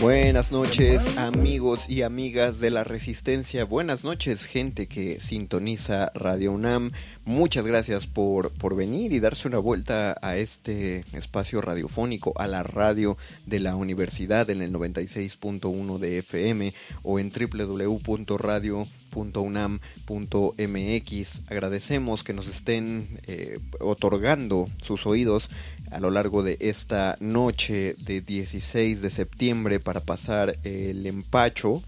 Buenas noches amigos y amigas de la Resistencia, buenas noches gente que sintoniza Radio UNAM, muchas gracias por, por venir y darse una vuelta a este espacio radiofónico, a la radio de la universidad en el 96.1 de FM o en www.radio.unam.mx. Agradecemos que nos estén eh, otorgando sus oídos a lo largo de esta noche de 16 de septiembre para pasar el empacho,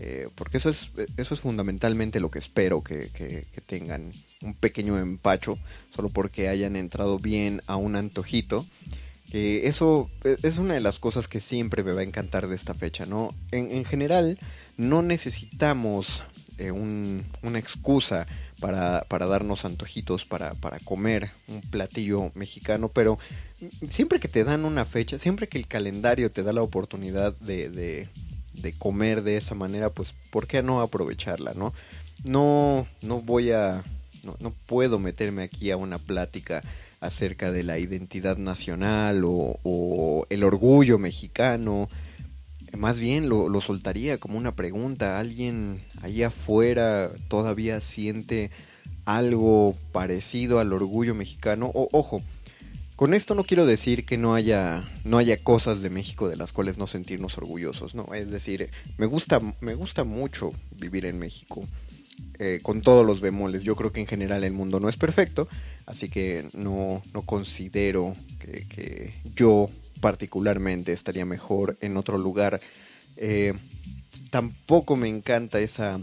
eh, porque eso es, eso es fundamentalmente lo que espero que, que, tengan un pequeño empacho, solo porque hayan entrado bien a un antojito. eso es una de las cosas que siempre me va a encantar de esta fecha, ¿no? En, en general, no necesitamos eh, un, una excusa para, para darnos antojitos, para, para comer un platillo mexicano, pero siempre que te dan una fecha, siempre que el calendario te da la oportunidad de, de, de comer de esa manera, pues ¿por qué no aprovecharla, no? No, no voy a, no, no puedo meterme aquí a una plática acerca de la identidad nacional o, o el orgullo mexicano, más bien lo, lo, soltaría como una pregunta. ¿Alguien allá afuera todavía siente algo parecido al orgullo mexicano? O, ojo, con esto no quiero decir que no haya, no haya cosas de México de las cuales no sentirnos orgullosos, ¿no? Es decir, me gusta, me gusta mucho vivir en México. Eh, con todos los bemoles. Yo creo que en general el mundo no es perfecto, así que no, no considero que, que yo particularmente estaría mejor en otro lugar. Eh, tampoco me encanta esa,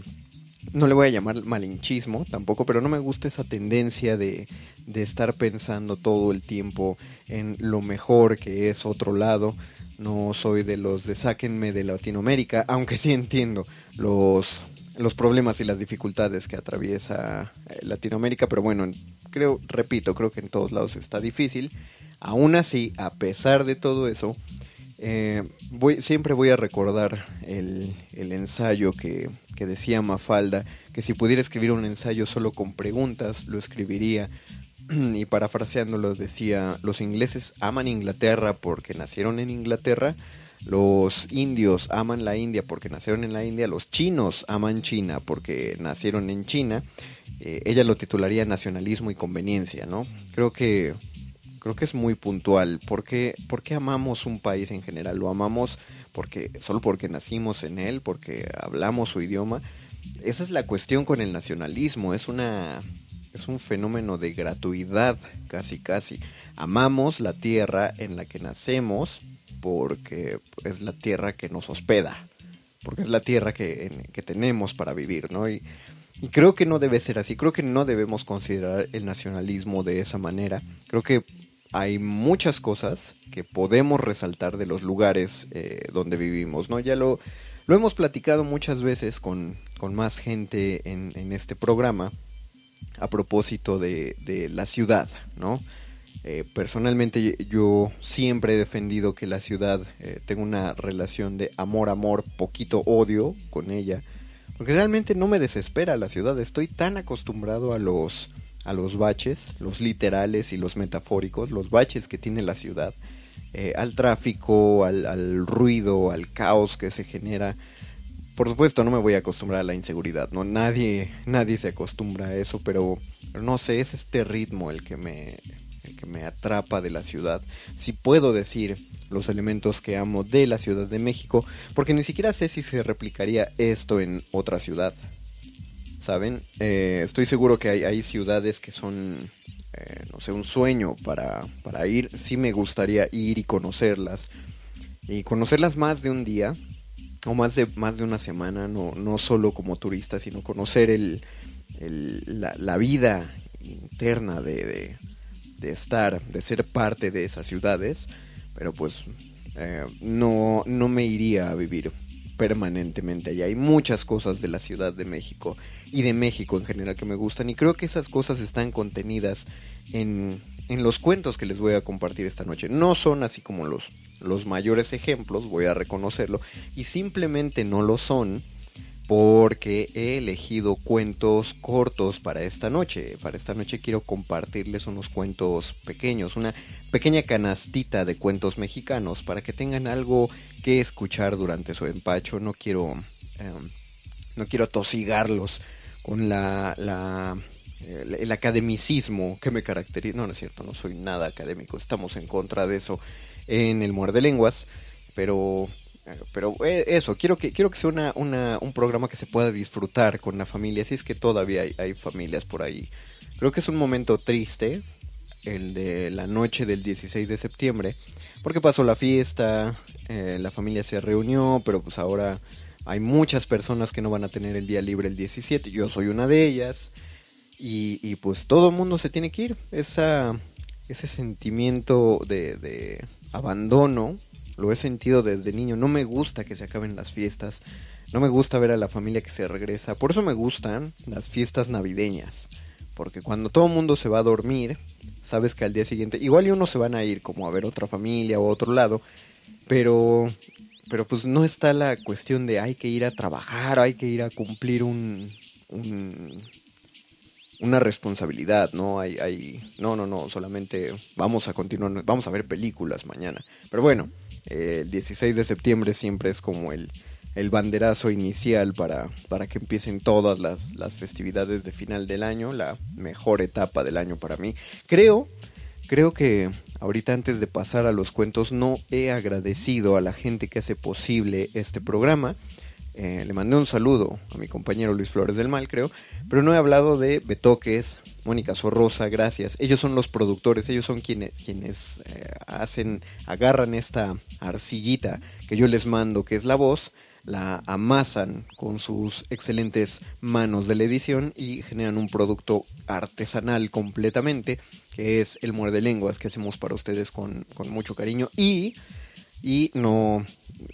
no le voy a llamar malinchismo tampoco, pero no me gusta esa tendencia de, de estar pensando todo el tiempo en lo mejor que es otro lado. No soy de los de sáquenme de Latinoamérica, aunque sí entiendo los, los problemas y las dificultades que atraviesa eh, Latinoamérica, pero bueno, creo, repito, creo que en todos lados está difícil. Aún así, a pesar de todo eso, eh, voy, siempre voy a recordar el, ensayo que, que, decía Mafalda, que si pudiera escribir un ensayo solo con preguntas, lo escribiría. Y parafraseándolo decía, los ingleses aman Inglaterra porque nacieron en Inglaterra, los indios aman la India porque nacieron en la India, los chinos aman China porque nacieron en China. Eh, ella lo titularía nacionalismo y conveniencia, ¿no? Creo que creo que es muy puntual. ¿Por qué, ¿Por qué, amamos un país en general? ¿Lo amamos porque solo porque nacimos en él, porque hablamos su idioma? Esa es la cuestión con el nacionalismo. Es una es un fenómeno de gratuidad, casi casi. Amamos la tierra en la que nacemos porque es la tierra que nos hospeda, porque es la tierra que, que tenemos para vivir, ¿no? Y, creo que no debe ser así, creo que no debemos considerar el nacionalismo de esa manera. Creo que hay muchas cosas que podemos resaltar de los lugares eh, donde vivimos, ¿no? Ya lo, lo hemos platicado muchas veces con, con más gente en, en, este programa a propósito de, la ciudad, ¿no? Eh, personalmente yo siempre he defendido que la ciudad eh, tenga una relación de amor-amor, poquito odio con ella, porque realmente no me desespera la ciudad, estoy tan acostumbrado a los, a los baches, los literales y los metafóricos, los baches que tiene la ciudad, eh, al tráfico, al, al ruido, al caos que se genera, por supuesto no me voy a acostumbrar a la inseguridad, no nadie nadie se acostumbra a eso, pero, no sé, es este ritmo el que me el que me atrapa de la ciudad. Si puedo decir los elementos que amo de la Ciudad de México, porque ni siquiera sé si se replicaría esto en otra ciudad. ¿Saben? Eh, estoy seguro que hay, hay ciudades que son, eh, no sé, un sueño para, para ir. Sí me gustaría ir y conocerlas. Y conocerlas más de un día o más de, más de una semana, no, no solo como turista, sino conocer el, la, vida interna de, estar, de ser parte de esas ciudades, pero pues eh, no, no me iría a vivir permanentemente allá. Hay muchas cosas de la Ciudad de México y de México en general que me gustan y creo que esas cosas están contenidas en, en los cuentos que les voy a compartir esta noche. No son así como los, los mayores ejemplos, voy a reconocerlo, y simplemente no lo son porque he elegido cuentos cortos para esta noche. Para esta noche quiero compartirles unos cuentos pequeños, una pequeña canastita de cuentos mexicanos para que tengan algo que escuchar durante su empacho. No quiero, em, no quiero tosigarlos con la, la el, academicismo que me caracteriza. No, no es cierto, no soy nada académico. Estamos en contra de eso en el Muerde Lenguas. Pero, pero eh, eso, quiero que, quiero que sea una, un programa que se pueda disfrutar con la familia. Si es que todavía hay, familias por ahí. Creo que es un momento triste, el de la noche del 16 de septiembre. Porque pasó la fiesta, eh, la familia se reunió, pero pues ahora hay muchas personas que no van a tener el día libre el 17. Yo soy una de ellas. Y, pues todo el mundo se tiene que ir. Esa, ese sentimiento de abandono lo he sentido desde niño. No me gusta que se acaben las fiestas. No me gusta ver a la familia que se regresa. Por eso me gustan las fiestas navideñas. Porque cuando todo el mundo se va a dormir, sabes que al día siguiente, igual y uno se van a ir como a ver otra familia o otro lado, pero, pero pues no está la cuestión de hay que ir a trabajar, hay que ir a cumplir un, un una responsabilidad, ¿no? Hay, hay, no, no, no, solamente vamos a continuar, vamos a ver películas mañana. Pero bueno, eh, el 16 de septiembre siempre es como el, el banderazo inicial para, para que empiecen todas las, las festividades de final del año, la mejor etapa del año para mí. Creo, creo que ahorita antes de pasar a los cuentos no he agradecido a la gente que hace posible este programa. Eh, le mandé un saludo a mi compañero Luis Flores del Mal, creo, pero no he hablado de Betoques, Mónica Sorrosa, gracias. Ellos son los productores, ellos son quienes, quienes eh, hacen, agarran esta arcillita que yo les mando, que es la voz, la amasan con sus excelentes manos de la edición y generan un producto artesanal completamente, que es el muerde lenguas que hacemos para ustedes con, con mucho cariño y y no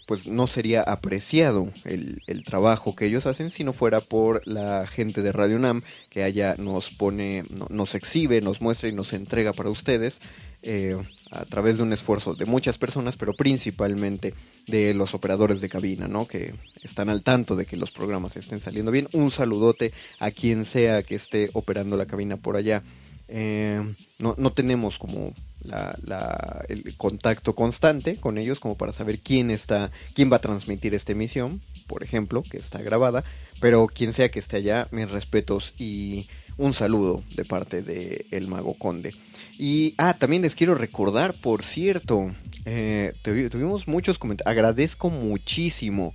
pues no sería apreciado el, el, trabajo que ellos hacen si no fuera por la gente de Radio Nam que allá nos pone, nos exhibe, nos muestra y nos entrega para ustedes eh, a través de un esfuerzo de muchas personas, pero principalmente de los operadores de cabina, ¿no? Que están al tanto de que los programas estén saliendo bien. Un saludote a quien sea que esté operando la cabina por allá. Eh, no, no tenemos como la, el contacto constante con ellos como para saber quién está, quién va a transmitir esta emisión, por ejemplo, que está grabada, pero quien sea que esté allá, mis respetos y un saludo de parte de El Mago Conde. Y, ah, también les quiero recordar, por cierto, eh, tuvimos muchos comentarios, agradezco muchísimo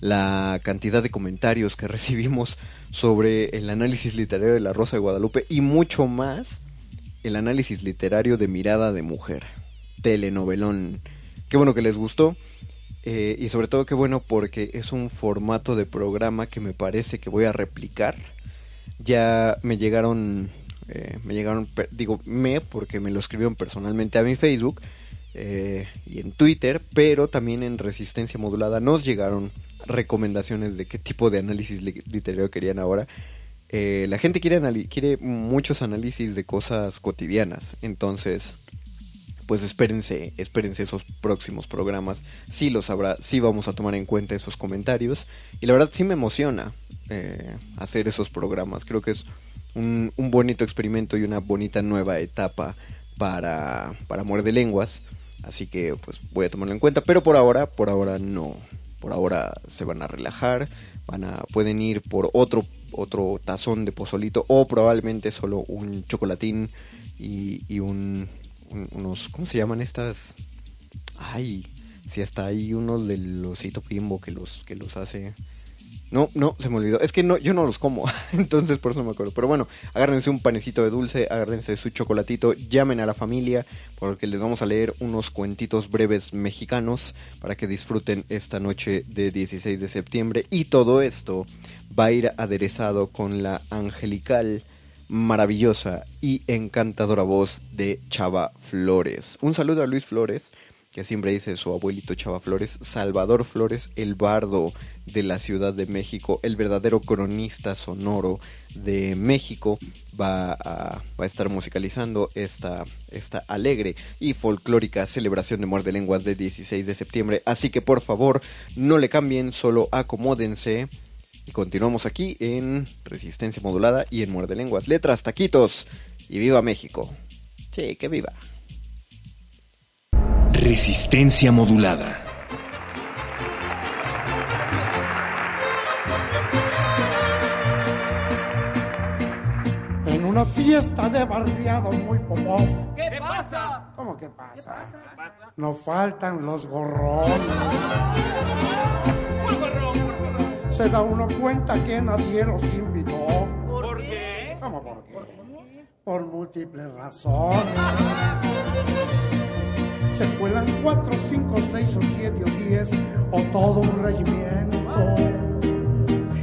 la cantidad de comentarios que recibimos sobre el análisis literario de La Rosa de Guadalupe y mucho más el análisis literario de Mirada de Mujer, telenovelón. Qué bueno que les gustó. Eh, y sobre todo qué bueno porque es un formato de programa que me parece que voy a replicar. Ya me llegaron, eh, me llegaron, digo me porque me lo escribieron personalmente a mi Facebook eh, y en Twitter, pero también en Resistencia Modulada nos llegaron recomendaciones de qué tipo de análisis literario querían ahora. Eh, la gente quiere, muchos análisis de cosas cotidianas. Entonces, pues espérense, espérense esos próximos programas. Sí los habrá, sí vamos a tomar en cuenta esos comentarios. Y la verdad sí me emociona eh, hacer esos programas. Creo que es un, un, bonito experimento y una bonita nueva etapa para, para Muerde Lenguas. Así que pues voy a tomarlo en cuenta. Pero por ahora, por ahora no. Por ahora se van a relajar. Van a, pueden ir por otro, otro tazón de pozolito. O probablemente solo un chocolatín y, y un, unos, ¿cómo se llaman estas? Ay, si hasta hay unos del osito pimbo que los, que los hace. No, no, se me olvidó. Es que no, yo no los como, entonces por eso no me acuerdo. Pero bueno, agárrense un panecito de dulce, agárrense su chocolatito, llamen a la familia, porque les vamos a leer unos cuentitos breves mexicanos para que disfruten esta noche de 16 de septiembre. Y todo esto va a ir aderezado con la angelical maravillosa y encantadora voz de Chava Flores. Un saludo a Luis Flores, que siempre dice su abuelito Chava Flores, Salvador Flores, el bardo de la Ciudad de México, el verdadero cronista sonoro de México, va a, estar musicalizando esta, esta alegre y folclórica celebración de Muerte de de 16 de septiembre. Así que por favor, no le cambien, solo acomódense y continuamos aquí en Resistencia Modulada y en Muerde Lenguas. Letras, taquitos y viva México. Sí, que viva. Resistencia Modulada. En una fiesta de barriado muy popov. ¿Qué pasa? ¿Cómo que pasa? No faltan los gorrones. Se da uno cuenta que nadie los invitó. ¿Por qué? ¿Cómo por qué? Por múltiples razones. Se cuelan cuatro, cinco, seis o siete o diez o todo un regimiento.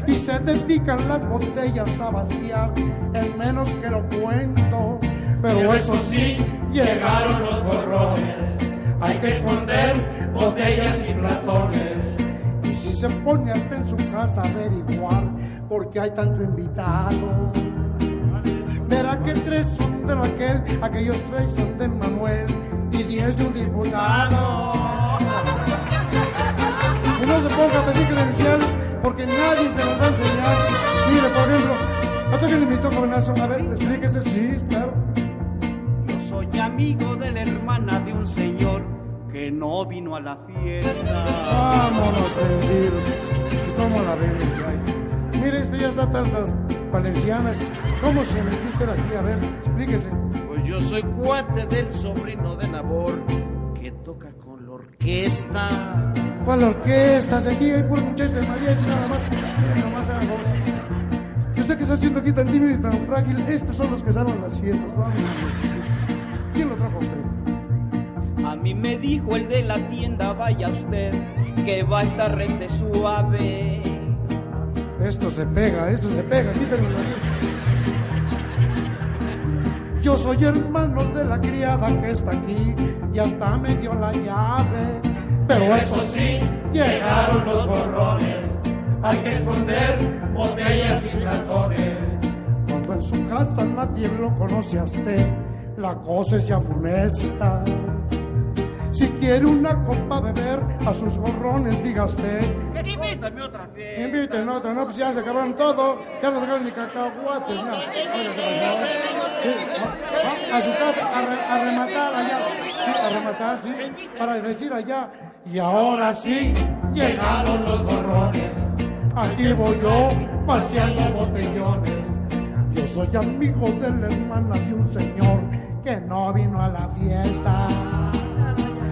Y se dedican las botellas a vaciar en menos que lo cuento. Pero eso sí, llegaron los gorrones. Hay que esconder botellas y platones si se pone hasta en su casa a averiguar por qué hay tanto invitado. Verá que tres son de Raquel, aquellos seis son de Manuel y diez de un diputado. Y no se ponga a pedir credenciales porque nadie se los va a enseñar. Mire, por ejemplo, ¿a quién le invitó, jovenazo? A ver, explíquese. Sí, claro. Yo soy amigo de la hermana de un señor que no vino a la fiesta. Vámonos tendidos. ¿Y cómo la ven? Mire, este ya está tras las valencianas. ¿Cómo se metió usted aquí? A ver, explíquese. Yo soy cuate del sobrino de Nabor, que toca con la orquesta. ¿Cuál orquesta? Aquí hay puro muchachos de mariachi nada más. Mire, nomás hagan ¿Y usted qué está haciendo aquí tan tímido y tan frágil? Estos son los que salen las fiestas. Vamos, ¿Quién lo trajo a usted? A mí me dijo el de la tienda, vaya usted, que va a estar rete suave. Esto se pega, esto se pega, quítenlo la Yo soy hermano de la criada que está aquí y hasta me dio la llave. Pero eso sí, llegaron los gorrones. Hay que esconder botellas y ratones. Cuando en su casa nadie lo conoce a usted, la cosa es ya funesta. Si quiere una copa a beber, a sus gorrones diga usted. Invítame otra fiesta. Inviten otra, no, pues ya se acabaron todo. Ya no dejaron ni cacahuates, ya. Sí, a su casa, a, rematar allá. Sí, a rematar, sí. Para decir allá. Y ahora sí, llegaron los gorrones. Aquí voy yo, paseando botellones. Yo soy amigo de la hermana de un señor que no vino a la fiesta.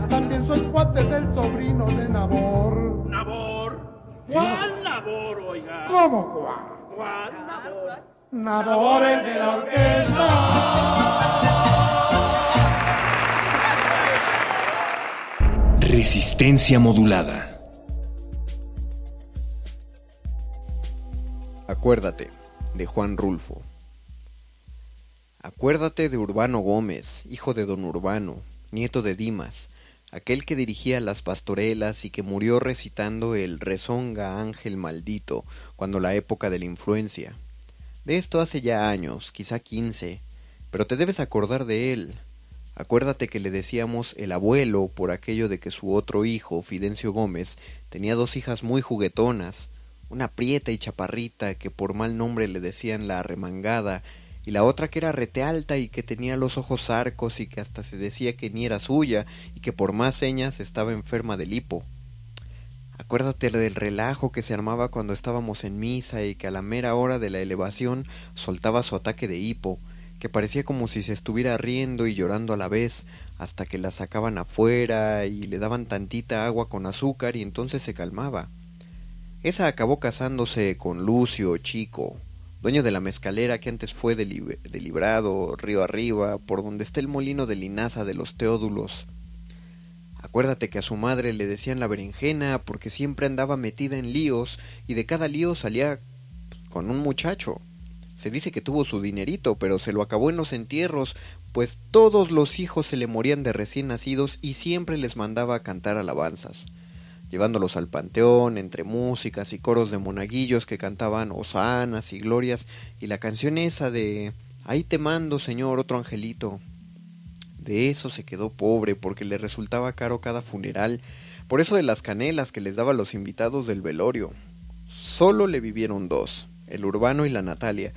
También soy cuate del sobrino de Nabor. ¿Nabor? ¿Cuál Nabor, oiga? ¿Cómo cuál? ¿Cuál Nabor? Nabor, el de la orquesta. Resistencia modulada. Acuérdate, de Juan Rulfo. Acuérdate de Urbano Gómez, hijo de don Urbano, nieto de Dimas, aquel que dirigía las pastorelas y que murió recitando el Rezonga Ángel Maldito cuando la época de la influencia. De esto hace ya años, quizá quince, pero te debes acordar de él. Acuérdate que le decíamos el abuelo por aquello de que su otro hijo, Fidencio Gómez, tenía dos hijas muy juguetonas, una prieta y chaparrita que por mal nombre le decían la arremangada, y la otra que era rete alta y que tenía los ojos arcos y que hasta se decía que ni era suya y que por más señas estaba enferma del hipo. Acuérdate del relajo que se armaba cuando estábamos en misa y que a la mera hora de la elevación soltaba su ataque de hipo, que parecía como si se estuviera riendo y llorando a la vez, hasta que la sacaban afuera y le daban tantita agua con azúcar y entonces se calmaba. Esa acabó casándose con Lucio Chico, dueño de la mezcalera que antes fue de, río arriba, por donde está el molino de linaza de los Teódulos. Acuérdate que a su madre le decían la berenjena porque siempre andaba metida en líos y de cada lío salía con un muchacho. Se dice que tuvo su dinerito, pero se lo acabó en los entierros, pues todos los hijos se le morían de recién nacidos y siempre les mandaba a cantar alabanzas, llevándolos al panteón entre músicas y coros de monaguillos que cantaban hosanas y glorias y la canción esa de Ahí te mando, Señor, otro angelito, de eso se quedó pobre porque le resultaba caro cada funeral, por eso de las canelas que les daba a los invitados del velorio. Solo le vivieron dos, el Urbano y la Natalia,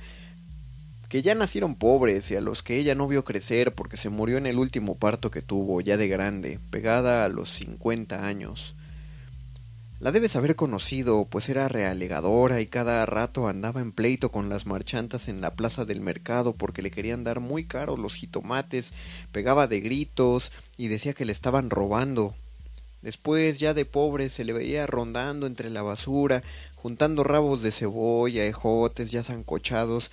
que ya nacieron pobres y a los que ella no vio crecer porque se murió en el último parto que tuvo, ya de grande, pegada a los cincuenta años. La debes haber conocido, pues era realegadora y cada rato andaba en pleito con las marchantas en la plaza del mercado porque le querían dar muy caros los jitomates, pegaba de gritos y decía que le estaban robando. Después, ya de pobre, se le veía rondando entre la basura, juntando rabos de cebolla, ejotes ya zancochados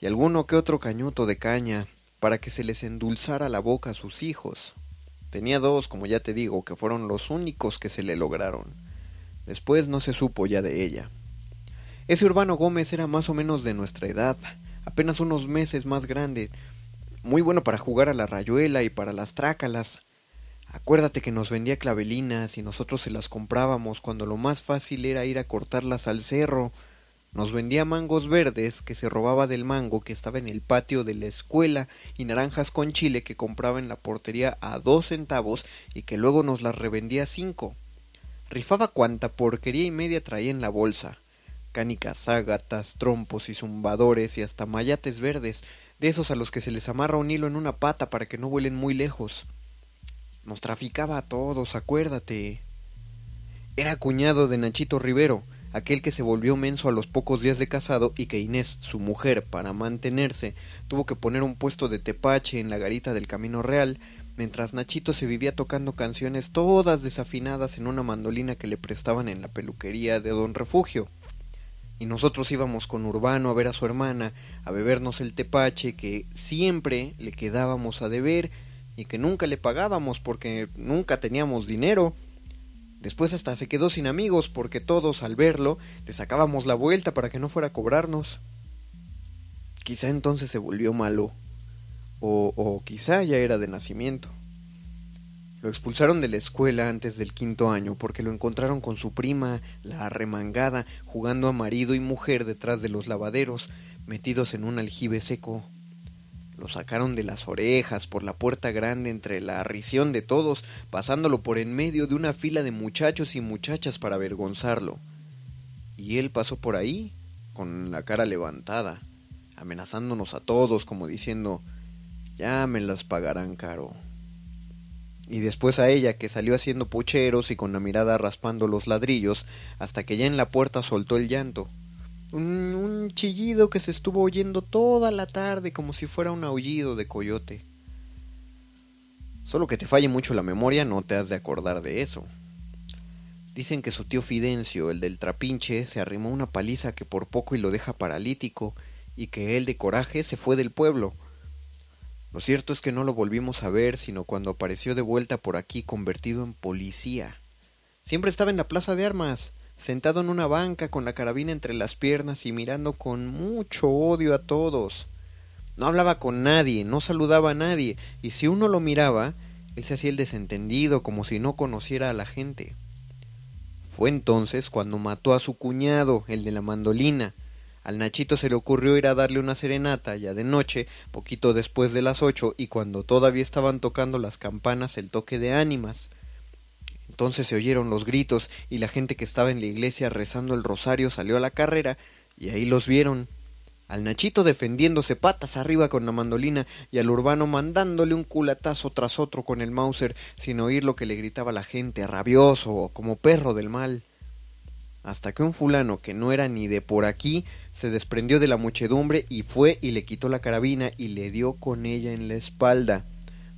y alguno que otro cañuto de caña, para que se les endulzara la boca a sus hijos. Tenía dos, como ya te digo, que fueron los únicos que se le lograron. Después no se supo ya de ella. Ese Urbano Gómez era más o menos de nuestra edad, apenas unos meses más grande, muy bueno para jugar a la rayuela y para las trácalas. Acuérdate que nos vendía clavelinas y nosotros se las comprábamos cuando lo más fácil era ir a cortarlas al cerro. Nos vendía mangos verdes que se robaba del mango que estaba en el patio de la escuela y naranjas con chile que compraba en la portería a dos centavos y que luego nos las revendía a cinco. Rifaba cuanta porquería y media traía en la bolsa. Cánicas, ágatas, trompos y zumbadores y hasta mayates verdes, de esos a los que se les amarra un hilo en una pata para que no vuelen muy lejos. Nos traficaba a todos, acuérdate. Era cuñado de Nachito Rivero, aquel que se volvió menso a los pocos días de casado y que Inés, su mujer, para mantenerse, tuvo que poner un puesto de tepache en la garita del Camino Real mientras Nachito se vivía tocando canciones todas desafinadas en una mandolina que le prestaban en la peluquería de Don Refugio. Y nosotros íbamos con Urbano a ver a su hermana, a bebernos el tepache que siempre le quedábamos a deber y que nunca le pagábamos porque nunca teníamos dinero. Después hasta se quedó sin amigos porque todos al verlo le sacábamos la vuelta para que no fuera a cobrarnos. Quizá entonces se volvió malo o, quizá ya era de nacimiento. Lo expulsaron de la escuela antes del quinto año porque lo encontraron con su prima, la arremangada, jugando a marido y mujer detrás de los lavaderos, metidos en un aljibe seco. Lo sacaron de las orejas por la puerta grande entre la arrición de todos, pasándolo por en medio de una fila de muchachos y muchachas para avergonzarlo. Y él pasó por ahí, con la cara levantada, amenazándonos a todos como diciendo ya me las pagarán caro. Y después a ella, que salió haciendo pucheros y con la mirada raspando los ladrillos, hasta que ya en la puerta soltó el llanto. Un, chillido que se estuvo oyendo toda la tarde como si fuera un aullido de coyote. Solo que te falle mucho la memoria, no te has de acordar de eso. Dicen que su tío Fidencio, el del trapinche, se arrimó una paliza que por poco y lo deja paralítico, y que él de coraje se fue del pueblo, lo cierto es que no lo volvimos a ver sino cuando apareció de vuelta por aquí convertido en policía. Siempre estaba en la plaza de armas, sentado en una banca con la carabina entre las piernas y mirando con mucho odio a todos. No hablaba con nadie, no saludaba a nadie, y si uno lo miraba, él se hacía el desentendido como si no conociera a la gente. Fue entonces cuando mató a su cuñado, el de la mandolina, Al Nachito se le ocurrió ir a darle una serenata ya de noche, poquito después de las ocho, y cuando todavía estaban tocando las campanas el toque de ánimas. Entonces se oyeron los gritos y la gente que estaba en la iglesia rezando el rosario salió a la carrera y ahí los vieron. Al Nachito defendiéndose patas arriba con la mandolina y al urbano mandándole un culatazo tras otro con el Mauser sin oír lo que le gritaba la gente, rabioso, como perro del mal hasta que un fulano que no era ni de por aquí se desprendió de la muchedumbre y fue y le quitó la carabina y le dio con ella en la espalda,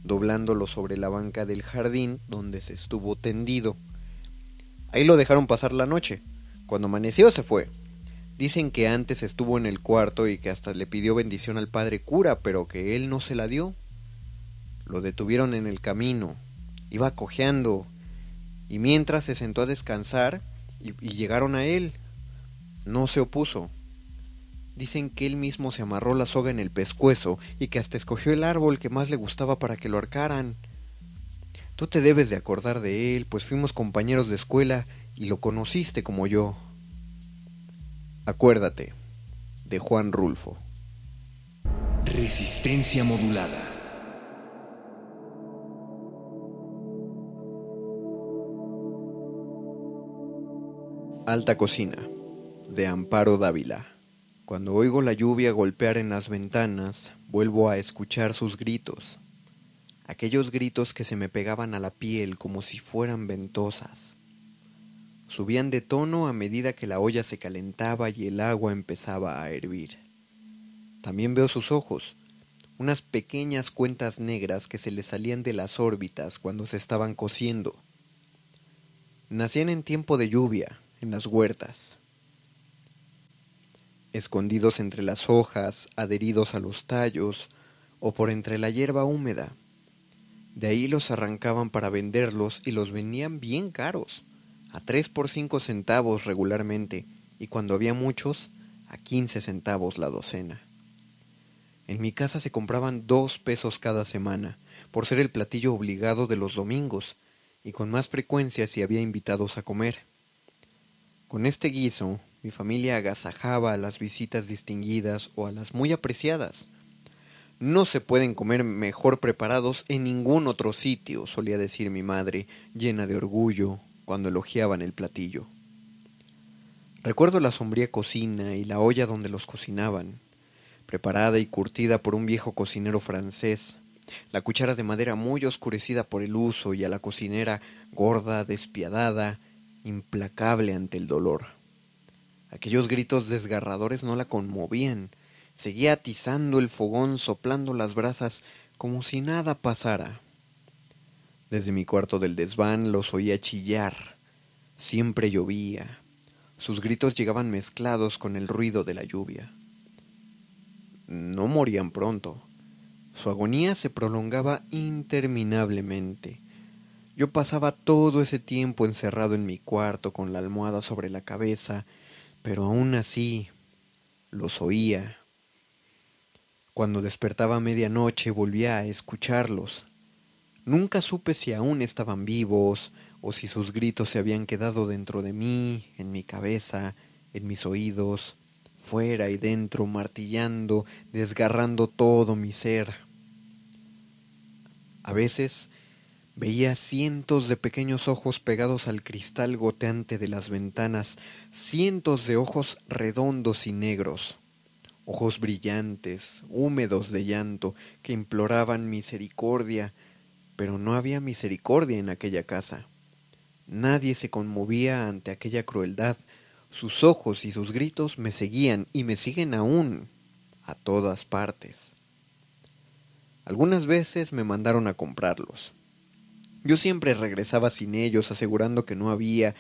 doblándolo sobre la banca del jardín donde se estuvo tendido. Ahí lo dejaron pasar la noche. Cuando amaneció se fue. Dicen que antes estuvo en el cuarto y que hasta le pidió bendición al padre cura, pero que él no se la dio. Lo detuvieron en el camino. Iba cojeando. Y mientras se sentó a descansar, y, llegaron a él. No se opuso. Dicen que él mismo se amarró la soga en el pescuezo y que hasta escogió el árbol que más le gustaba para que lo arcaran. Tú te debes de acordar de él, pues fuimos compañeros de escuela y lo conociste como yo. Acuérdate, de Juan Rulfo. Resistencia modulada. Alta Cocina, de Amparo Dávila. Cuando oigo la lluvia golpear en las ventanas, vuelvo a escuchar sus gritos, aquellos gritos que se me pegaban a la piel como si fueran ventosas. Subían de tono a medida que la olla se calentaba y el agua empezaba a hervir. También veo sus ojos, unas pequeñas cuentas negras que se le salían de las órbitas cuando se estaban cociendo. Nacían en tiempo de lluvia, en las huertas, escondidos entre las hojas, adheridos a los tallos o por entre la hierba húmeda. De ahí los arrancaban para venderlos y los vendían bien caros, a tres por cinco centavos regularmente, y cuando había muchos, a quince centavos la docena. En mi casa se compraban dos pesos cada semana, por ser el platillo obligado de los domingos, y con más frecuencia si había invitados a comer. Con este guiso, mi familia agasajaba a las visitas distinguidas o a las muy apreciadas. No se pueden comer mejor preparados en ningún otro sitio, solía decir mi madre, llena de orgullo, cuando elogiaban el platillo. Recuerdo la sombría cocina y la olla donde los cocinaban, preparada y curtida por un viejo cocinero francés, la cuchara de madera muy oscurecida por el uso y a la cocinera gorda, despiadada, implacable ante el dolor. Aquellos gritos desgarradores no la conmovían. Seguía atizando el fogón, soplando las brasas como si nada pasara. Desde mi cuarto del desván los oía chillar. Siempre llovía. Sus gritos llegaban mezclados con el ruido de la lluvia. No morían pronto. Su agonía se prolongaba interminablemente. Yo pasaba todo ese tiempo encerrado en mi cuarto con la almohada sobre la cabeza, pero aún así los oía. Cuando despertaba a medianoche volvía a escucharlos. Nunca supe si aún estaban vivos o si sus gritos se habían quedado dentro de mí, en mi cabeza, en mis oídos, fuera y dentro, martillando, desgarrando todo mi ser. A veces Veía cientos de pequeños ojos pegados al cristal goteante de las ventanas, cientos de ojos redondos y negros, ojos brillantes, húmedos de llanto, que imploraban misericordia, pero no había misericordia en aquella casa. Nadie se conmovía ante aquella crueldad. Sus ojos y sus gritos me seguían y me siguen aún a todas partes. Algunas veces me mandaron a comprarlos yo siempre regresaba sin ellos, asegurando que no había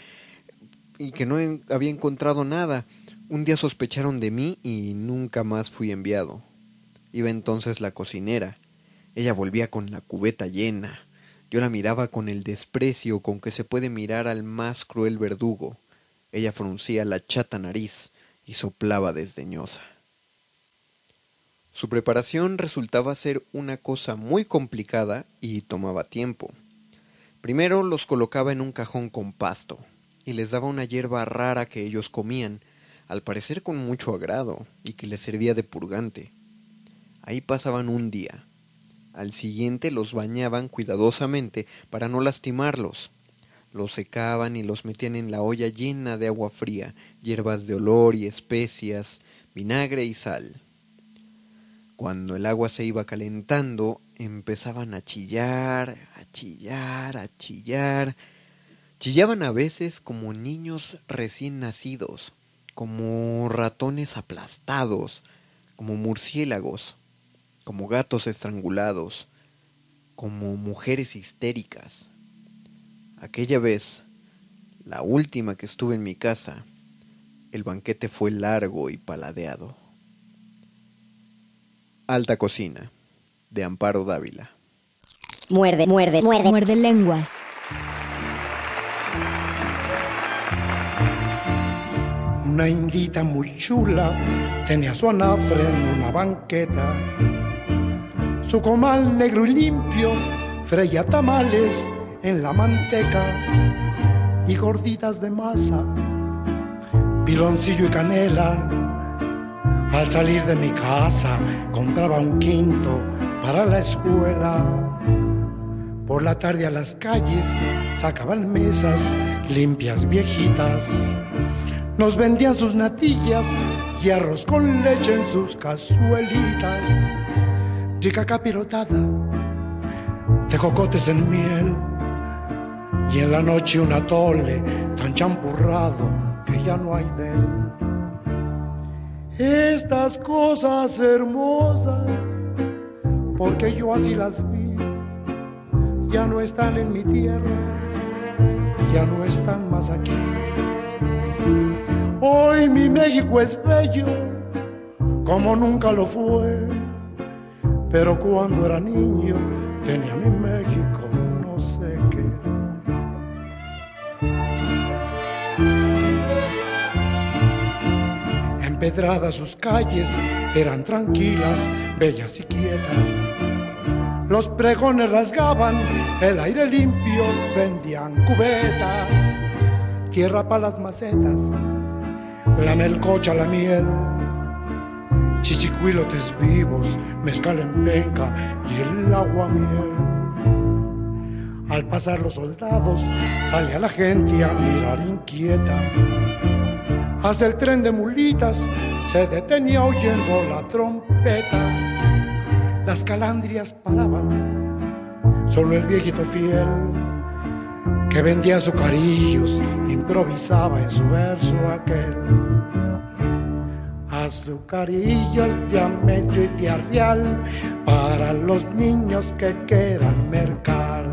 y que no había encontrado nada. Un día sospecharon de mí y nunca más fui enviado. Iba entonces la cocinera. Ella volvía con la cubeta llena. Yo la miraba con el desprecio con que se puede mirar al más cruel verdugo. Ella fruncía la chata nariz y soplaba desdeñosa. Su preparación resultaba ser una cosa muy complicada y tomaba tiempo. Primero los colocaba en un cajón con pasto y les daba una hierba rara que ellos comían, al parecer con mucho agrado, y que les servía de purgante. Ahí pasaban un día. Al siguiente los bañaban cuidadosamente para no lastimarlos. Los secaban y los metían en la olla llena de agua fría, hierbas de olor y especias, vinagre y sal. Cuando el agua se iba calentando, empezaban a chillar, a chillar, a chillar. Chillaban a veces como niños recién nacidos, como ratones aplastados, como murciélagos, como gatos estrangulados, como mujeres histéricas. Aquella vez, la última que estuve en mi casa, el banquete fue largo y paladeado. Alta Cocina, de Amparo Dávila. Muerde, muerde, muerde. Muerde lenguas. Una indita muy chula tenía su anafre en una banqueta. Su comal negro y limpio freía tamales en la manteca y gorditas de masa, piloncillo y canela. Al salir de mi casa compraba un quinto para la escuela. Por la tarde a las calles sacaban mesas limpias viejitas nos vendían sus natillas y arroz con leche en sus cazuelitas. Rica capirotada de cocotes en miel. Y en la noche un atole tan champurrado que ya no hay de él. Estas cosas hermosas, porque yo así las vi, ya no están en mi tierra, ya no están más aquí. Hoy mi México es bello, como nunca lo fue. Pero cuando era niño tenía mi México, Empedradas sus calles eran tranquilas, bellas y quietas. Los pregones rasgaban el aire limpio, vendían cubetas, tierra para las macetas la melcocha, la miel, chichicuilotes vivos, mezcal en penca y el agua miel. Al pasar los soldados, salía la gente a mirar inquieta. Hasta el tren de mulitas se detenía oyendo la trompeta. Las calandrias paraban, solo el viejito fiel que vendía azucarillos, improvisaba en su verso aquel. Azucarillos de a medio y de real para los niños que quieran mercar.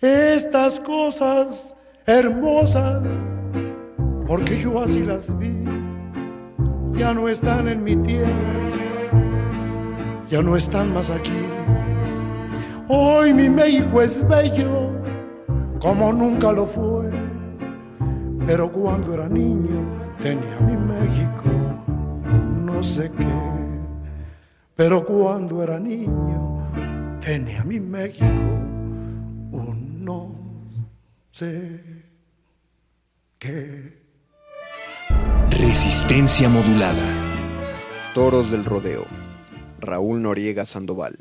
Estas cosas hermosas, porque yo así las vi, ya no están en mi tierra, ya no están más aquí. Hoy mi México es bello como nunca lo fue, pero cuando era niño tenía mi México no sé qué, pero cuando era niño tenía mi México un no sé qué. Resistencia modulada. Toros del Rodeo. Raúl Noriega Sandoval.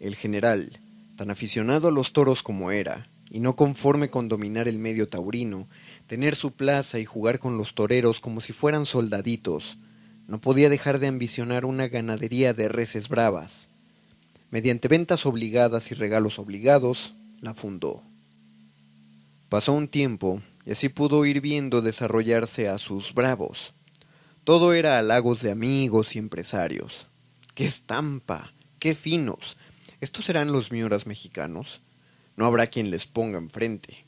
El general, tan aficionado a los toros como era, y no conforme con dominar el medio taurino, tener su plaza y jugar con los toreros como si fueran soldaditos, no podía dejar de ambicionar una ganadería de reses bravas. Mediante ventas obligadas y regalos obligados, la fundó. Pasó un tiempo y así pudo ir viendo desarrollarse a sus bravos. Todo era halagos de amigos y empresarios. ¡Qué estampa! ¡Qué finos! ¿Estos serán los miuras mexicanos? No habrá quien les ponga enfrente.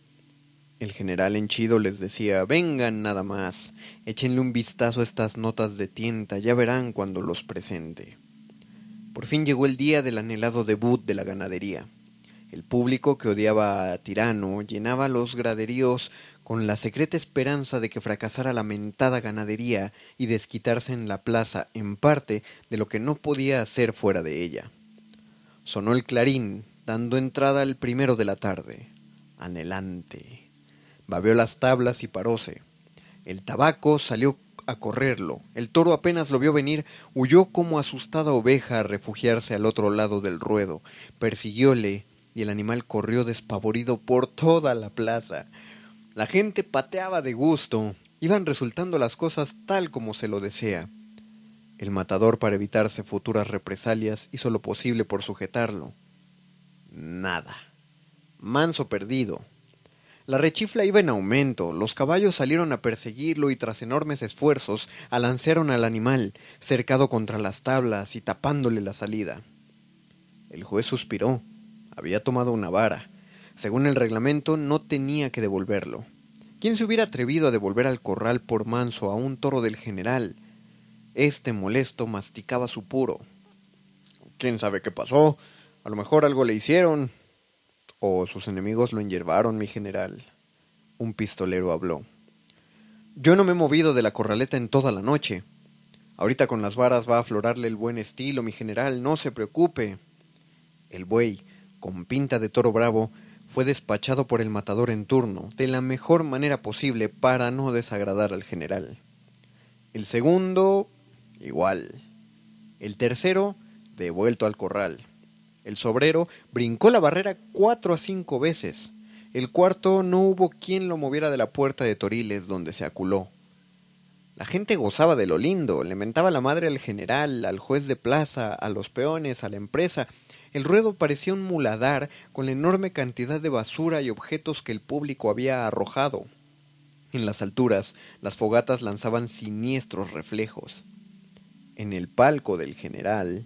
El general henchido les decía vengan nada más, échenle un vistazo a estas notas de tienta, ya verán cuando los presente. Por fin llegó el día del anhelado debut de la ganadería. El público que odiaba a Tirano llenaba los graderíos con la secreta esperanza de que fracasara la mentada ganadería y desquitarse en la plaza en parte de lo que no podía hacer fuera de ella. Sonó el clarín, dando entrada al primero de la tarde. Anhelante. Babeó las tablas y paróse. El tabaco salió a correrlo. El toro apenas lo vio venir, huyó como asustada oveja a refugiarse al otro lado del ruedo. Persiguióle y el animal corrió despavorido por toda la plaza. La gente pateaba de gusto. Iban resultando las cosas tal como se lo desea. El matador, para evitarse futuras represalias, hizo lo posible por sujetarlo. Nada. Manso perdido. La rechifla iba en aumento, los caballos salieron a perseguirlo y tras enormes esfuerzos alancearon al animal, cercado contra las tablas y tapándole la salida. El juez suspiró. Había tomado una vara. Según el reglamento, no tenía que devolverlo. ¿Quién se hubiera atrevido a devolver al corral por manso a un toro del general? Este molesto masticaba su puro. ¿Quién sabe qué pasó? A lo mejor algo le hicieron, o sus enemigos lo enyervaron, mi general. Un pistolero habló. Yo no me he movido de la corraleta en toda la noche. Ahorita con las varas va a aflorarle el buen estilo, mi general, no se preocupe. El buey, con pinta de toro bravo, fue despachado por el matador en turno, de la mejor manera posible para no desagradar al general. El segundo, igual. El tercero, devuelto al corral. El sobrero brincó la barrera cuatro a cinco veces. El cuarto no hubo quien lo moviera de la puerta de Toriles donde se aculó. La gente gozaba de lo lindo, le mentaba la madre al general, al juez de plaza, a los peones, a la empresa. El ruedo parecía un muladar con la enorme cantidad de basura y objetos que el público había arrojado. En las alturas, las fogatas lanzaban siniestros reflejos. En el palco del general,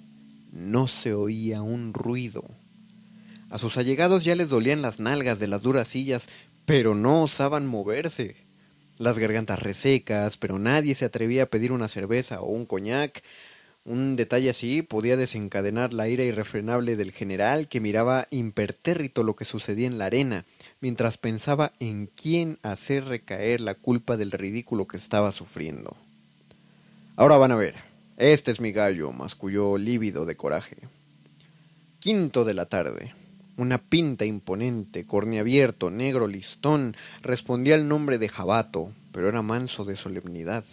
no se oía un ruido. A sus allegados ya les dolían las nalgas de las duras sillas, pero no osaban moverse. Las gargantas resecas, pero nadie se atrevía a pedir una cerveza o un coñac. Un detalle así podía desencadenar la ira irrefrenable del general que miraba impertérrito lo que sucedía en la arena, mientras pensaba en quién hacer recaer la culpa del ridículo que estaba sufriendo. Ahora van a ver. Este es mi gallo, masculló lívido de coraje. Quinto de la tarde. Una pinta imponente, corneabierto, negro listón, respondía al nombre de Jabato, pero era manso de solemnidad.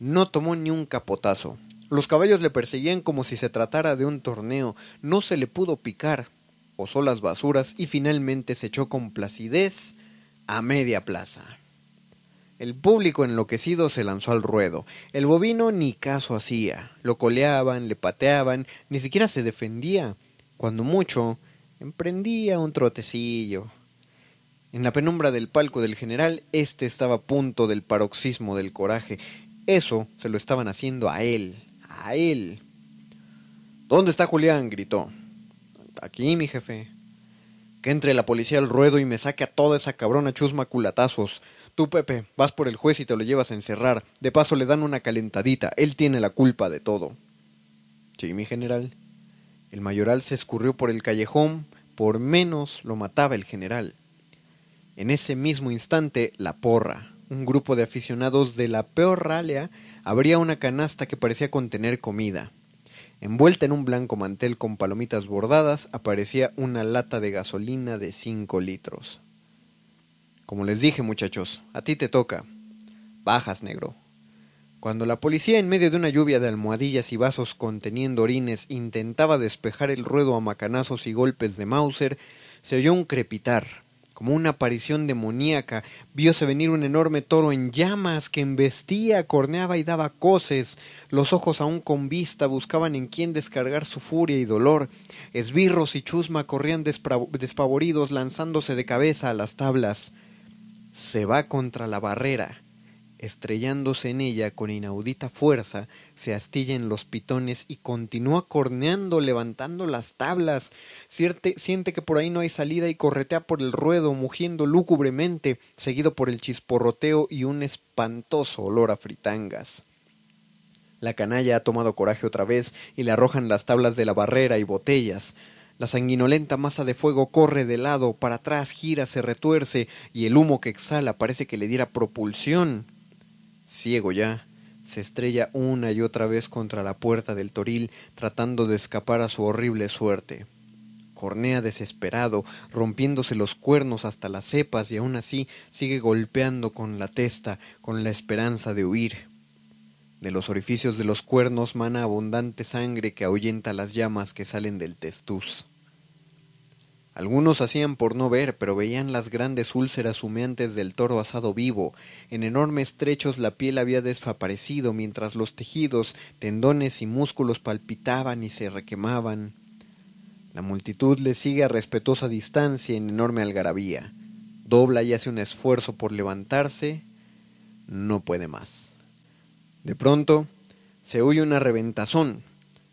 No tomó ni un capotazo. Los caballos le perseguían como si se tratara de un torneo. No se le pudo picar. Osó las basuras y finalmente se echó con placidez a media plaza. El público enloquecido se lanzó al ruedo. El bovino ni caso hacía. Lo coleaban, le pateaban, ni siquiera se defendía. Cuando mucho, emprendía un trotecillo. En la penumbra del palco del general, éste estaba a punto del paroxismo del coraje. Eso se lo estaban haciendo a él, a él. ¿Dónde está Julián? gritó. Aquí, mi jefe. Que entre la policía al ruedo y me saque a toda esa cabrona chusma culatazos. Tú, Pepe, vas por el juez y te lo llevas a encerrar. De paso le dan una calentadita. Él tiene la culpa de todo. Sí, mi general. El mayoral se escurrió por el callejón. Por menos lo mataba el general. En ese mismo instante, la porra, un grupo de aficionados de la peor ralea, abría una canasta que parecía contener comida. Envuelta en un blanco mantel con palomitas bordadas, aparecía una lata de gasolina de cinco litros. Como les dije, muchachos, a ti te toca. Bajas, negro. Cuando la policía, en medio de una lluvia de almohadillas y vasos conteniendo orines, intentaba despejar el ruedo a macanazos y golpes de Mauser, se oyó un crepitar. Como una aparición demoníaca, vióse venir un enorme toro en llamas que embestía, corneaba y daba coces. Los ojos aún con vista buscaban en quién descargar su furia y dolor. Esbirros y chusma corrían despavoridos lanzándose de cabeza a las tablas se va contra la barrera, estrellándose en ella con inaudita fuerza, se astilla en los pitones y continúa corneando, levantando las tablas. siente que por ahí no hay salida y corretea por el ruedo, mugiendo lúgubremente, seguido por el chisporroteo y un espantoso olor a fritangas. La canalla ha tomado coraje otra vez y le arrojan las tablas de la barrera y botellas. La sanguinolenta masa de fuego corre de lado, para atrás, gira, se retuerce, y el humo que exhala parece que le diera propulsión. Ciego ya, se estrella una y otra vez contra la puerta del toril, tratando de escapar a su horrible suerte. Cornea desesperado, rompiéndose los cuernos hasta las cepas y aún así sigue golpeando con la testa con la esperanza de huir. De los orificios de los cuernos mana abundante sangre que ahuyenta las llamas que salen del testuz. Algunos hacían por no ver, pero veían las grandes úlceras humeantes del toro asado vivo. En enormes trechos la piel había desaparecido, mientras los tejidos, tendones y músculos palpitaban y se requemaban. La multitud le sigue a respetuosa distancia en enorme algarabía. Dobla y hace un esfuerzo por levantarse. No puede más. De pronto, se oye una reventazón.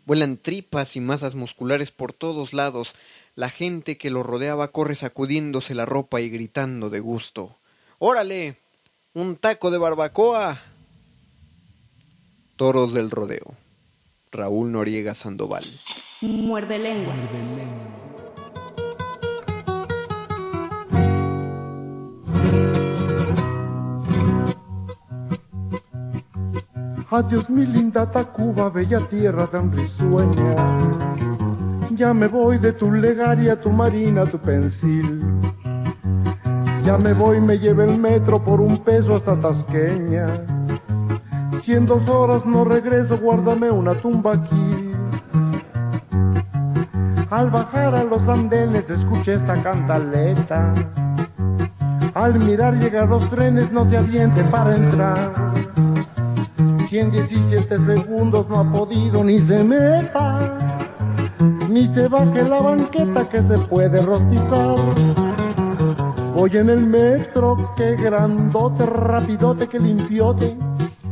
Vuelan tripas y masas musculares por todos lados. La gente que lo rodeaba corre sacudiéndose la ropa y gritando de gusto. ¡Órale! ¡Un taco de barbacoa! Toros del rodeo. Raúl Noriega Sandoval. Muerde lenguas. Adiós mi linda Tacuba, bella tierra tan risueña. Ya me voy de tu legaria, tu marina, tu pensil. Ya me voy, me lleve el metro por un peso hasta Tasqueña. Si en dos horas no regreso, guárdame una tumba aquí. Al bajar a los andenes escuché esta cantaleta. Al mirar llegar los trenes no se aviente para entrar. Si en 17 segundos no ha podido ni se meta, ni se baje la banqueta que se puede rostizar. Voy en el metro, que grandote, rapidote, que limpiote,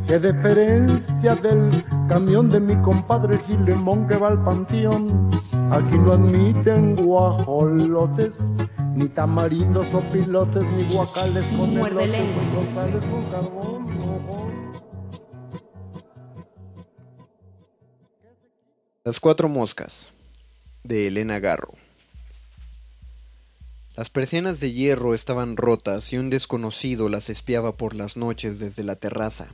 que diferencia del camión de mi compadre Gilemón que va al panteón. Aquí no admiten guajolotes, ni tamarindos o pilotes, ni guacales con elotes, ni costales con carbón. no. Las cuatro moscas de Elena Garro. Las persianas de hierro estaban rotas y un desconocido las espiaba por las noches desde la terraza.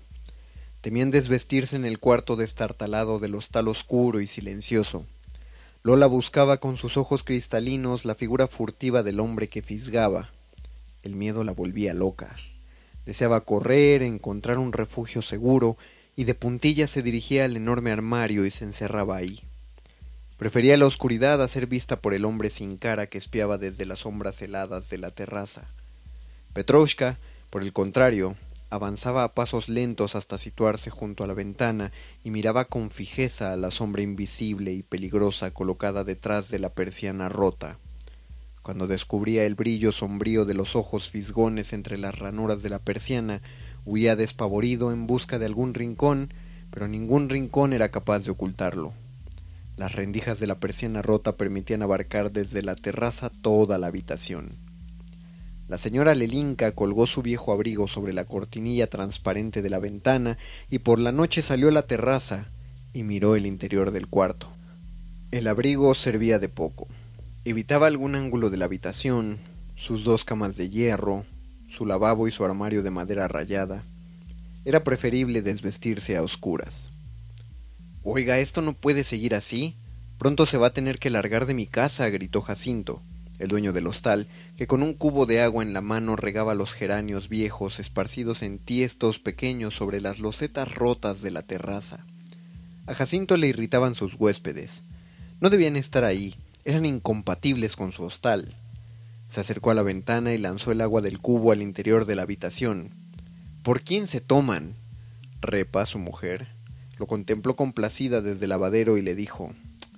Temían desvestirse en el cuarto destartalado del hostal oscuro y silencioso. Lola buscaba con sus ojos cristalinos la figura furtiva del hombre que fisgaba. El miedo la volvía loca. Deseaba correr, encontrar un refugio seguro, y de puntillas se dirigía al enorme armario y se encerraba ahí. Prefería la oscuridad a ser vista por el hombre sin cara que espiaba desde las sombras heladas de la terraza. Petrovska, por el contrario, avanzaba a pasos lentos hasta situarse junto a la ventana y miraba con fijeza a la sombra invisible y peligrosa colocada detrás de la persiana rota. Cuando descubría el brillo sombrío de los ojos fisgones entre las ranuras de la persiana, huía despavorido en busca de algún rincón, pero ningún rincón era capaz de ocultarlo. Las rendijas de la persiana rota permitían abarcar desde la terraza toda la habitación. La señora Lelinka colgó su viejo abrigo sobre la cortinilla transparente de la ventana y por la noche salió a la terraza y miró el interior del cuarto. El abrigo servía de poco. Evitaba algún ángulo de la habitación, sus dos camas de hierro, su lavabo y su armario de madera rayada. Era preferible desvestirse a oscuras. Oiga, esto no puede seguir así. Pronto se va a tener que largar de mi casa, gritó Jacinto, el dueño del hostal, que con un cubo de agua en la mano regaba los geranios viejos esparcidos en tiestos pequeños sobre las losetas rotas de la terraza. A Jacinto le irritaban sus huéspedes. No debían estar ahí, eran incompatibles con su hostal. Se acercó a la ventana y lanzó el agua del cubo al interior de la habitación. ¿Por quién se toman? Repa, su mujer, lo contempló complacida desde el lavadero y le dijo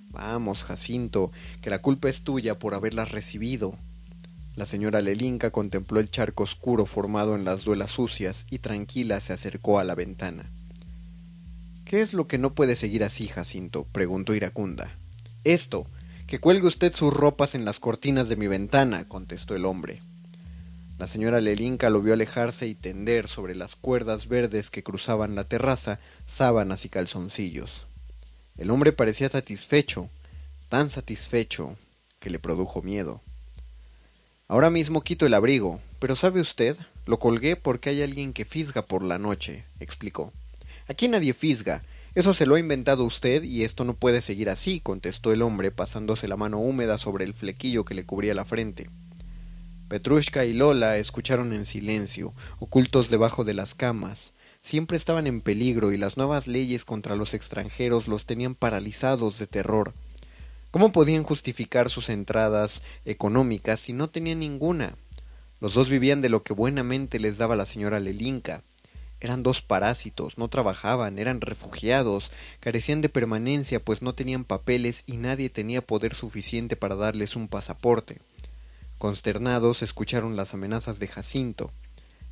Vamos, Jacinto, que la culpa es tuya por haberlas recibido. La señora Lelinka contempló el charco oscuro formado en las duelas sucias y tranquila se acercó a la ventana. ¿Qué es lo que no puede seguir así, Jacinto? preguntó iracunda. Esto, que cuelgue usted sus ropas en las cortinas de mi ventana, contestó el hombre. La señora Lelinka lo vio alejarse y tender sobre las cuerdas verdes que cruzaban la terraza sábanas y calzoncillos. El hombre parecía satisfecho, tan satisfecho que le produjo miedo. Ahora mismo quito el abrigo, pero ¿sabe usted? Lo colgué porque hay alguien que fisga por la noche, explicó. Aquí nadie fisga, Eso se lo ha inventado usted y esto no puede seguir así, contestó el hombre, pasándose la mano húmeda sobre el flequillo que le cubría la frente. Petrushka y Lola escucharon en silencio, ocultos debajo de las camas. Siempre estaban en peligro y las nuevas leyes contra los extranjeros los tenían paralizados de terror. ¿Cómo podían justificar sus entradas económicas si no tenían ninguna? Los dos vivían de lo que buenamente les daba la señora Lelinka. Eran dos parásitos, no trabajaban, eran refugiados, carecían de permanencia pues no tenían papeles y nadie tenía poder suficiente para darles un pasaporte. Consternados escucharon las amenazas de Jacinto.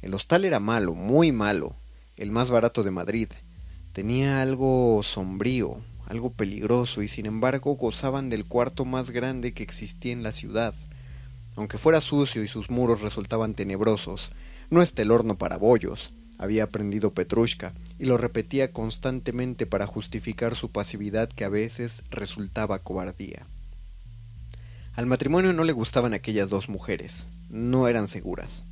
El hostal era malo, muy malo, el más barato de Madrid. Tenía algo sombrío, algo peligroso, y sin embargo gozaban del cuarto más grande que existía en la ciudad. Aunque fuera sucio y sus muros resultaban tenebrosos, no está el horno para bollos, había aprendido Petrushka, y lo repetía constantemente para justificar su pasividad que a veces resultaba cobardía. Al matrimonio no le gustaban aquellas dos mujeres, no eran seguras.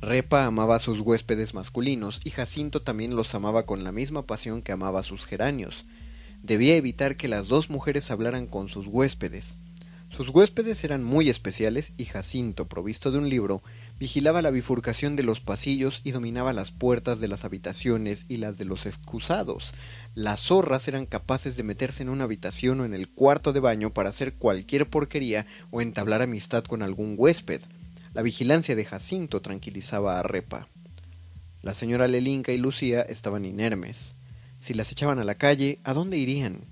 Repa amaba a sus huéspedes masculinos y Jacinto también los amaba con la misma pasión que amaba a sus geranios. Debía evitar que las dos mujeres hablaran con sus huéspedes. Sus huéspedes eran muy especiales y Jacinto, provisto de un libro, vigilaba la bifurcación de los pasillos y dominaba las puertas de las habitaciones y las de los excusados. Las zorras eran capaces de meterse en una habitación o en el cuarto de baño para hacer cualquier porquería o entablar amistad con algún huésped. La vigilancia de Jacinto tranquilizaba a Repa. La señora Lelinka y Lucía estaban inermes. Si las echaban a la calle, ¿a dónde irían?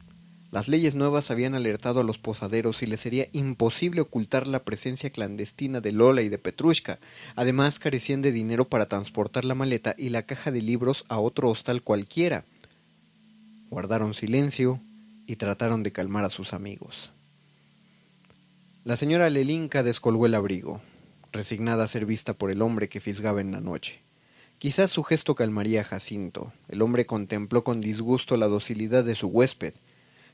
Las leyes nuevas habían alertado a los posaderos y les sería imposible ocultar la presencia clandestina de Lola y de Petrushka. Además, carecían de dinero para transportar la maleta y la caja de libros a otro hostal cualquiera. Guardaron silencio y trataron de calmar a sus amigos. La señora Lelinka descolgó el abrigo, resignada a ser vista por el hombre que fisgaba en la noche. Quizás su gesto calmaría a Jacinto. El hombre contempló con disgusto la docilidad de su huésped,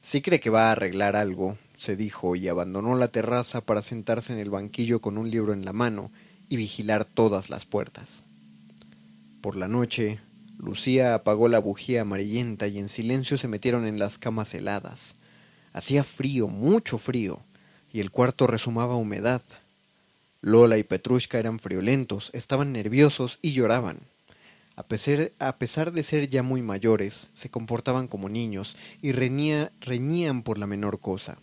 si cree que va a arreglar algo, se dijo, y abandonó la terraza para sentarse en el banquillo con un libro en la mano y vigilar todas las puertas. Por la noche, Lucía apagó la bujía amarillenta y en silencio se metieron en las camas heladas. Hacía frío, mucho frío, y el cuarto resumaba humedad. Lola y Petrushka eran friolentos, estaban nerviosos y lloraban. A pesar, de ser ya muy mayores, se comportaban como niños y reñían por la menor cosa.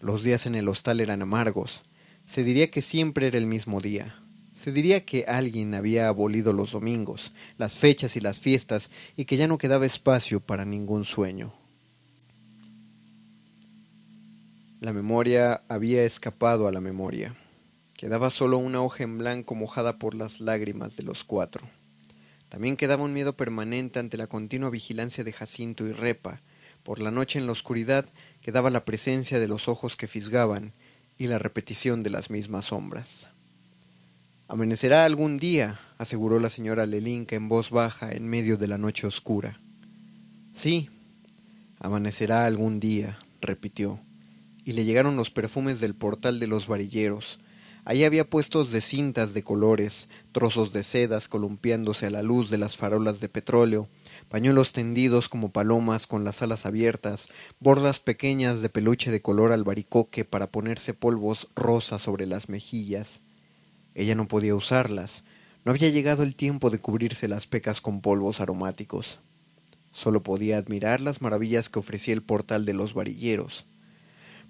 Los días en el hostal eran amargos. Se diría que siempre era el mismo día. Se diría que alguien había abolido los domingos, las fechas y las fiestas, y que ya no quedaba espacio para ningún sueño. La memoria había escapado a la memoria. Quedaba solo una hoja en blanco mojada por las lágrimas de los cuatro. También quedaba un miedo permanente ante la continua vigilancia de Jacinto y Repa. Por la noche en la oscuridad quedaba la presencia de los ojos que fisgaban y la repetición de las mismas sombras. Amanecerá algún día, aseguró la señora Lelinka en voz baja en medio de la noche oscura. Sí, amanecerá algún día, repitió, y le llegaron los perfumes del portal de los varilleros, Allí había puestos de cintas de colores, trozos de sedas columpiándose a la luz de las farolas de petróleo, pañuelos tendidos como palomas con las alas abiertas, bordas pequeñas de peluche de color albaricoque para ponerse polvos rosas sobre las mejillas. Ella no podía usarlas, no había llegado el tiempo de cubrirse las pecas con polvos aromáticos. Solo podía admirar las maravillas que ofrecía el portal de los varilleros.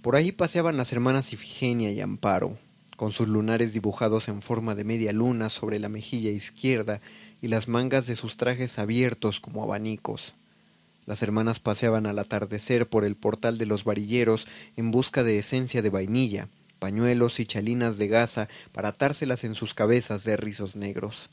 Por ahí paseaban las hermanas Ifigenia y Amparo, con sus lunares dibujados en forma de media luna sobre la mejilla izquierda y las mangas de sus trajes abiertos como abanicos. Las hermanas paseaban al atardecer por el portal de los varilleros en busca de esencia de vainilla, pañuelos y chalinas de gasa para atárselas en sus cabezas de rizos negros.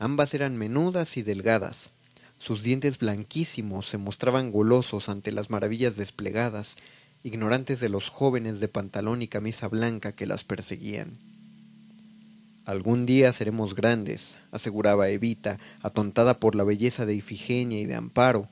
Ambas eran menudas y delgadas. Sus dientes blanquísimos se mostraban golosos ante las maravillas desplegadas ignorantes de los jóvenes de pantalón y camisa blanca que las perseguían. Algún día seremos grandes, aseguraba Evita, atontada por la belleza de Ifigenia y de Amparo.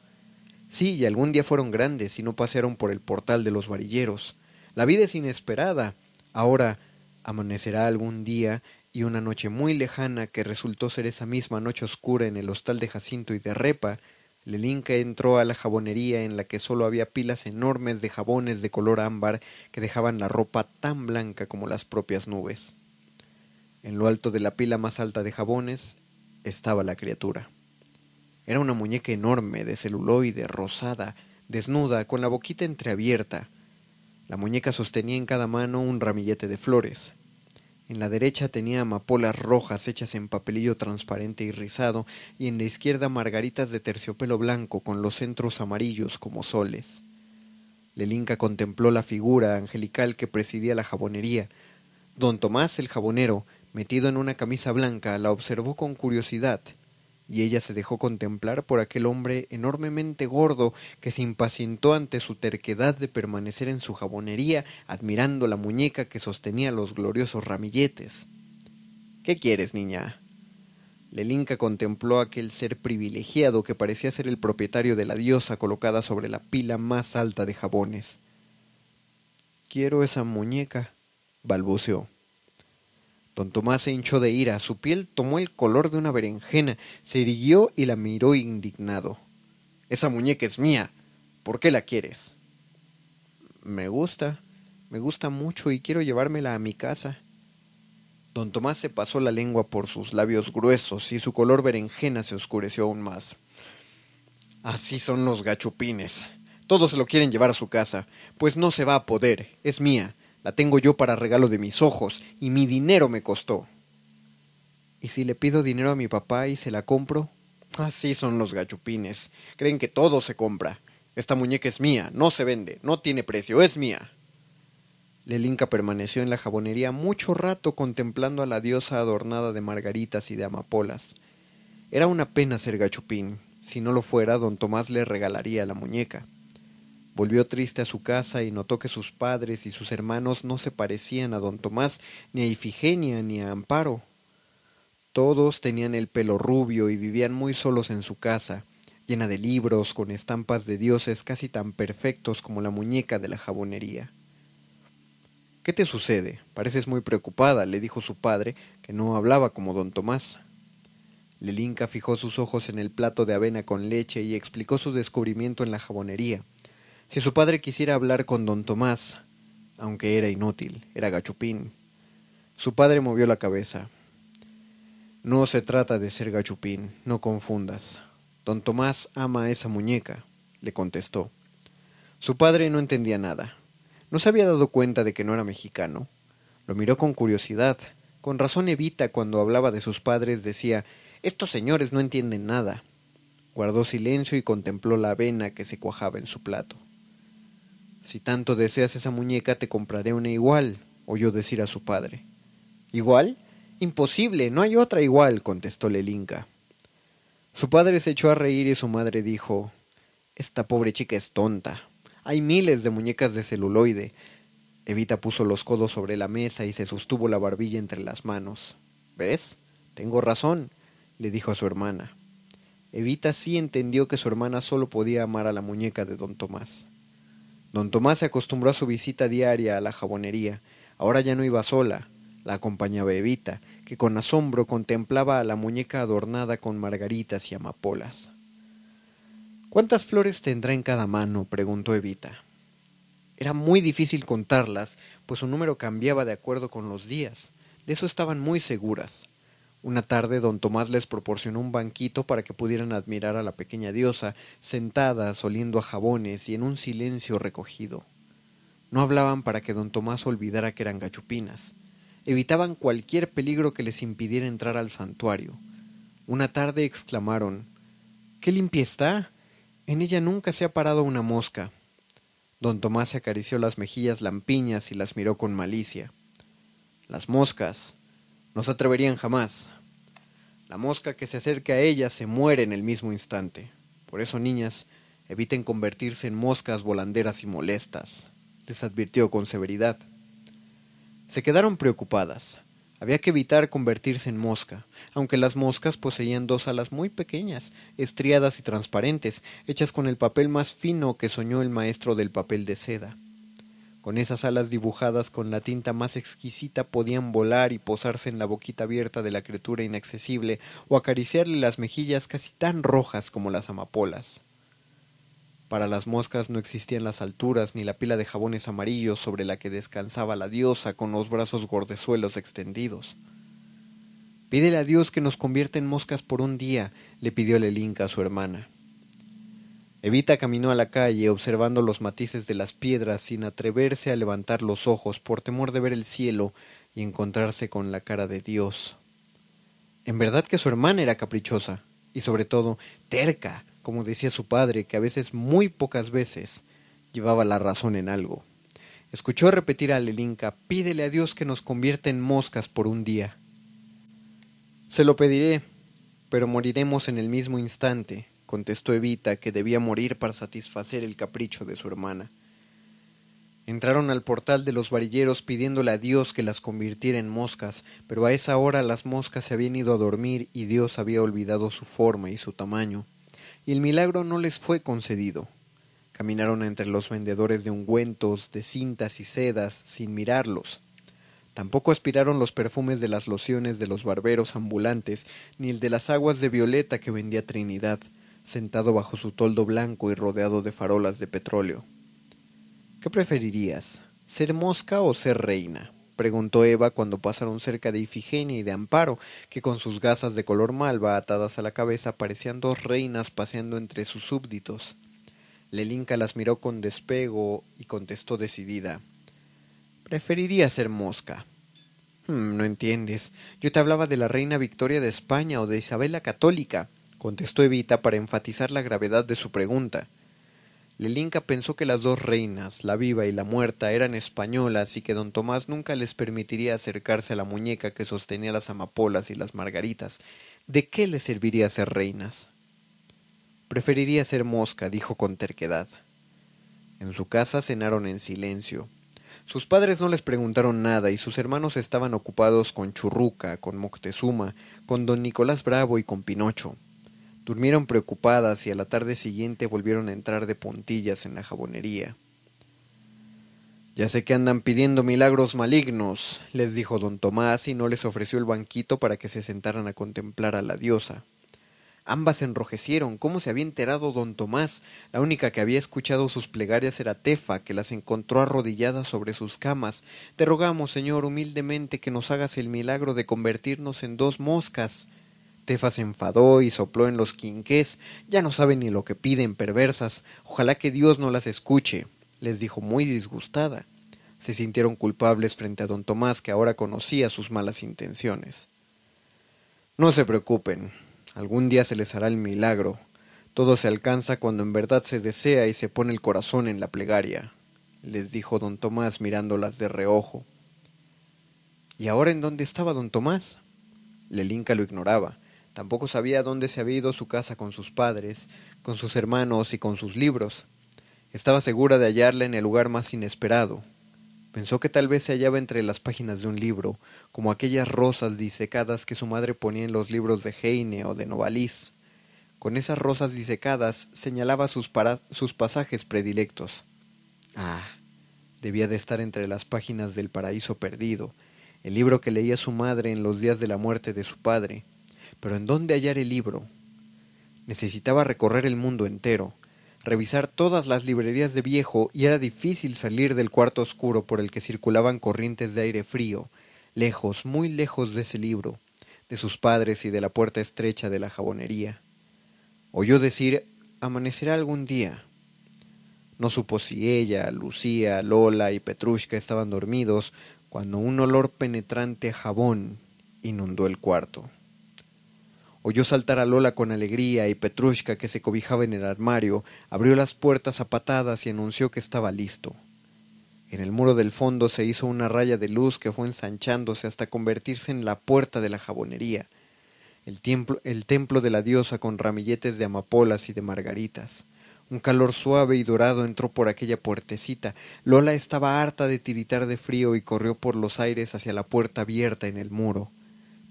Sí, y algún día fueron grandes y no pasearon por el portal de los varilleros. La vida es inesperada. Ahora amanecerá algún día y una noche muy lejana que resultó ser esa misma noche oscura en el hostal de Jacinto y de Repa Lelinka entró a la jabonería en la que solo había pilas enormes de jabones de color ámbar que dejaban la ropa tan blanca como las propias nubes. En lo alto de la pila más alta de jabones estaba la criatura. Era una muñeca enorme de celuloide, rosada, desnuda, con la boquita entreabierta. La muñeca sostenía en cada mano un ramillete de flores. En la derecha tenía amapolas rojas hechas en papelillo transparente y rizado, y en la izquierda margaritas de terciopelo blanco con los centros amarillos como soles. Lelinka contempló la figura angelical que presidía la jabonería. Don Tomás el jabonero, metido en una camisa blanca, la observó con curiosidad y ella se dejó contemplar por aquel hombre enormemente gordo que se impacientó ante su terquedad de permanecer en su jabonería admirando la muñeca que sostenía los gloriosos ramilletes. ¿Qué quieres, niña? Lelinka contempló aquel ser privilegiado que parecía ser el propietario de la diosa colocada sobre la pila más alta de jabones. Quiero esa muñeca, balbuceó. Don Tomás se hinchó de ira, su piel tomó el color de una berenjena, se irguió y la miró indignado. Esa muñeca es mía. ¿Por qué la quieres? Me gusta, me gusta mucho y quiero llevármela a mi casa. Don Tomás se pasó la lengua por sus labios gruesos y su color berenjena se oscureció aún más. Así son los gachupines. Todos se lo quieren llevar a su casa, pues no se va a poder, es mía. La tengo yo para regalo de mis ojos, y mi dinero me costó. ¿Y si le pido dinero a mi papá y se la compro? Así son los gachupines. Creen que todo se compra. Esta muñeca es mía, no se vende, no tiene precio, es mía. Lelinka permaneció en la jabonería mucho rato contemplando a la diosa adornada de margaritas y de amapolas. Era una pena ser gachupín. Si no lo fuera, don Tomás le regalaría la muñeca. Volvió triste a su casa y notó que sus padres y sus hermanos no se parecían a don Tomás, ni a Ifigenia, ni a Amparo. Todos tenían el pelo rubio y vivían muy solos en su casa, llena de libros con estampas de dioses casi tan perfectos como la muñeca de la jabonería. ¿Qué te sucede? Pareces muy preocupada, le dijo su padre, que no hablaba como don Tomás. Lelinka fijó sus ojos en el plato de avena con leche y explicó su descubrimiento en la jabonería. Si su padre quisiera hablar con don Tomás, aunque era inútil, era gachupín. Su padre movió la cabeza. No se trata de ser gachupín, no confundas. Don Tomás ama a esa muñeca, le contestó. Su padre no entendía nada. No se había dado cuenta de que no era mexicano. Lo miró con curiosidad. Con razón Evita, cuando hablaba de sus padres, decía Estos señores no entienden nada. Guardó silencio y contempló la avena que se cuajaba en su plato. Si tanto deseas esa muñeca, te compraré una igual, oyó decir a su padre. ¿Igual? Imposible, no hay otra igual, contestó Lelinka. Su padre se echó a reír y su madre dijo Esta pobre chica es tonta. Hay miles de muñecas de celuloide. Evita puso los codos sobre la mesa y se sostuvo la barbilla entre las manos. ¿Ves? Tengo razón, le dijo a su hermana. Evita sí entendió que su hermana solo podía amar a la muñeca de don Tomás. Don Tomás se acostumbró a su visita diaria a la jabonería. Ahora ya no iba sola. La acompañaba Evita, que con asombro contemplaba a la muñeca adornada con margaritas y amapolas. ¿Cuántas flores tendrá en cada mano? preguntó Evita. Era muy difícil contarlas, pues su número cambiaba de acuerdo con los días. De eso estaban muy seguras. Una tarde don Tomás les proporcionó un banquito para que pudieran admirar a la pequeña diosa, sentadas, oliendo a jabones y en un silencio recogido. No hablaban para que don Tomás olvidara que eran gachupinas. Evitaban cualquier peligro que les impidiera entrar al santuario. Una tarde exclamaron ¡Qué limpia está! En ella nunca se ha parado una mosca. Don Tomás se acarició las mejillas lampiñas y las miró con malicia. Las moscas, no se atreverían jamás. La mosca que se acerca a ellas se muere en el mismo instante. Por eso, niñas, eviten convertirse en moscas volanderas y molestas, les advirtió con severidad. Se quedaron preocupadas. Había que evitar convertirse en mosca, aunque las moscas poseían dos alas muy pequeñas, estriadas y transparentes, hechas con el papel más fino que soñó el maestro del papel de seda. Con esas alas dibujadas con la tinta más exquisita podían volar y posarse en la boquita abierta de la criatura inaccesible o acariciarle las mejillas casi tan rojas como las amapolas. Para las moscas no existían las alturas ni la pila de jabones amarillos sobre la que descansaba la diosa con los brazos gordezuelos extendidos. Pídele a Dios que nos convierta en moscas por un día, le pidió Lelinka a su hermana. Evita caminó a la calle observando los matices de las piedras sin atreverse a levantar los ojos por temor de ver el cielo y encontrarse con la cara de Dios. En verdad que su hermana era caprichosa y sobre todo terca, como decía su padre, que a veces, muy pocas veces, llevaba la razón en algo. Escuchó repetir a Lelinka, pídele a Dios que nos convierta en moscas por un día. Se lo pediré, pero moriremos en el mismo instante, contestó Evita, que debía morir para satisfacer el capricho de su hermana. Entraron al portal de los varilleros pidiéndole a Dios que las convirtiera en moscas, pero a esa hora las moscas se habían ido a dormir y Dios había olvidado su forma y su tamaño, y el milagro no les fue concedido. Caminaron entre los vendedores de ungüentos, de cintas y sedas, sin mirarlos, Tampoco aspiraron los perfumes de las lociones de los barberos ambulantes, ni el de las aguas de violeta que vendía Trinidad, sentado bajo su toldo blanco y rodeado de farolas de petróleo. ¿Qué preferirías, ser mosca o ser reina? preguntó Eva cuando pasaron cerca de Ifigenia y de Amparo, que con sus gasas de color malva atadas a la cabeza parecían dos reinas paseando entre sus súbditos. Lelinka las miró con despego y contestó decidida Preferiría ser mosca. Hmm, no entiendes. Yo te hablaba de la reina Victoria de España o de Isabel la Católica, contestó Evita para enfatizar la gravedad de su pregunta. Lelinka pensó que las dos reinas, la viva y la muerta, eran españolas y que don Tomás nunca les permitiría acercarse a la muñeca que sostenía las amapolas y las margaritas. ¿De qué les serviría ser reinas? Preferiría ser mosca, dijo con terquedad. En su casa cenaron en silencio. Sus padres no les preguntaron nada y sus hermanos estaban ocupados con Churruca, con Moctezuma, con don Nicolás Bravo y con Pinocho. Durmieron preocupadas y a la tarde siguiente volvieron a entrar de puntillas en la jabonería. Ya sé que andan pidiendo milagros malignos, les dijo don Tomás y no les ofreció el banquito para que se sentaran a contemplar a la diosa. Ambas enrojecieron. ¿Cómo se había enterado don Tomás? La única que había escuchado sus plegarias era Tefa, que las encontró arrodilladas sobre sus camas. Te rogamos, Señor, humildemente que nos hagas el milagro de convertirnos en dos moscas. Tefa se enfadó y sopló en los quinqués. Ya no saben ni lo que piden, perversas. Ojalá que Dios no las escuche, les dijo muy disgustada. Se sintieron culpables frente a don Tomás, que ahora conocía sus malas intenciones. No se preocupen, Algún día se les hará el milagro. Todo se alcanza cuando en verdad se desea y se pone el corazón en la plegaria, les dijo don Tomás mirándolas de reojo. ¿Y ahora en dónde estaba don Tomás? Lelinka lo ignoraba. Tampoco sabía dónde se había ido su casa con sus padres, con sus hermanos y con sus libros. Estaba segura de hallarla en el lugar más inesperado, Pensó que tal vez se hallaba entre las páginas de un libro, como aquellas rosas disecadas que su madre ponía en los libros de Heine o de Novalis. Con esas rosas disecadas señalaba sus, sus pasajes predilectos. Ah, debía de estar entre las páginas del Paraíso Perdido, el libro que leía su madre en los días de la muerte de su padre. Pero ¿en dónde hallar el libro? Necesitaba recorrer el mundo entero, revisar todas las librerías de viejo y era difícil salir del cuarto oscuro por el que circulaban corrientes de aire frío, lejos, muy lejos de ese libro, de sus padres y de la puerta estrecha de la jabonería. Oyó decir amanecerá algún día. No supo si ella, Lucía, Lola y Petrushka estaban dormidos cuando un olor penetrante a jabón inundó el cuarto. Oyó saltar a Lola con alegría y Petrushka, que se cobijaba en el armario, abrió las puertas a patadas y anunció que estaba listo. En el muro del fondo se hizo una raya de luz que fue ensanchándose hasta convertirse en la puerta de la jabonería, el, el templo de la diosa con ramilletes de amapolas y de margaritas. Un calor suave y dorado entró por aquella puertecita. Lola estaba harta de tiritar de frío y corrió por los aires hacia la puerta abierta en el muro.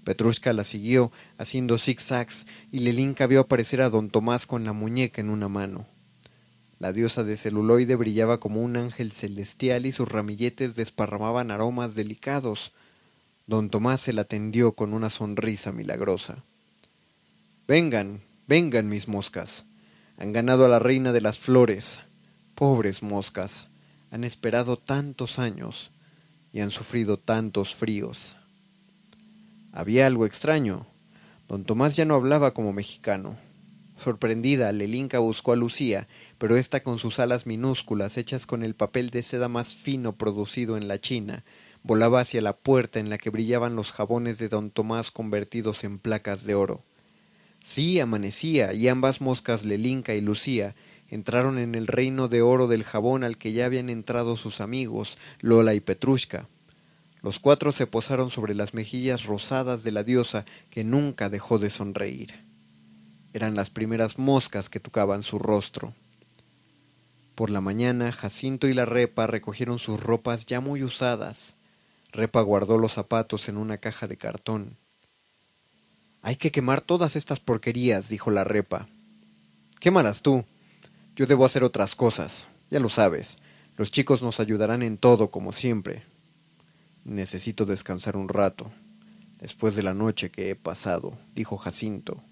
Petrushka la siguió, haciendo zigzags, y Lelinka vio aparecer a don Tomás con la muñeca en una mano. La diosa de celuloide brillaba como un ángel celestial y sus ramilletes desparramaban aromas delicados. Don Tomás se la tendió con una sonrisa milagrosa. Vengan, vengan mis moscas. Han ganado a la reina de las flores. Pobres moscas, han esperado tantos años y han sufrido tantos fríos. Había algo extraño. Don Tomás ya no hablaba como mexicano. Sorprendida, Lelinka buscó a Lucía, pero ésta con sus alas minúsculas, hechas con el papel de seda más fino producido en la China, volaba hacia la puerta en la que brillaban los jabones de don Tomás convertidos en placas de oro. Sí, amanecía, y ambas moscas Lelinka y Lucía entraron en el reino de oro del jabón al que ya habían entrado sus amigos, Lola y Petrushka. Los cuatro se posaron sobre las mejillas rosadas de la diosa que nunca dejó de sonreír. Eran las primeras moscas que tocaban su rostro. Por la mañana, Jacinto y la Repa recogieron sus ropas ya muy usadas. Repa guardó los zapatos en una caja de cartón. Hay que quemar todas estas porquerías, dijo la Repa. Quémalas tú. Yo debo hacer otras cosas. Ya lo sabes. Los chicos nos ayudarán en todo, como siempre. Necesito descansar un rato, después de la noche que he pasado, dijo Jacinto.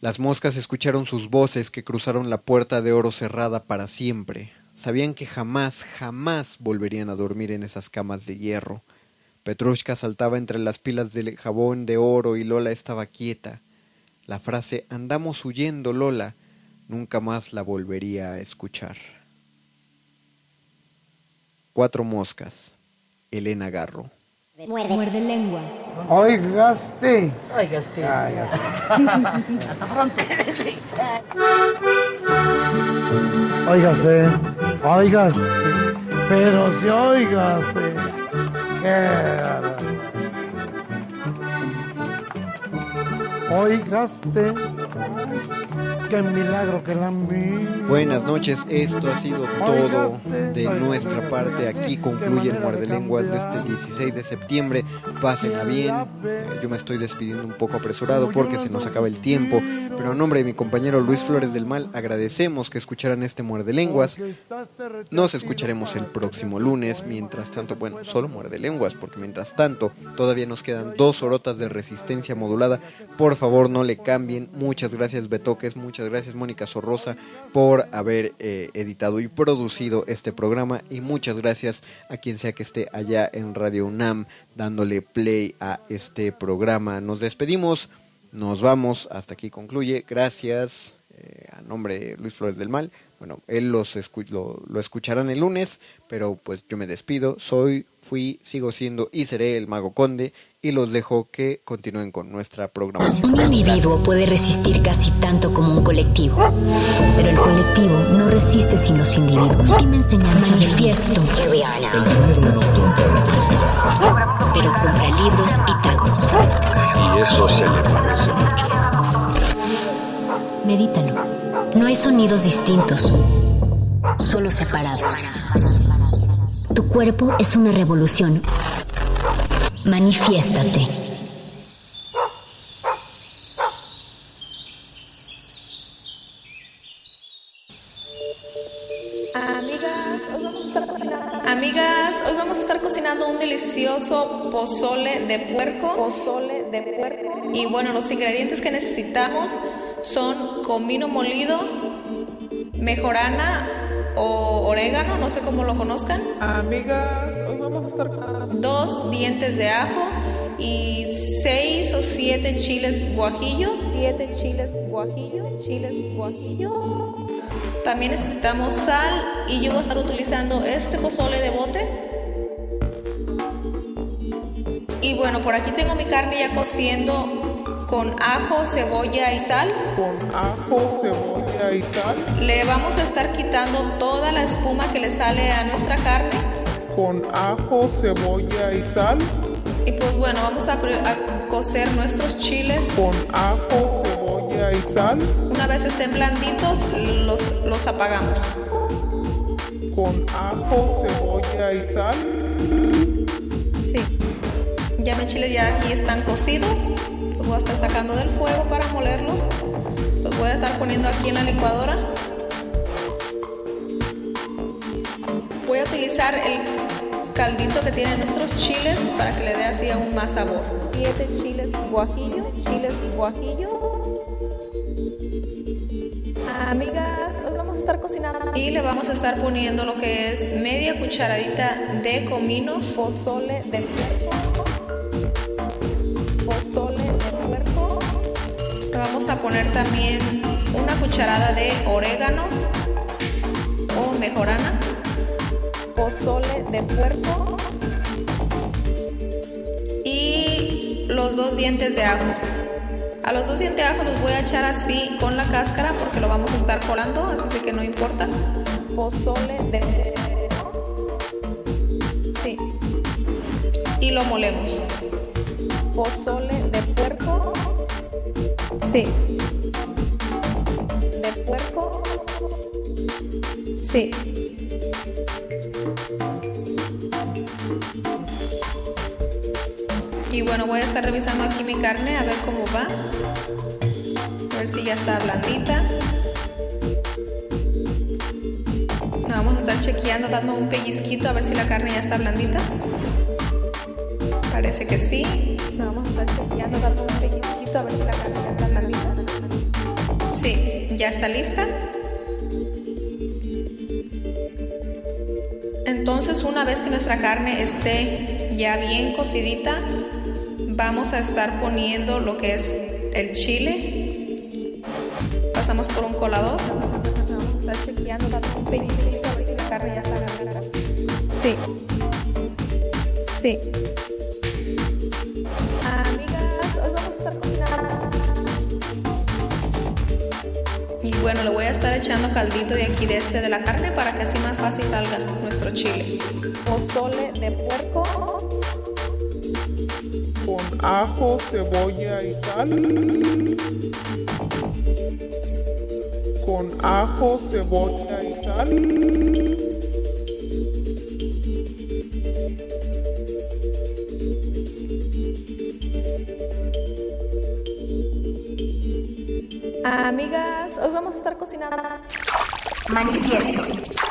Las moscas escucharon sus voces que cruzaron la puerta de oro cerrada para siempre. Sabían que jamás, jamás volverían a dormir en esas camas de hierro. Petrushka saltaba entre las pilas de jabón de oro y Lola estaba quieta. La frase Andamos huyendo, Lola, nunca más la volvería a escuchar. Cuatro moscas. Elena Garro. Muerde, Muerde lenguas. Oigaste. Oigaste. Hasta pronto. Oigaste. Oigaste. Pero si oigaste. Oigaste. Qué milagro que la vi. Buenas noches, esto ha sido todo de nuestra parte. Aquí concluye el Muerde Lenguas de este 16 de septiembre. Pásenla bien. Eh, Yo me estoy despidiendo un poco apresurado porque se nos acaba el tiempo. Pero a nombre de mi compañero Luis Flores del Mal, agradecemos que escucharan este Muerde Lenguas. Nos escucharemos el próximo lunes. Mientras tanto, bueno, solo Muerde Lenguas, porque mientras tanto todavía nos quedan dos horotas de resistencia modulada. Por favor, no le cambien. Muchas gracias, Betoques. Muchas gracias, Mónica Sorrosa, por haber eh, editado y producido este programa. Y muchas gracias a quien sea que esté allá en Radio UNAM dándole play a este programa. Nos despedimos. Nos vamos, hasta aquí concluye. Gracias eh, a nombre de Luis Flores del Mal. Bueno, él los escu lo, lo, escucharán el lunes, pero pues yo me despido. Soy, fui, sigo siendo y seré el Mago Conde y los dejo que continúen con nuestra programación. Un individuo puede resistir casi tanto como un colectivo, pero el colectivo no resiste sin los individuos. Última enseñanza manifiesto. El dinero no compra la felicidad. Pero compra libros y tacos. Y eso se le parece mucho. Medítalo. No hay sonidos distintos, solo separados. Tu cuerpo es una revolución. Manifiéstate. Amigas hoy, vamos a estar cocinando. Amigas, hoy vamos a estar cocinando un delicioso pozole de puerco. Pozole de puerco. Y bueno, los ingredientes que necesitamos son comino molido, mejorana o orégano, no sé cómo lo conozcan. Amigas, hoy vamos a estar dos dientes de ajo y seis o siete chiles guajillos. Siete chiles guajillos, chiles guajillos. También necesitamos sal y yo voy a estar utilizando este pozole de bote. Y bueno, por aquí tengo mi carne ya cociendo con ajo, cebolla y sal. Con ajo, cebolla y sal. Le vamos a estar quitando toda la espuma que le sale a nuestra carne. Con ajo, cebolla y sal. Y pues bueno, vamos a, a cocer nuestros chiles. Con ajo, cebolla y sal. Una vez estén blanditos, los, los apagamos. Con ajo, cebolla y sal. Sí. Ya mis chiles ya aquí están cocidos. Los voy a estar sacando del fuego para molerlos. Los voy a estar poniendo aquí en la licuadora. Voy a utilizar el caldito que tienen nuestros chiles para que le dé así aún más sabor. Siete chiles guajillo, chiles guajillo. Amigas, hoy vamos a estar cocinando y le vamos a estar poniendo lo que es media cucharadita de cominos, pozole de cuerpo. Vamos a poner también una cucharada de orégano o mejorana pozole de puerco y los dos dientes de ajo. A los dos dientes de ajo los voy a echar así con la cáscara porque lo vamos a estar colando, así que no importa. Pozole de Sí. Y lo molemos. Pozole de puerco. Sí. De puerco. Sí. Y bueno, voy a estar revisando aquí mi carne a ver cómo va. A ver si ya está blandita. vamos a estar chequeando, dando un pellizquito a ver si la carne ya está blandita. Parece que sí. vamos a estar chequeando, dando un pellizquito a ver si la carne ya está. Sí, ya está lista. Entonces, una vez que nuestra carne esté ya bien cocidita, vamos a estar poniendo lo que es el chile. Pasamos por un colador. Chequeando, la carne ya está. Sí. Sí. Bueno, le voy a estar echando caldito de aquí de este de la carne para que así más fácil salga nuestro chile. Pozole de puerco con ajo, cebolla y sal. Con ajo, cebolla y sal. Amigas, vamos a estar cocinando. Manifiesto.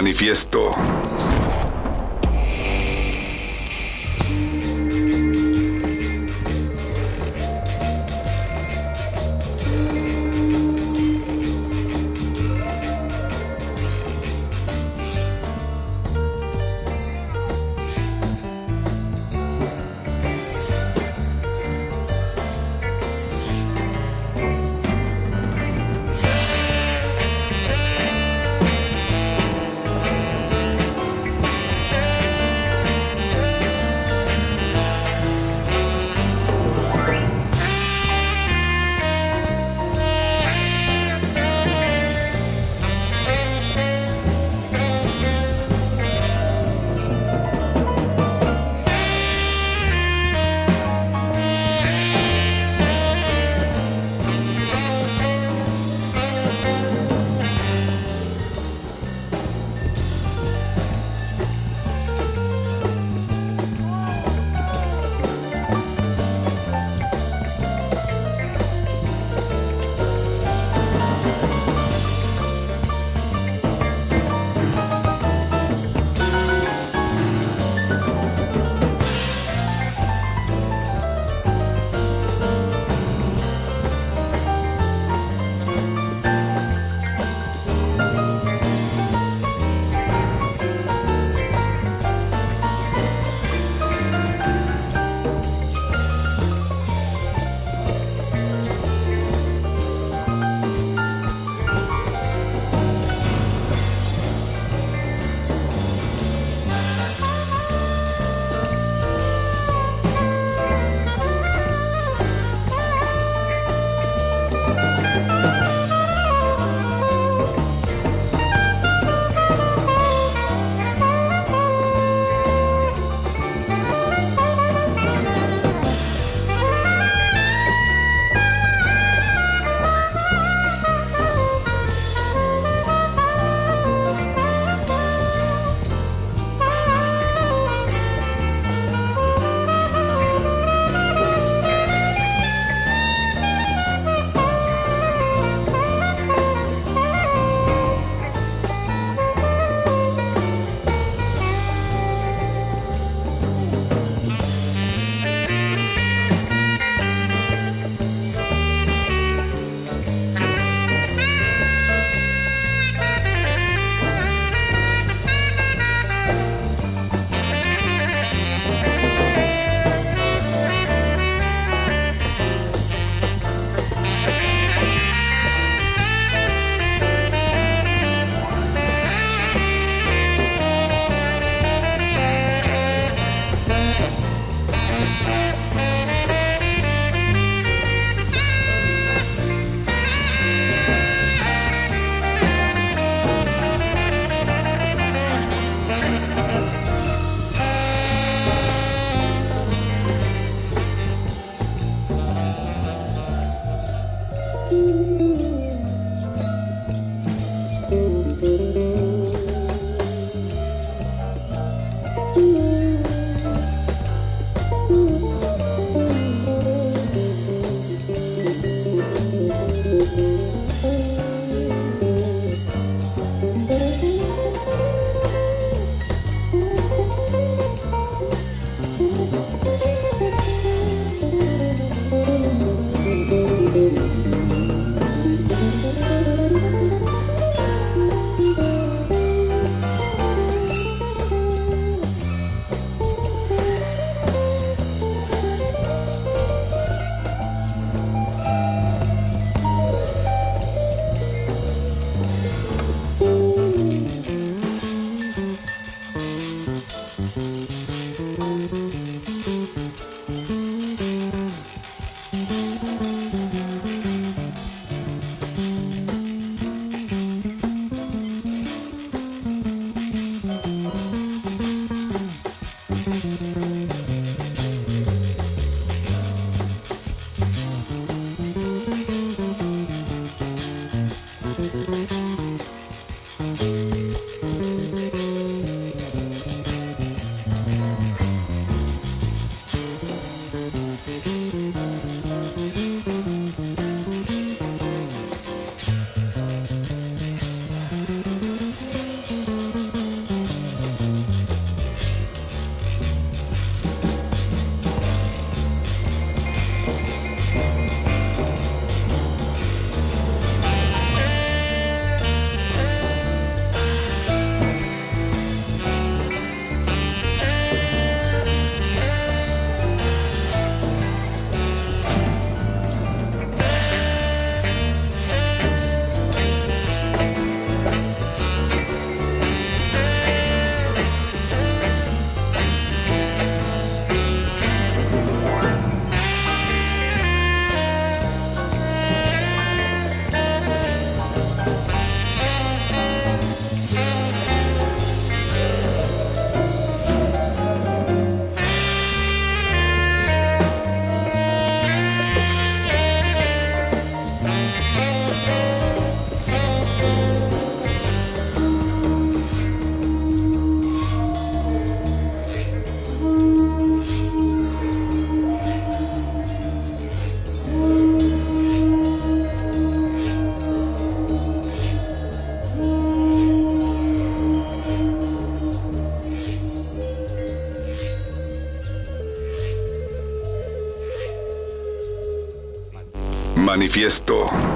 Manifiesto. Manifiesto.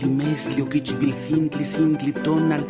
Sintli, sintli, mesli, oquichpil, sintli, sintli, tonal,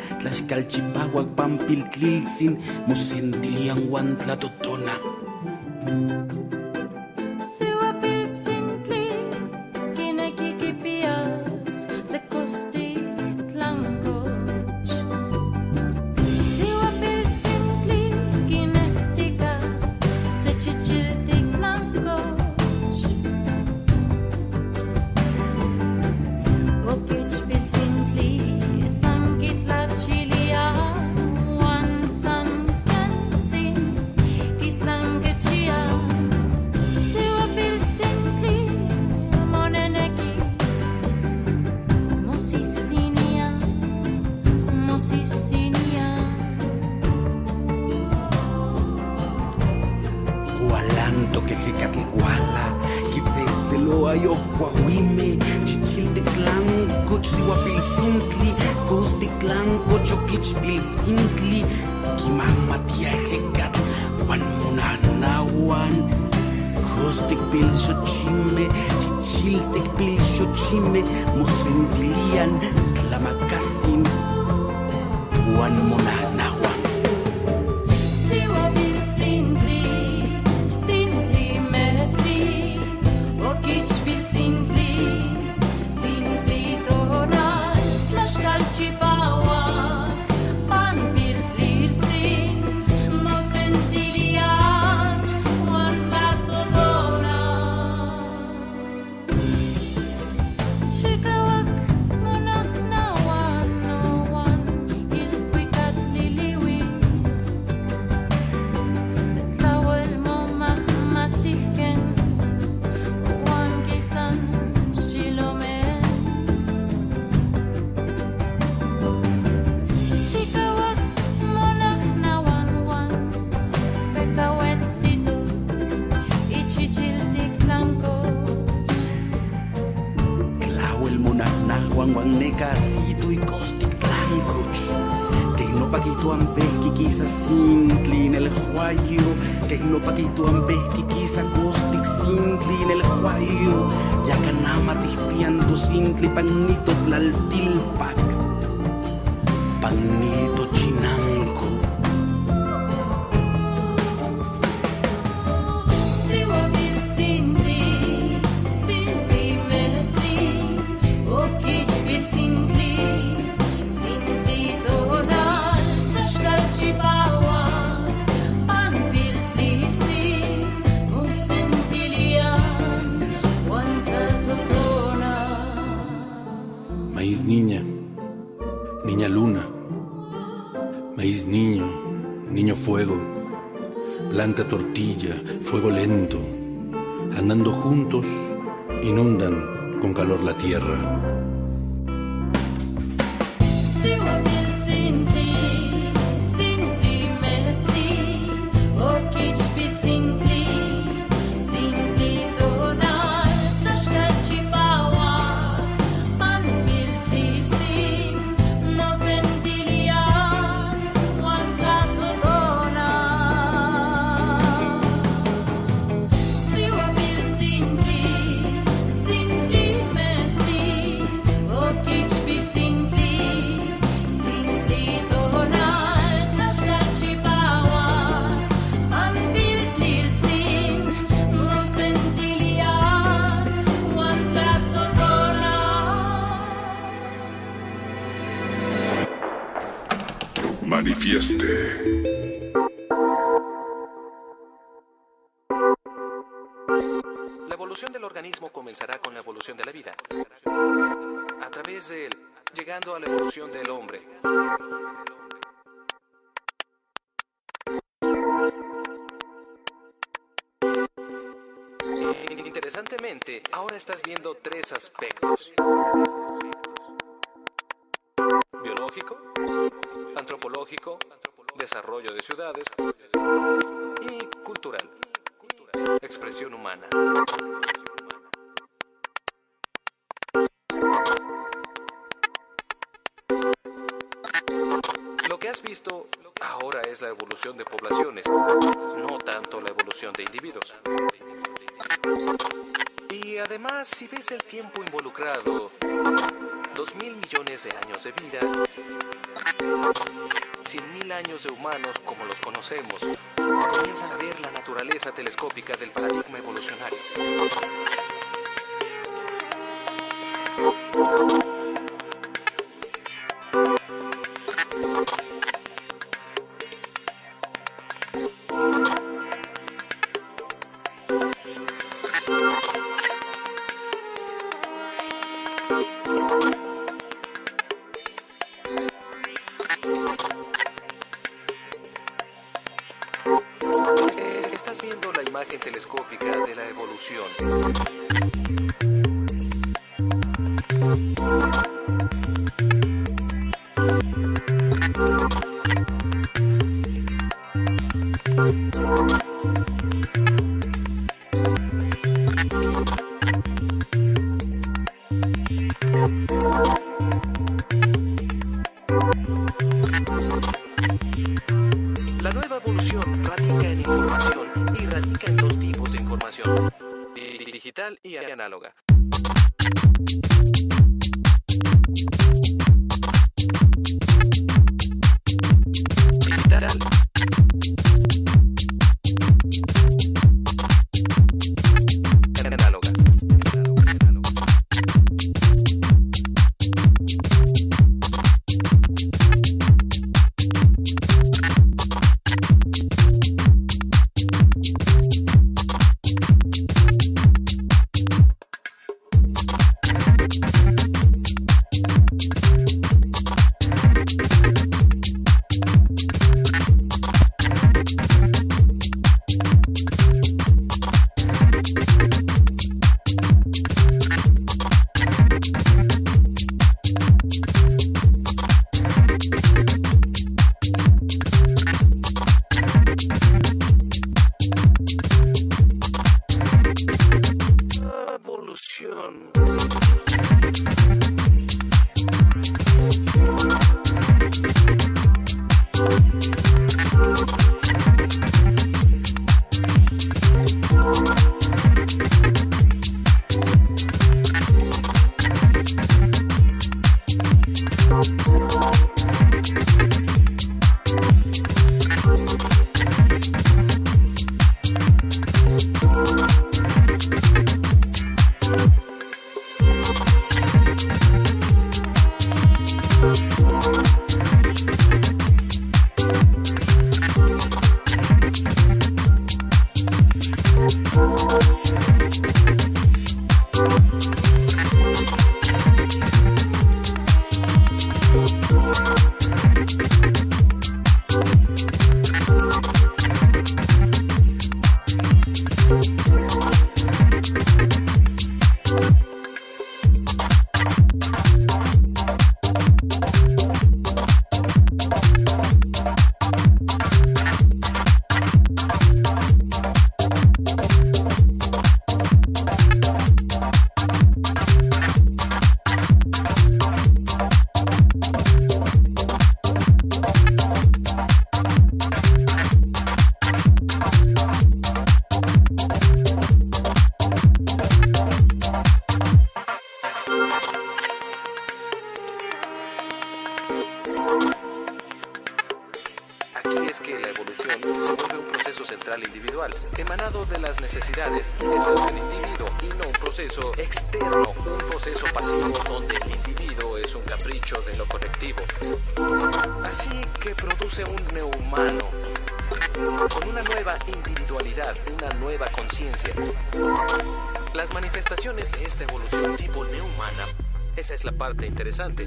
tlaxcalchipahuac, pampil, tliltzin, mosentilian, guantla, totona. biológico, esa es la parte interesante.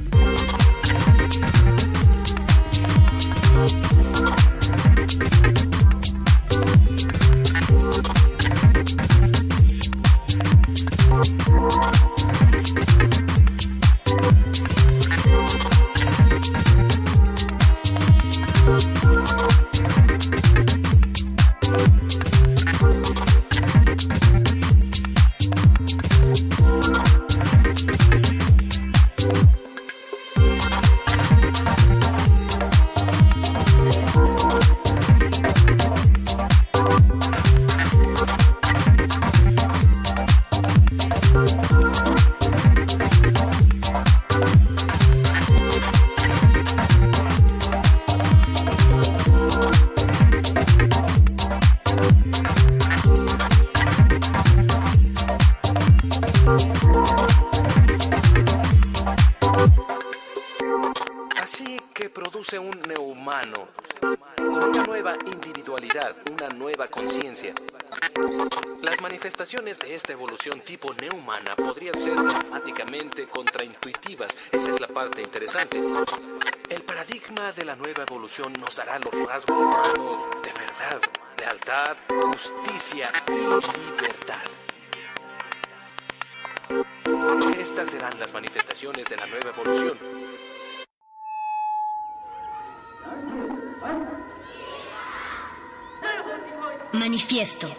Nos los rasgos humanos de verdad, lealtad, justicia y libertad. Estas serán las manifestaciones de la nueva evolución. Manifiesto.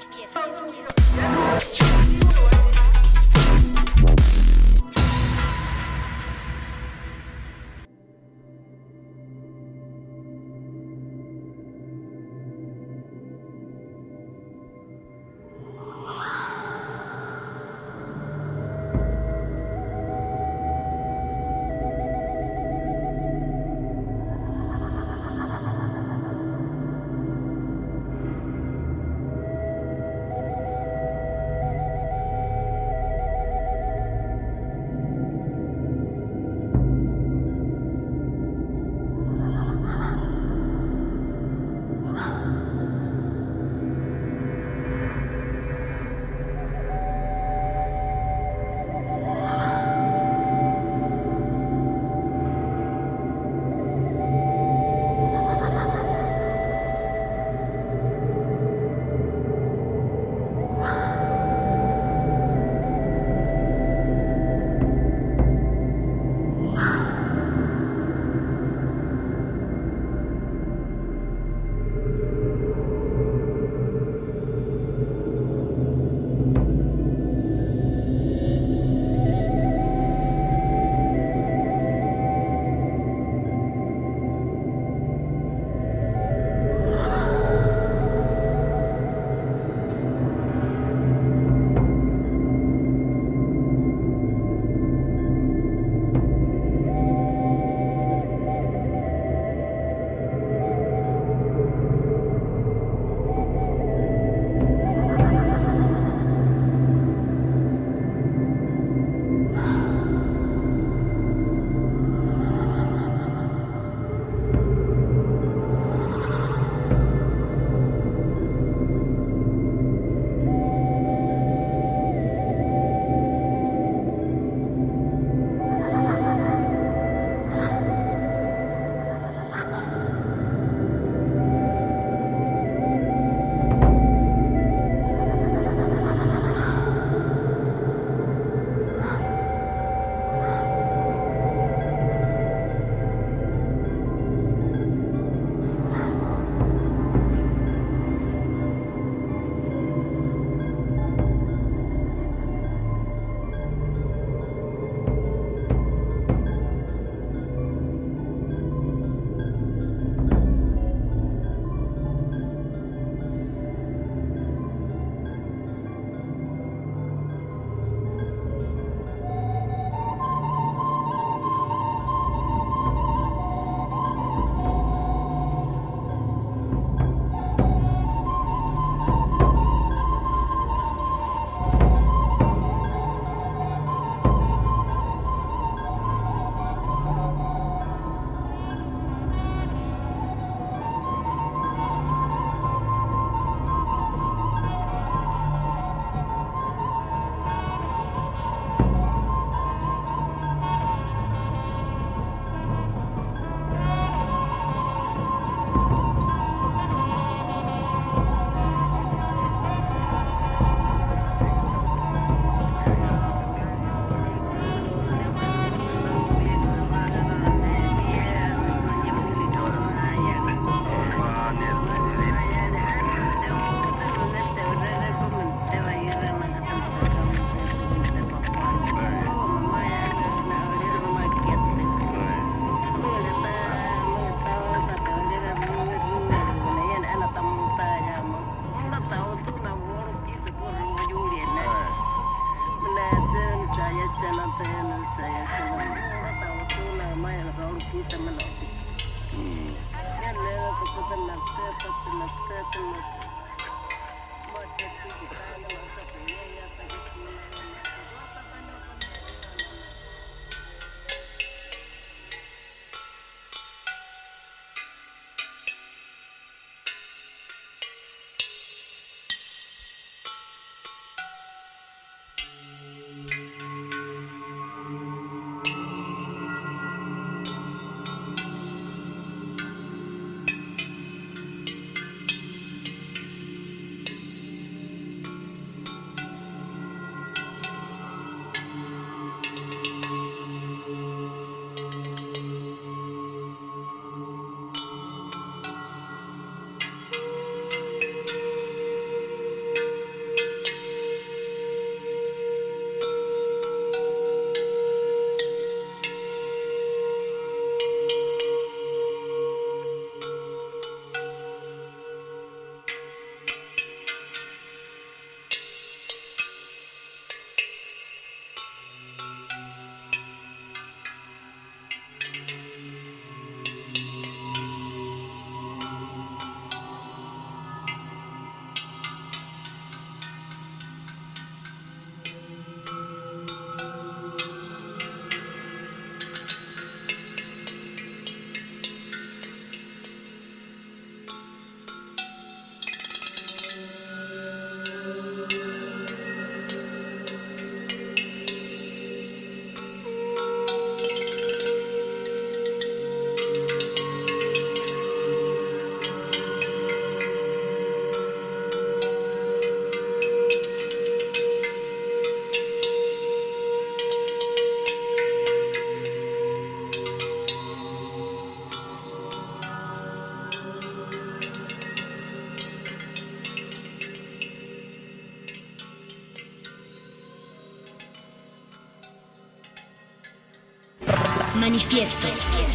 Manifiesto.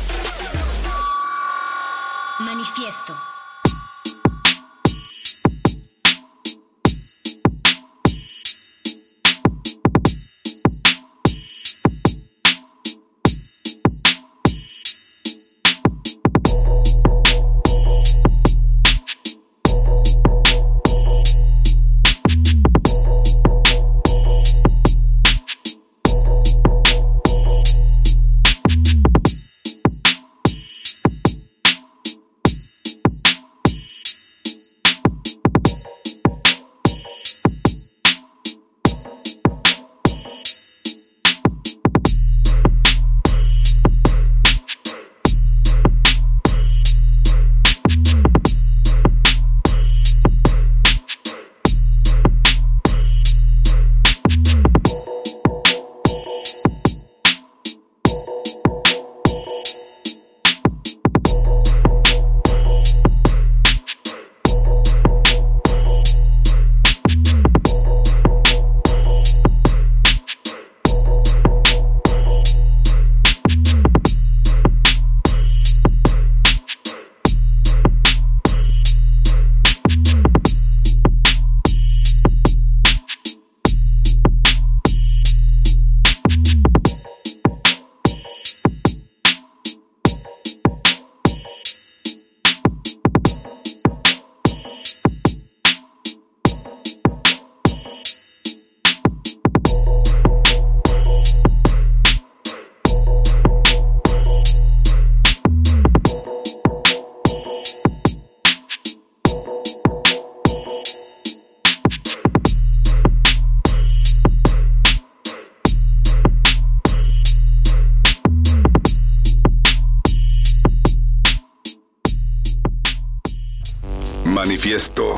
Manifiesto.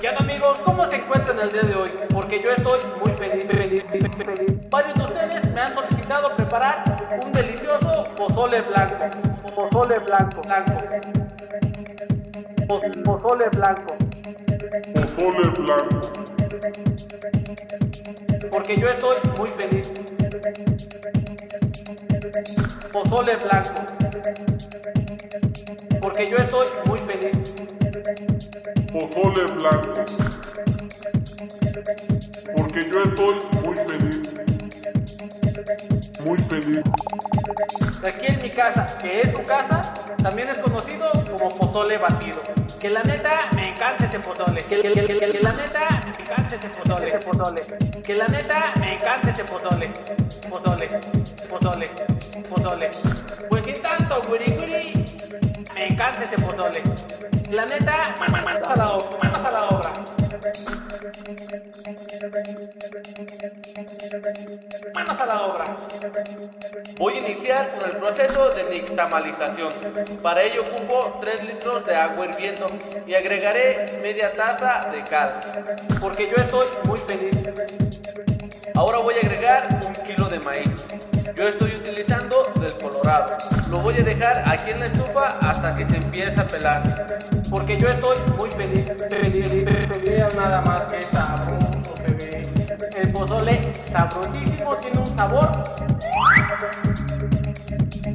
¿Qué onda amigos? ¿Cómo se encuentran el día de hoy? Porque yo estoy muy feliz, feliz, feliz, feliz. Varios de ustedes me han solicitado preparar un delicioso pozole blanco. Pozole blanco, blanco. Poz- Pozole blanco. Pozole blanco. Porque yo estoy muy feliz. Pozole blanco. Porque yo estoy muy feliz. Pozole blanco. Porque yo estoy muy feliz. Muy feliz. Aquí en mi casa, que es su casa, también es conocido como pozole batido. Que la neta me encanta ese pozole. Que, que- que- que- que la neta me encanta ese pozole. Ese pozole. Que la neta me encanta ese pozole. Pozole, pozole, pozole. Pues sin tanto, me encanta ese pozole. La neta, manos a la obra, manos a la obra. Manos a la obra. Voy a iniciar con el proceso de nixtamalización. Para ello ocupo 3 litros de agua hirviendo y agregaré media taza de cal, porque yo estoy muy feliz. Ahora voy a agregar un kilo de maíz. Yo estoy utilizando del colorado. Lo voy a dejar aquí en la estufa hasta que se empiece a pelar. Porque yo estoy muy feliz. Nada más que sabroso, bebé. El pozole sabrosísimo, tiene un sabor.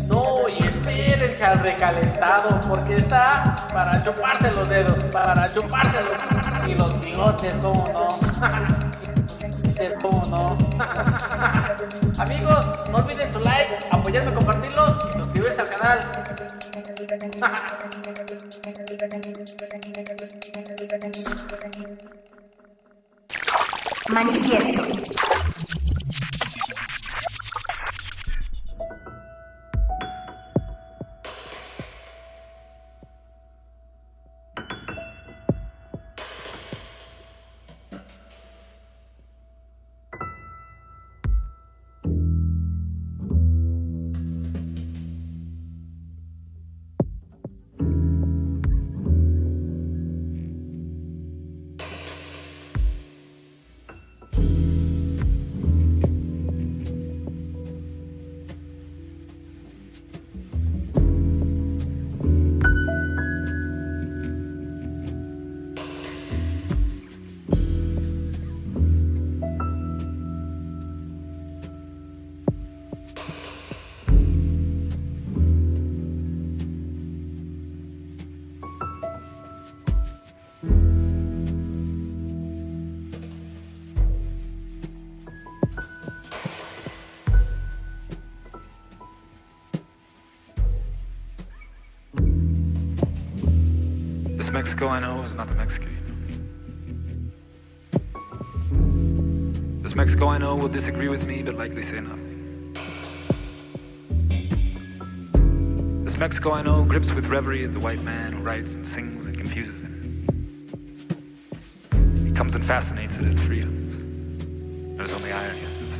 No, y espérense al recalentado, porque está para chuparse los dedos, para chuparse los y los bigotes, ¿cómo no? Amigos, no olviden su like, apoyarme, compartirlo y suscribirse al canal. Manifiesto. Mexico I know is not the Mexico you know. This Mexico I know will disagree with me, but likely say nothing. This Mexico I know grips with reverie the white man who writes and sings and confuses him. He comes and fascinates at its freedoms. There's only irony in this.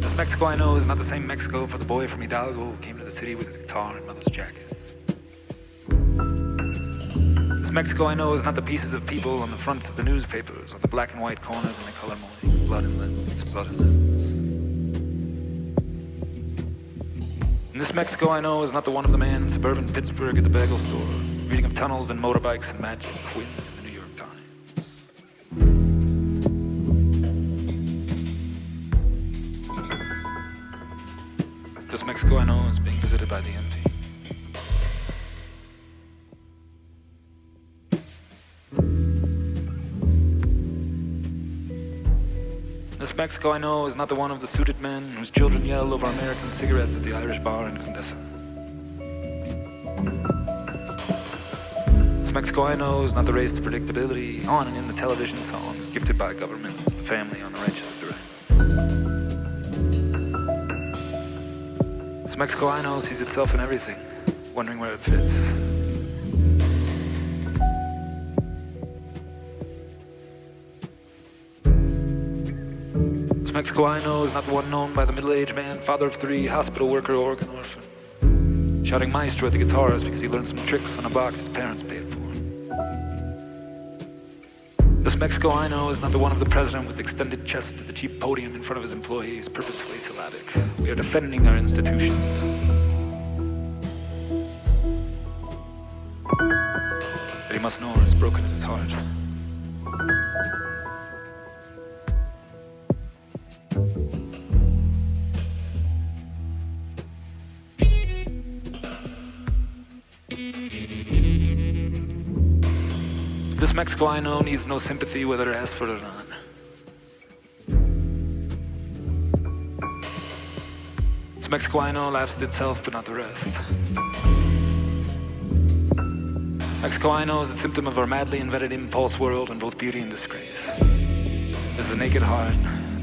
This Mexico I know is not the same Mexico for the boy from Hidalgo who came to the city with his guitar and mother's jacket. Mexico I know is not the pieces of people on the fronts of the newspapers or the black and white corners in the color morning. Blood and limbs, blood and limbs. And this Mexico I know is not the one of the man in suburban Pittsburgh at the bagel store, reading of tunnels and motorbikes and magic, wind in the New York Times. This Mexico I know is being visited by the empty. Mexico I know is not the one of the suited men whose children yell over American cigarettes at the Irish bar in Condesa. This Mexico I know is not the race to predictability on and in the television songs gifted by governments, the family on the righteous direct. This Mexico I know sees itself in everything, wondering where it fits. Mexico I know is not the one known by the middle-aged man, father of three, hospital worker, organ orphan, shouting maestro at the guitars because he learned some tricks on a box his parents paid for. This Mexico I know is not the one of the president with extended chest at the cheap podium in front of his employees, purposefully syllabic. We are defending our institutions. But he must know as broken as his heart. This Mexico I know needs no sympathy whether it asks for it or not. This Mexico I know laughs at itself but not the rest. Mexico I know is a symptom of our madly invented impulse world in both beauty and disgrace. Is the naked heart,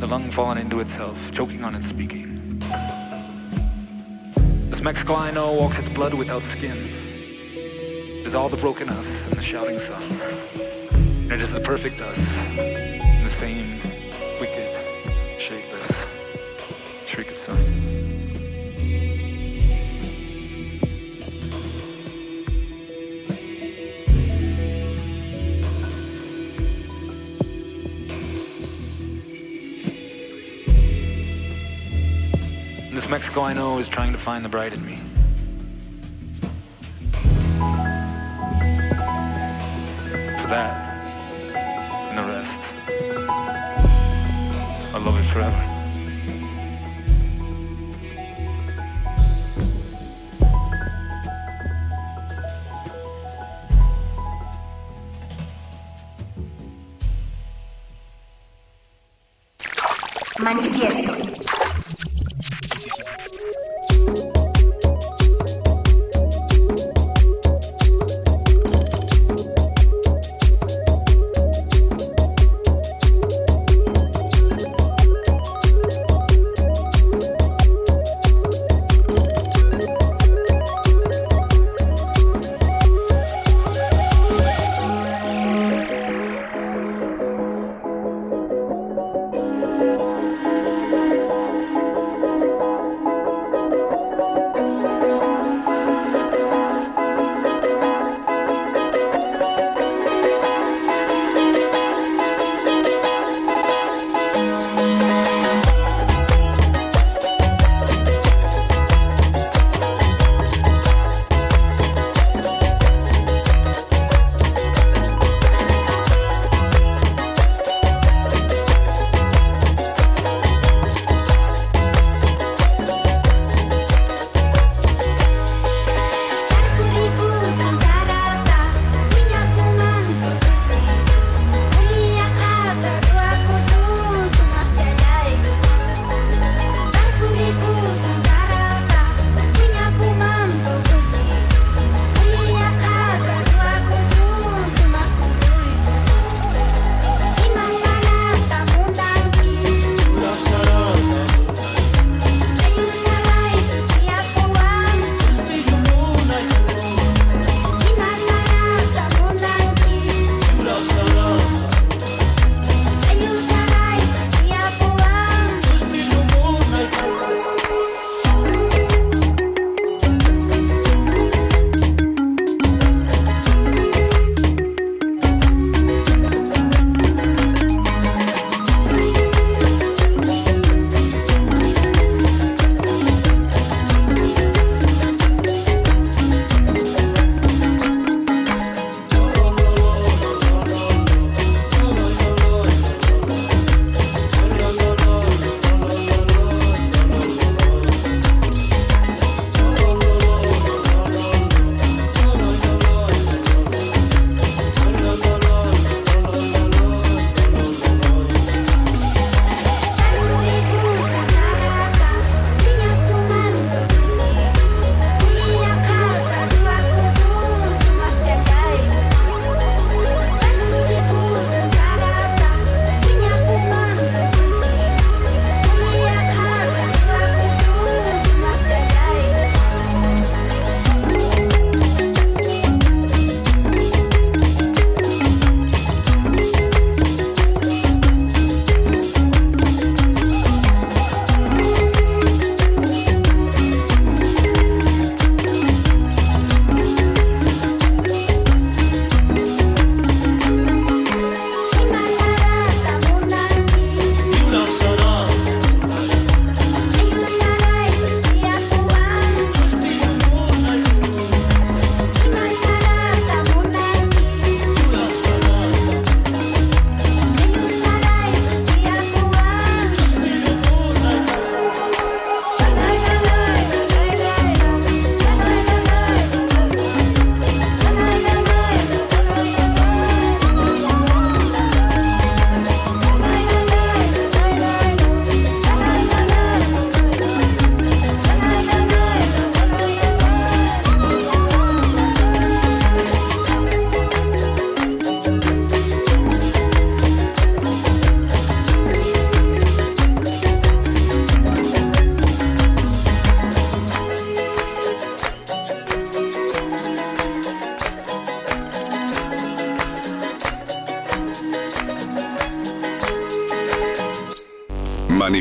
the lung fallen into itself, choking on its speaking. This Mexico I know walks its blood without skin. It is all the broken us and the shouting sun. And it is the perfect us, the same Mexico I know is trying to find the bride in me. For that and the rest, I love it forever. Manifiesto.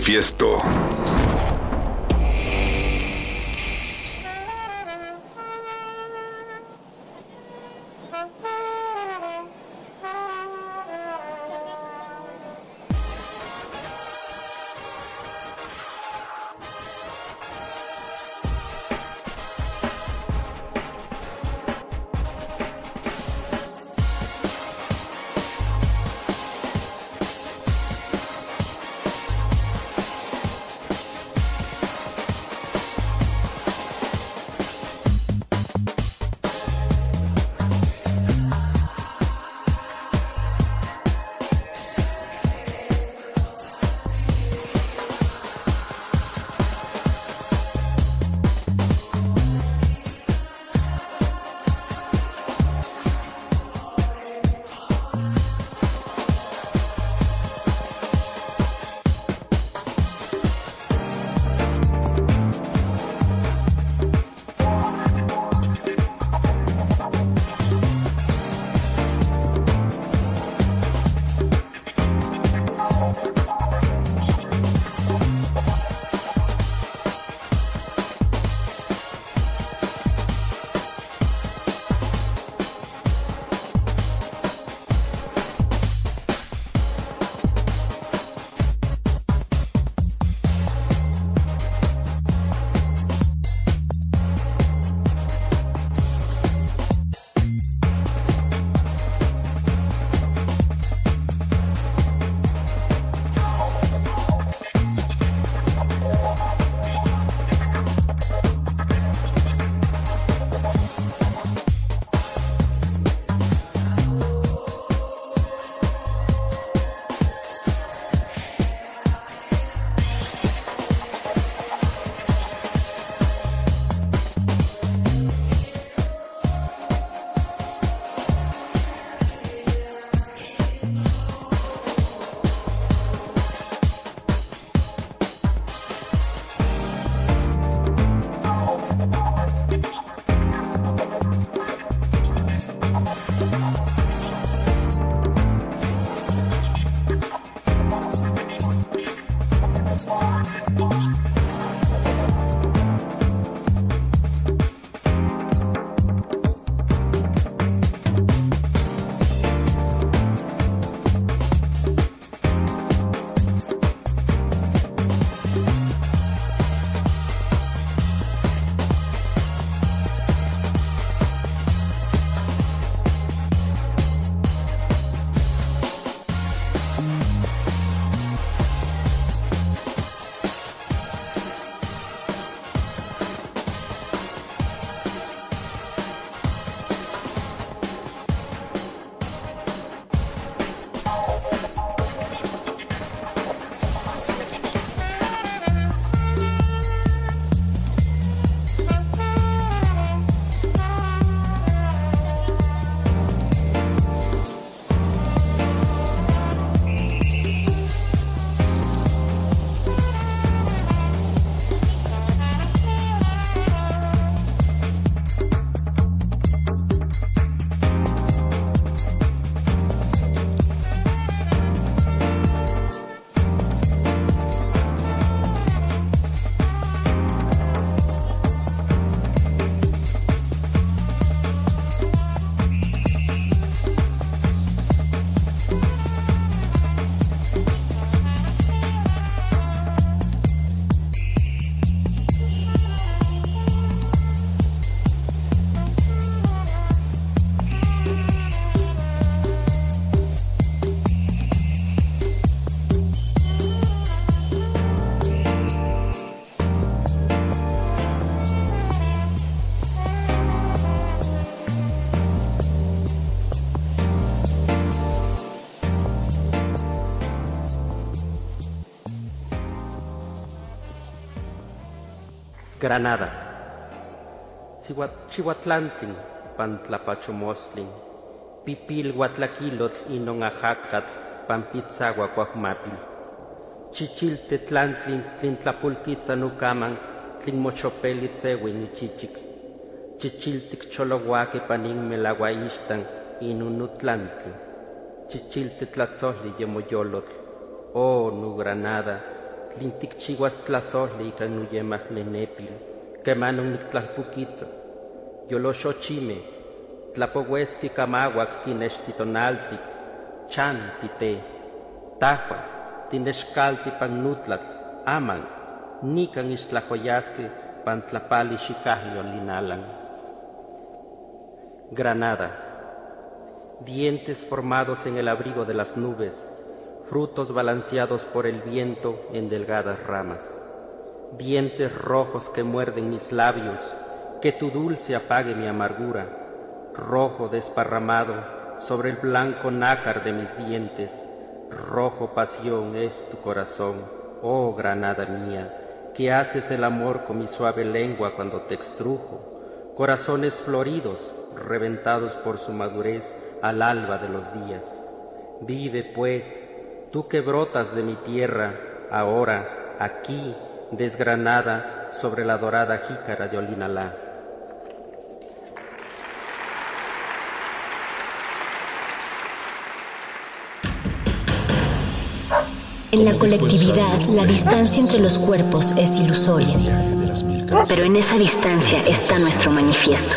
Manifiesto. Granada. Chihuatlantli, Pantlapachomostlin, Pipil Huatlaquilotl inon ajacat, Pampitzagua Cuajmapil. Chichilte Tlantlin, Tlintlapulquitza Nucaman, Tlinmochopeli Tzewin Chichic. Chichiltic Cholohuaque Panin Melaguaixtan, Inunutlantli. Chichilte Tlatzohli Yemoyolotl. Oh, nu Granada, tlin tikchiuas tlazohli ika nuyemah nenepil, kemanon niktlalpukitza, yoloxochime, tlapoueski kamauak kinextitonaltik, chan tite, tahua, tinexkalti pan nutlatl, aman, nikan ixtlajoyaski pan tlapali xikahyo linalan. Granada, dientes formados en el abrigo de las nubes, frutos balanceados por el viento en delgadas ramas, dientes rojos que muerden mis labios, que tu dulce apague mi amargura, rojo desparramado sobre el blanco nácar de mis dientes, rojo pasión es tu corazón, oh granada mía, que haces el amor con mi suave lengua cuando te extrujo, corazones floridos, reventados por su madurez al alba de los días. Vive pues, tú que brotas de mi tierra, ahora, aquí, desgranada sobre la dorada jícara de Olinalá. En la colectividad, la distancia entre los cuerpos es ilusoria, pero en esa distancia está nuestro manifiesto.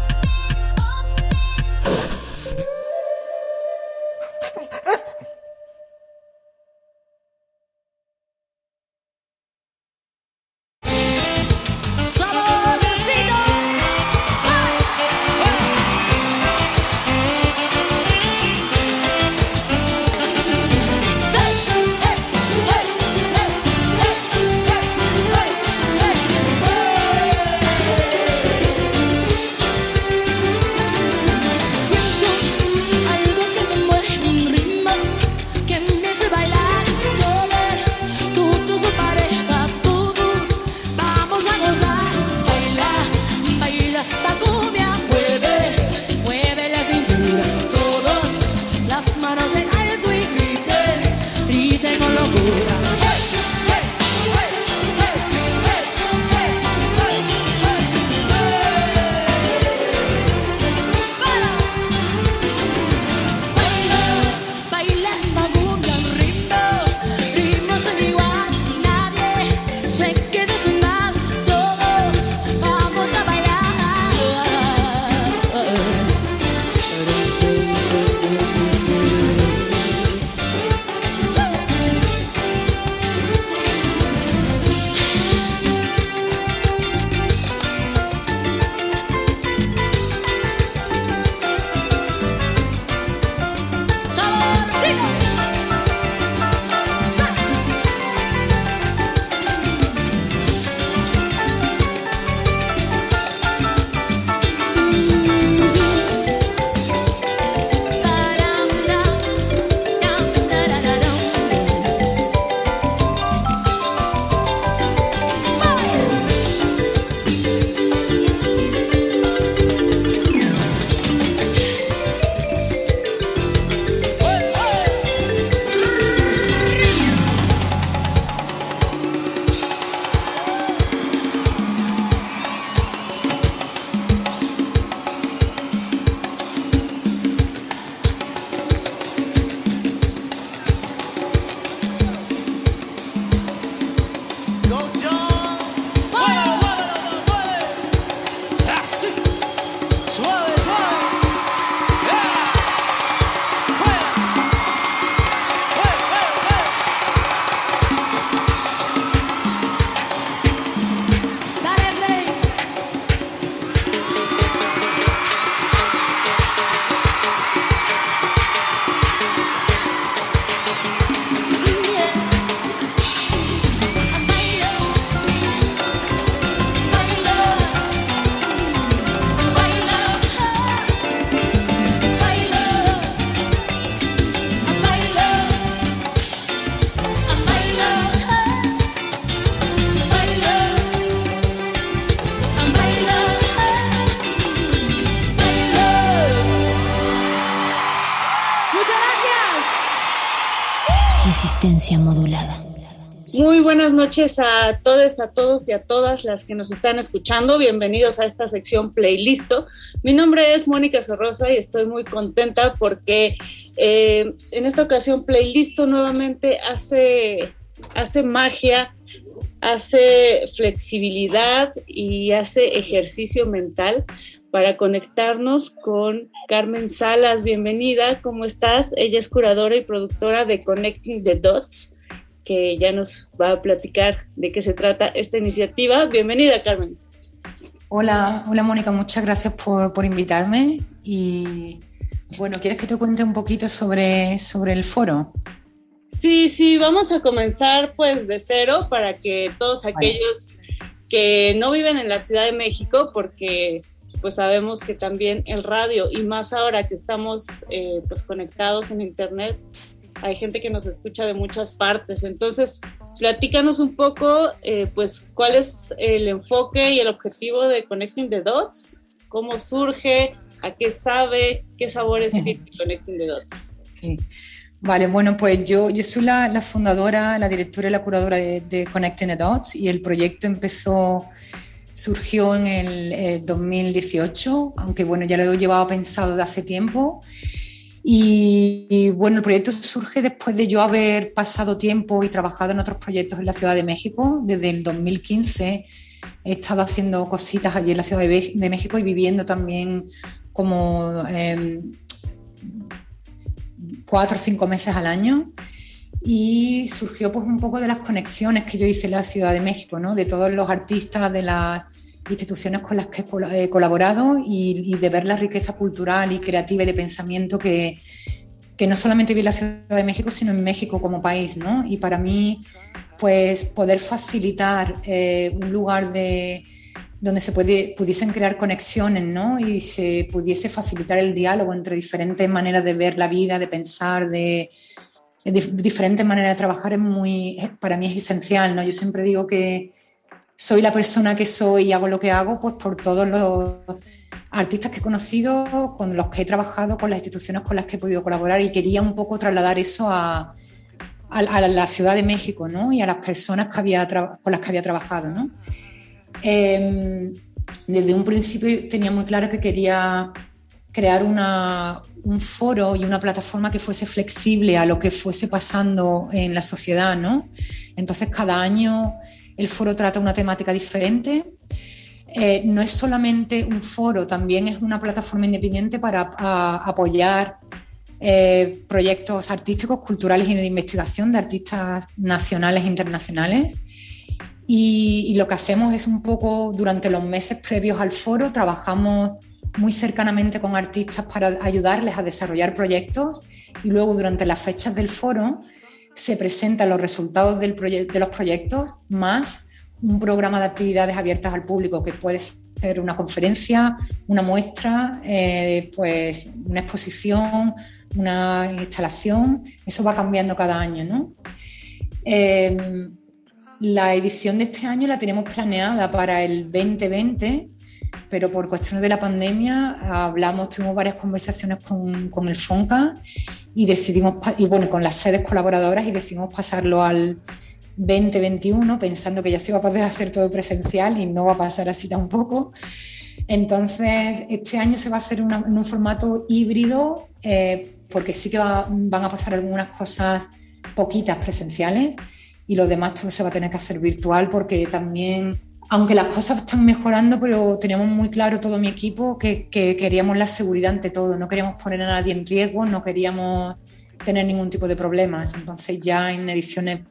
Resistencia modulada. Muy buenas noches a todos, a todos y a todas las que nos están escuchando. Bienvenidos a esta sección Playlisto. Mi nombre es Mónica Sorrosa y estoy muy contenta porque eh, en esta ocasión Playlisto nuevamente hace, hace magia, hace flexibilidad y hace ejercicio mental para conectarnos con Carmen Salas. Bienvenida, ¿cómo estás? Ella es curadora y productora de Connecting the Dots que ya nos va a platicar de qué se trata esta iniciativa. Bienvenida, Carmen. Hola, hola Mónica, muchas gracias por, por invitarme. Y bueno, ¿quieres que te cuente un poquito sobre, sobre el foro? Sí, sí, vamos a comenzar pues de cero para que todos aquellos que no viven en la Ciudad de México, porque pues sabemos que también el radio y más ahora que estamos eh, pues conectados en internet, hay gente que nos escucha de muchas partes. Entonces, platícanos un poco, eh, pues, cuál es el enfoque y el objetivo de Connecting the Dots, cómo surge, a qué sabe, qué sabores tiene Connecting the Dots. Sí. Vale, bueno, pues yo, yo soy la, fundadora, la directora y la curadora de, Connecting the Dots y el proyecto empezó, surgió en el 2018, aunque bueno, ya lo he llevado pensado de hace tiempo y, bueno, el proyecto surge después de yo haber pasado tiempo y trabajado en otros proyectos en la Ciudad de México. Desde el 2015 he estado haciendo cositas allí en la Ciudad de, México y viviendo también como em, cuatro o cinco meses al año. Y surgió pues un poco de las conexiones que yo hice en la Ciudad de México, ¿no? de todos los artistas, de las instituciones con las que he colaborado y, de ver la riqueza cultural y creativa y de pensamiento que, que, no solamente vi en la Ciudad de México, sino en México como país. Y para mí, pues poder facilitar eh, un lugar de, donde se pudiesen crear conexiones, ¿no? Y se pudiese facilitar el diálogo entre diferentes maneras de ver la vida, de pensar, de diferentes maneras de trabajar, es muy, para mí es esencial, ¿no? Yo siempre digo que soy la persona que soy y hago lo que hago pues por todos los artistas que he conocido, con los que he trabajado, con las instituciones con las que he podido colaborar y quería un poco trasladar eso a, la Ciudad de México ¿no? y a las personas que había con las que había trabajado. ¿no? Em, desde un principio tenía muy claro que quería crear una, un foro y una plataforma que fuese flexible a lo que fuese pasando en la sociedad. ¿no? Entonces cada año el foro trata una temática diferente. Eh, no es solamente un foro, también es una plataforma independiente para apoyar eh, proyectos artísticos, culturales y de investigación de artistas nacionales e internacionales. Y, lo que hacemos es un poco, durante los meses previos al foro, trabajamos muy cercanamente con artistas para ayudarles a desarrollar proyectos y luego durante las fechas del foro se presentan los resultados de los proyectos más un programa de actividades abiertas al público que puede ser una conferencia, una muestra, eh, pues una exposición, una instalación. Eso va cambiando cada año, ¿no? Em, la edición de este año la tenemos planeada para el 2020, pero por cuestiones de la pandemia hablamos, tuvimos varias conversaciones con, con el FONCA y decidimos, y bueno, con las sedes colaboradoras y decidimos pasarlo al 2021 pensando que ya se iba a poder hacer todo presencial y no va a pasar así tampoco. Entonces, este año se va a hacer en un formato híbrido eh, porque sí que van a pasar algunas cosas poquitas presenciales y lo demás todo se va a tener que hacer virtual porque también, aunque las cosas están mejorando, pero teníamos muy claro todo mi equipo que, que queríamos la seguridad ante todo, no queríamos poner a nadie en riesgo, no queríamos tener ningún tipo de problemas. Entonces ya en ediciones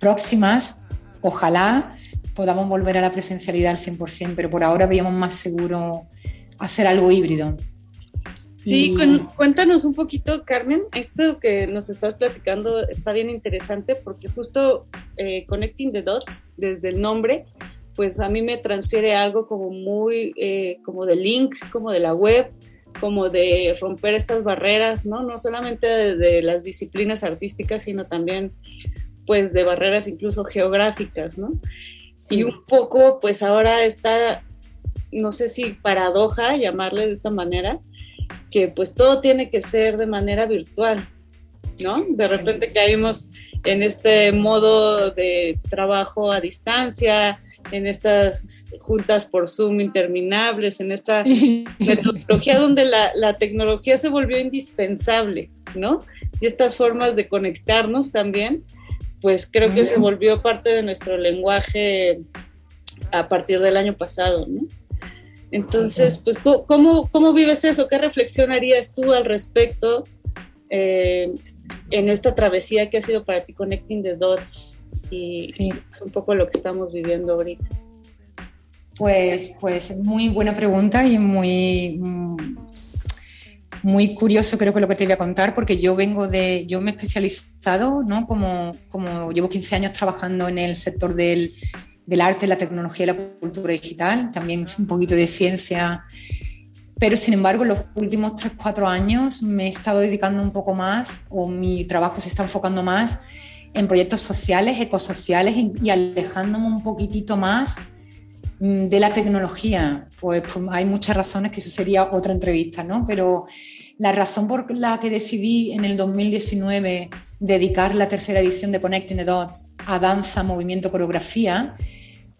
próximas, ojalá podamos volver a la presencialidad al 100%, pero por ahora veíamos más seguro hacer algo híbrido. Sí, cuéntanos un poquito, Carmen, esto que nos estás platicando está bien interesante porque justo eh, Connecting the Dots, desde el nombre, pues a mí me transfiere algo como muy, eh, como de link, como de la web, como de romper estas barreras, ¿no? No solamente de las disciplinas artísticas, sino también pues de barreras incluso geográficas, ¿no? Y un poco, pues ahora está, no sé si paradoja llamarle de esta manera, que pues todo tiene que ser de manera virtual. ¿no? De repente caímos en este modo de trabajo a distancia, en estas juntas por Zoom interminables, en esta metodología donde la, tecnología se volvió indispensable, ¿no? Y estas formas de conectarnos también, pues creo que se volvió parte de nuestro lenguaje a partir del año pasado, ¿no? Entonces, pues, ¿cómo, cómo vives eso? ¿Qué reflexión harías tú al respecto eh, en esta travesía que ha sido para ti Connecting the Dots? Y es un poco lo que estamos viviendo ahorita. Pues, pues muy buena pregunta y muy, muy curioso creo que lo que te voy a contar, porque yo vengo de, yo me he especializado, ¿no? Como, como llevo 15 años trabajando en el sector del, del arte, la tecnología y la cultura digital, también un poquito de ciencia, pero sin embargo los últimos 3-4 años me he estado dedicando un poco más, o mi trabajo se está enfocando más en proyectos sociales, ecosociales y alejándome un poquitito más mm, de la tecnología. Pues, pues, hay muchas razones que eso sería otra entrevista, ¿no? Pero la razón por la que decidí en el 2019 dedicar la tercera edición de Connecting the Dots a danza, movimiento, coreografía,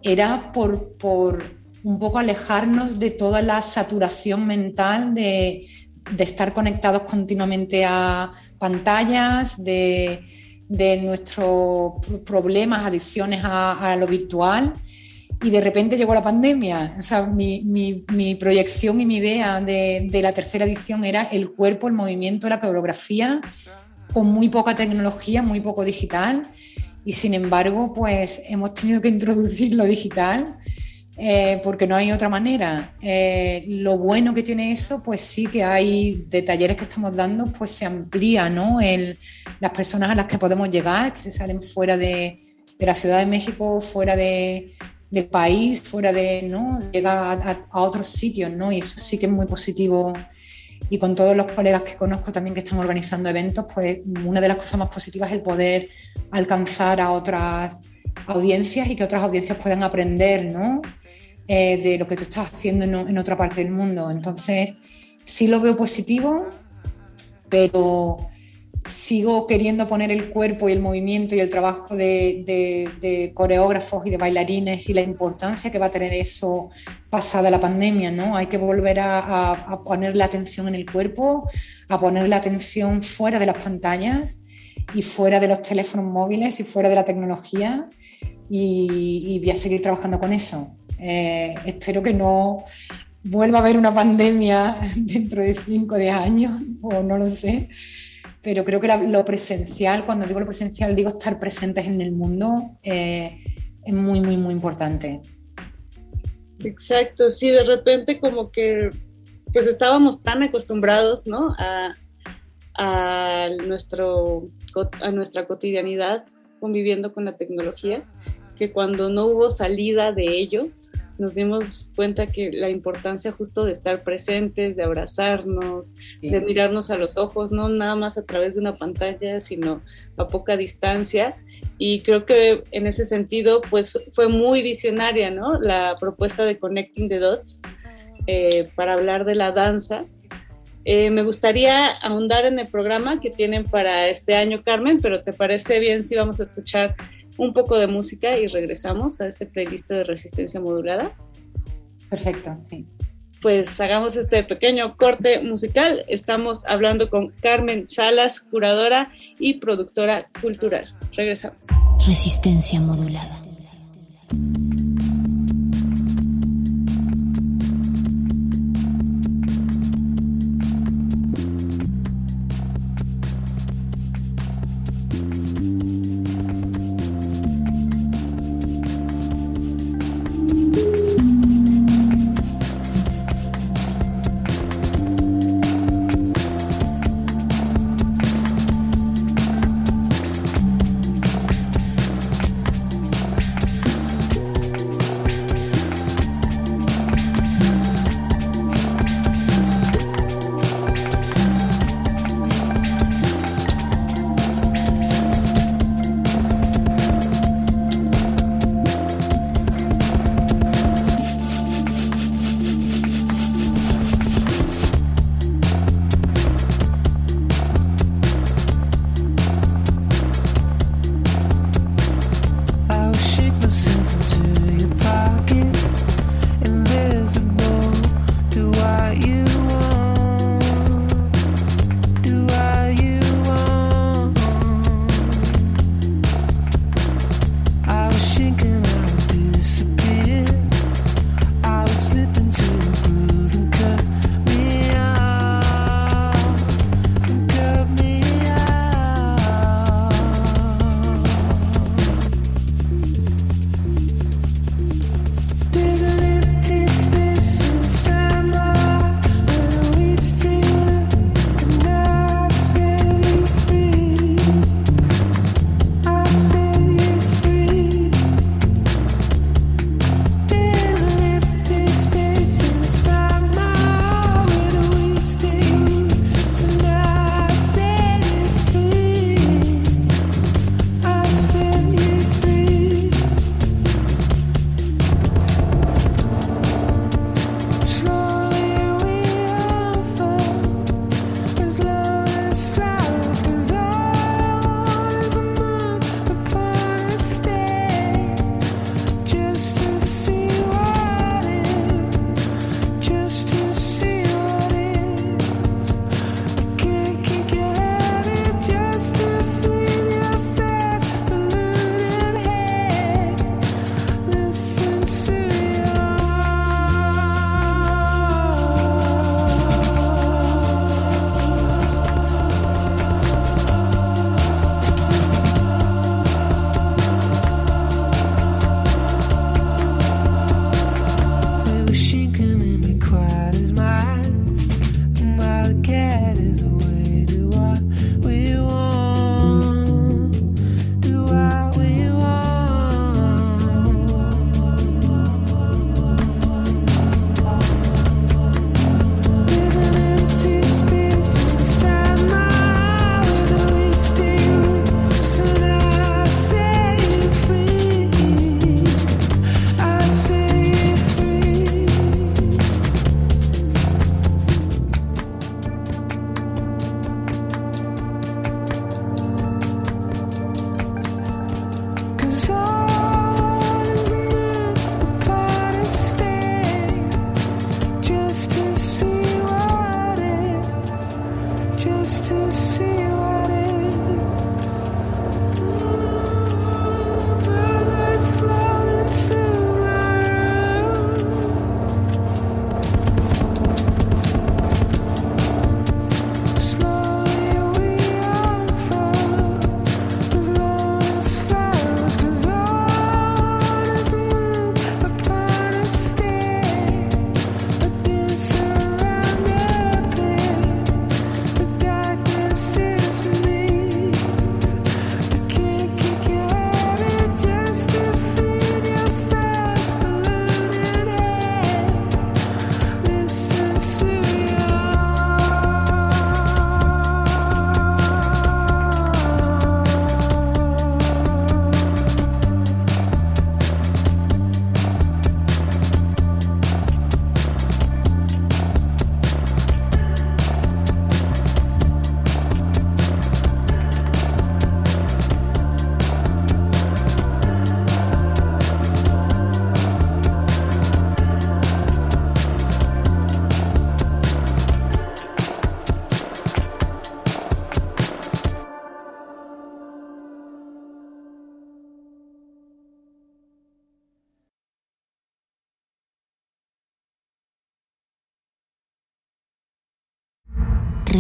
era por, por un poco alejarnos de toda la saturación mental de, de estar conectados continuamente a pantallas, de, de nuestros problemas, adicciones a, lo virtual. Y de repente llegó la pandemia. O sea, mi, mi, proyección y mi idea de, de, la tercera edición era el cuerpo, el movimiento, la coreografía, con muy poca tecnología, muy poco digital. Y sin embargo, pues hemos tenido que introducir lo digital eh, porque no hay otra manera. Eh, lo bueno que tiene eso, pues sí que hay de talleres que estamos dando, pues se amplía ¿no? El, las personas a las que podemos llegar, que se salen fuera de, la Ciudad de México, fuera de, del país, fuera de, ¿no? Llega a, otros sitios, ¿no? Y eso sí que es muy positivo. Y con todos los colegas que conozco también que están organizando eventos, pues una de las cosas más positivas es el poder alcanzar a otras audiencias y que otras audiencias puedan aprender, ¿no? Eh, de lo que tú estás haciendo en, otra parte del mundo. Entonces, sí lo veo positivo, pero sigo queriendo poner el cuerpo y el movimiento y el trabajo de, coreógrafos y de bailarines y la importancia que va a tener eso pasada la pandemia, ¿no? Hay que volver a, poner la atención en el cuerpo, a poner la atención fuera de las pantallas y fuera de los teléfonos móviles y fuera de la tecnología y, y voy a seguir trabajando con eso. Eh, espero que no vuelva a haber una pandemia dentro de 5 o 10 años, o no lo sé, pero creo que lo presencial, cuando digo lo presencial, digo estar presentes en el mundo, eh, es muy, muy, muy importante. Exacto, sí, de repente como que pues estábamos tan acostumbrados, ¿no? A, a, nuestro, a nuestra cotidianidad conviviendo con la tecnología, que cuando no hubo salida de ello, nos dimos cuenta que la importancia justo de estar presentes, de abrazarnos, de mirarnos a los ojos, no nada más a través de una pantalla, sino a poca distancia. Y creo que en ese sentido, pues fue muy visionaria, ¿no? La propuesta de Connecting the Dots eh, para hablar de la danza. Eh, me gustaría ahondar en el programa que tienen para este año, Carmen, pero ¿te parece bien si vamos a escuchar un poco de música y regresamos a este playlist de resistencia modulada. Perfecto, sí. Pues hagamos este pequeño corte musical. Estamos hablando con Carmen Salas, curadora y productora cultural. Regresamos. Resistencia modulada.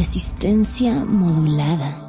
Resistencia modulada.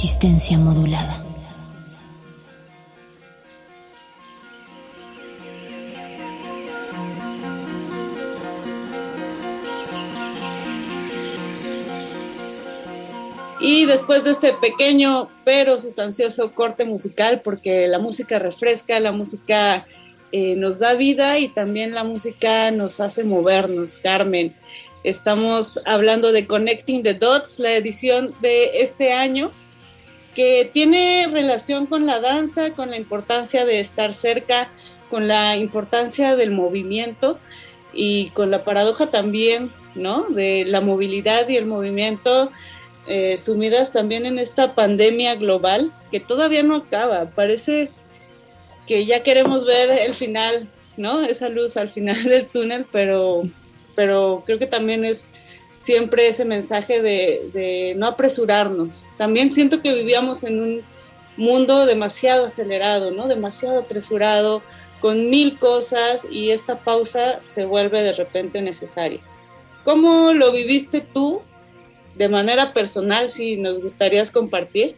Resistencia modulada. Y después de este pequeño pero sustancioso corte musical, porque la música refresca, la música eh, nos da vida y también la música nos hace movernos, Carmen. Estamos hablando de Connecting the Dots, la edición de este año, tiene relación con la danza, con la importancia de estar cerca, con la importancia del movimiento y con la paradoja también, ¿no? De la movilidad y el movimiento eh, sumidas también en esta pandemia global que todavía no acaba. Parece que ya queremos ver el final, ¿no? Esa luz al final del túnel, pero, pero creo que también es siempre ese mensaje de, no apresurarnos. También siento que vivíamos en un mundo demasiado acelerado, ¿no? Demasiado apresurado, con mil cosas y esta pausa se vuelve de repente necesaria. ¿Cómo lo viviste tú de manera personal, si nos gustarías compartir?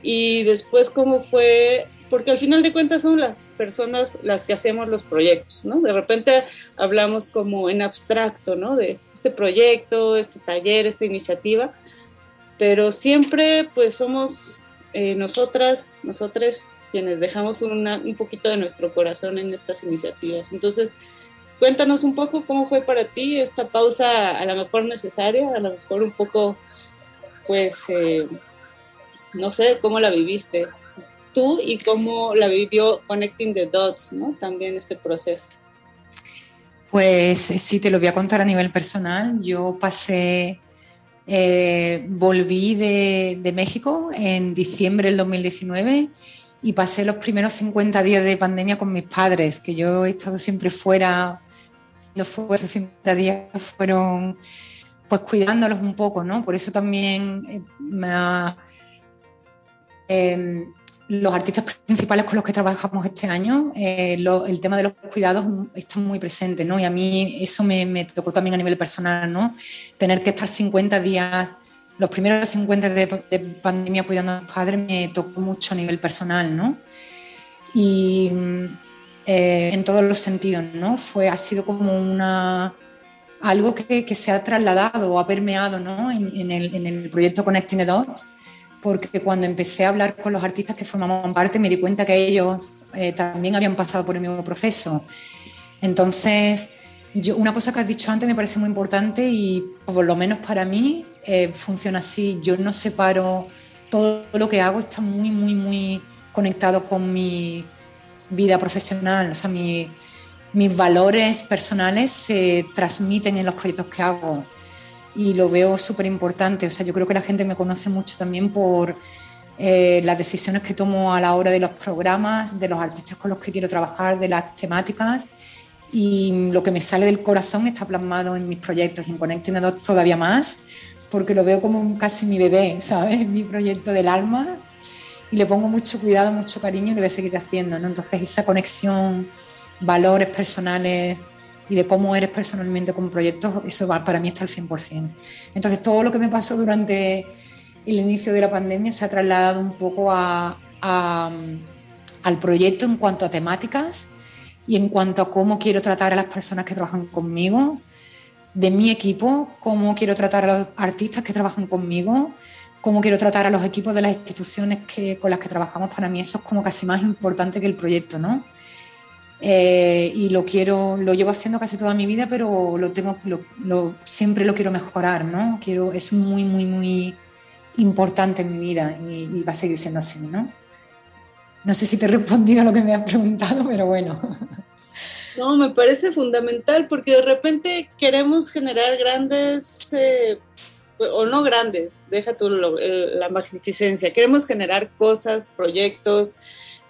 Y después, ¿cómo fue? Porque al final de cuentas son las personas las que hacemos los proyectos, ¿no? De repente hablamos como en abstracto, ¿no? De este proyecto, este taller, esta iniciativa, pero siempre pues somos eh, nosotras, quienes dejamos un poquito de nuestro corazón en estas iniciativas. Entonces, cuéntanos un poco cómo fue para ti esta pausa a lo mejor necesaria, a lo mejor un poco, pues, eh, no sé, cómo la viviste tú y cómo la vivió Connecting the Dots, ¿no? También este proceso. Pues sí, te lo voy a contar a nivel personal. Yo pasé, eh, volví de, México en diciembre del 2019 y pasé los primeros 50 días de pandemia con mis padres, que yo he estado siempre fuera, los esos 50 días fueron pues cuidándolos un poco, ¿no? Por eso también eh, me em, los artistas principales con los que trabajamos este año, eh, el tema de los cuidados está muy presente, ¿no? Y a mí eso me, me, tocó también a nivel personal, ¿no? Tener que estar 50 días los primeros 50 de, de pandemia cuidando a mis padres me tocó mucho a nivel personal, ¿no? Y eh, en todos los sentidos, ¿no? Fue, ha sido como una, algo que, que se ha trasladado o ha permeado, ¿no? En, el, en, el, proyecto Connecting the Dots, porque cuando empecé a hablar con los artistas que formaban parte me di cuenta que ellos eh, también habían pasado por el mismo proceso. Entonces, yo, una cosa que has dicho antes me parece muy importante y por lo menos para mí eh, funciona así. Yo no separo todo lo que hago, está muy, muy, muy conectado con mi vida profesional. O sea, mi, mis valores personales se transmiten en los proyectos que hago y lo veo súper importante. O sea, yo creo que la gente me conoce mucho también por eh, las decisiones que tomo a la hora de los programas, de los artistas con los que quiero trabajar, de las temáticas y lo que me sale del corazón está plasmado en mis proyectos y en Connecting todavía más, porque lo veo como casi mi bebé, ¿sabes? Mi proyecto del alma y le pongo mucho cuidado, mucho cariño y lo voy a seguir haciendo, ¿no? Entonces esa conexión, valores personales y de cómo eres personalmente con proyectos, eso va, para mí está al 100%. Entonces todo lo que me pasó durante el inicio de la pandemia se ha trasladado un poco a, al proyecto en cuanto a temáticas y en cuanto a cómo quiero tratar a las personas que trabajan conmigo, de mi equipo, cómo quiero tratar a los artistas que trabajan conmigo, cómo quiero tratar a los equipos de las instituciones que, con las que trabajamos, para mí eso es como casi más importante que el proyecto, ¿no? Eh, y lo quiero, lo llevo haciendo casi toda mi vida, pero lo tengo, lo, siempre lo quiero mejorar, ¿no? Quiero, es muy, muy, muy importante en mi vida y, y va a seguir siendo así, ¿no? No sé si te he respondido a lo que me has preguntado, pero bueno. No, me parece fundamental porque de repente queremos generar grandes, eh, o no grandes, deja tú la magnificencia, queremos generar cosas, proyectos,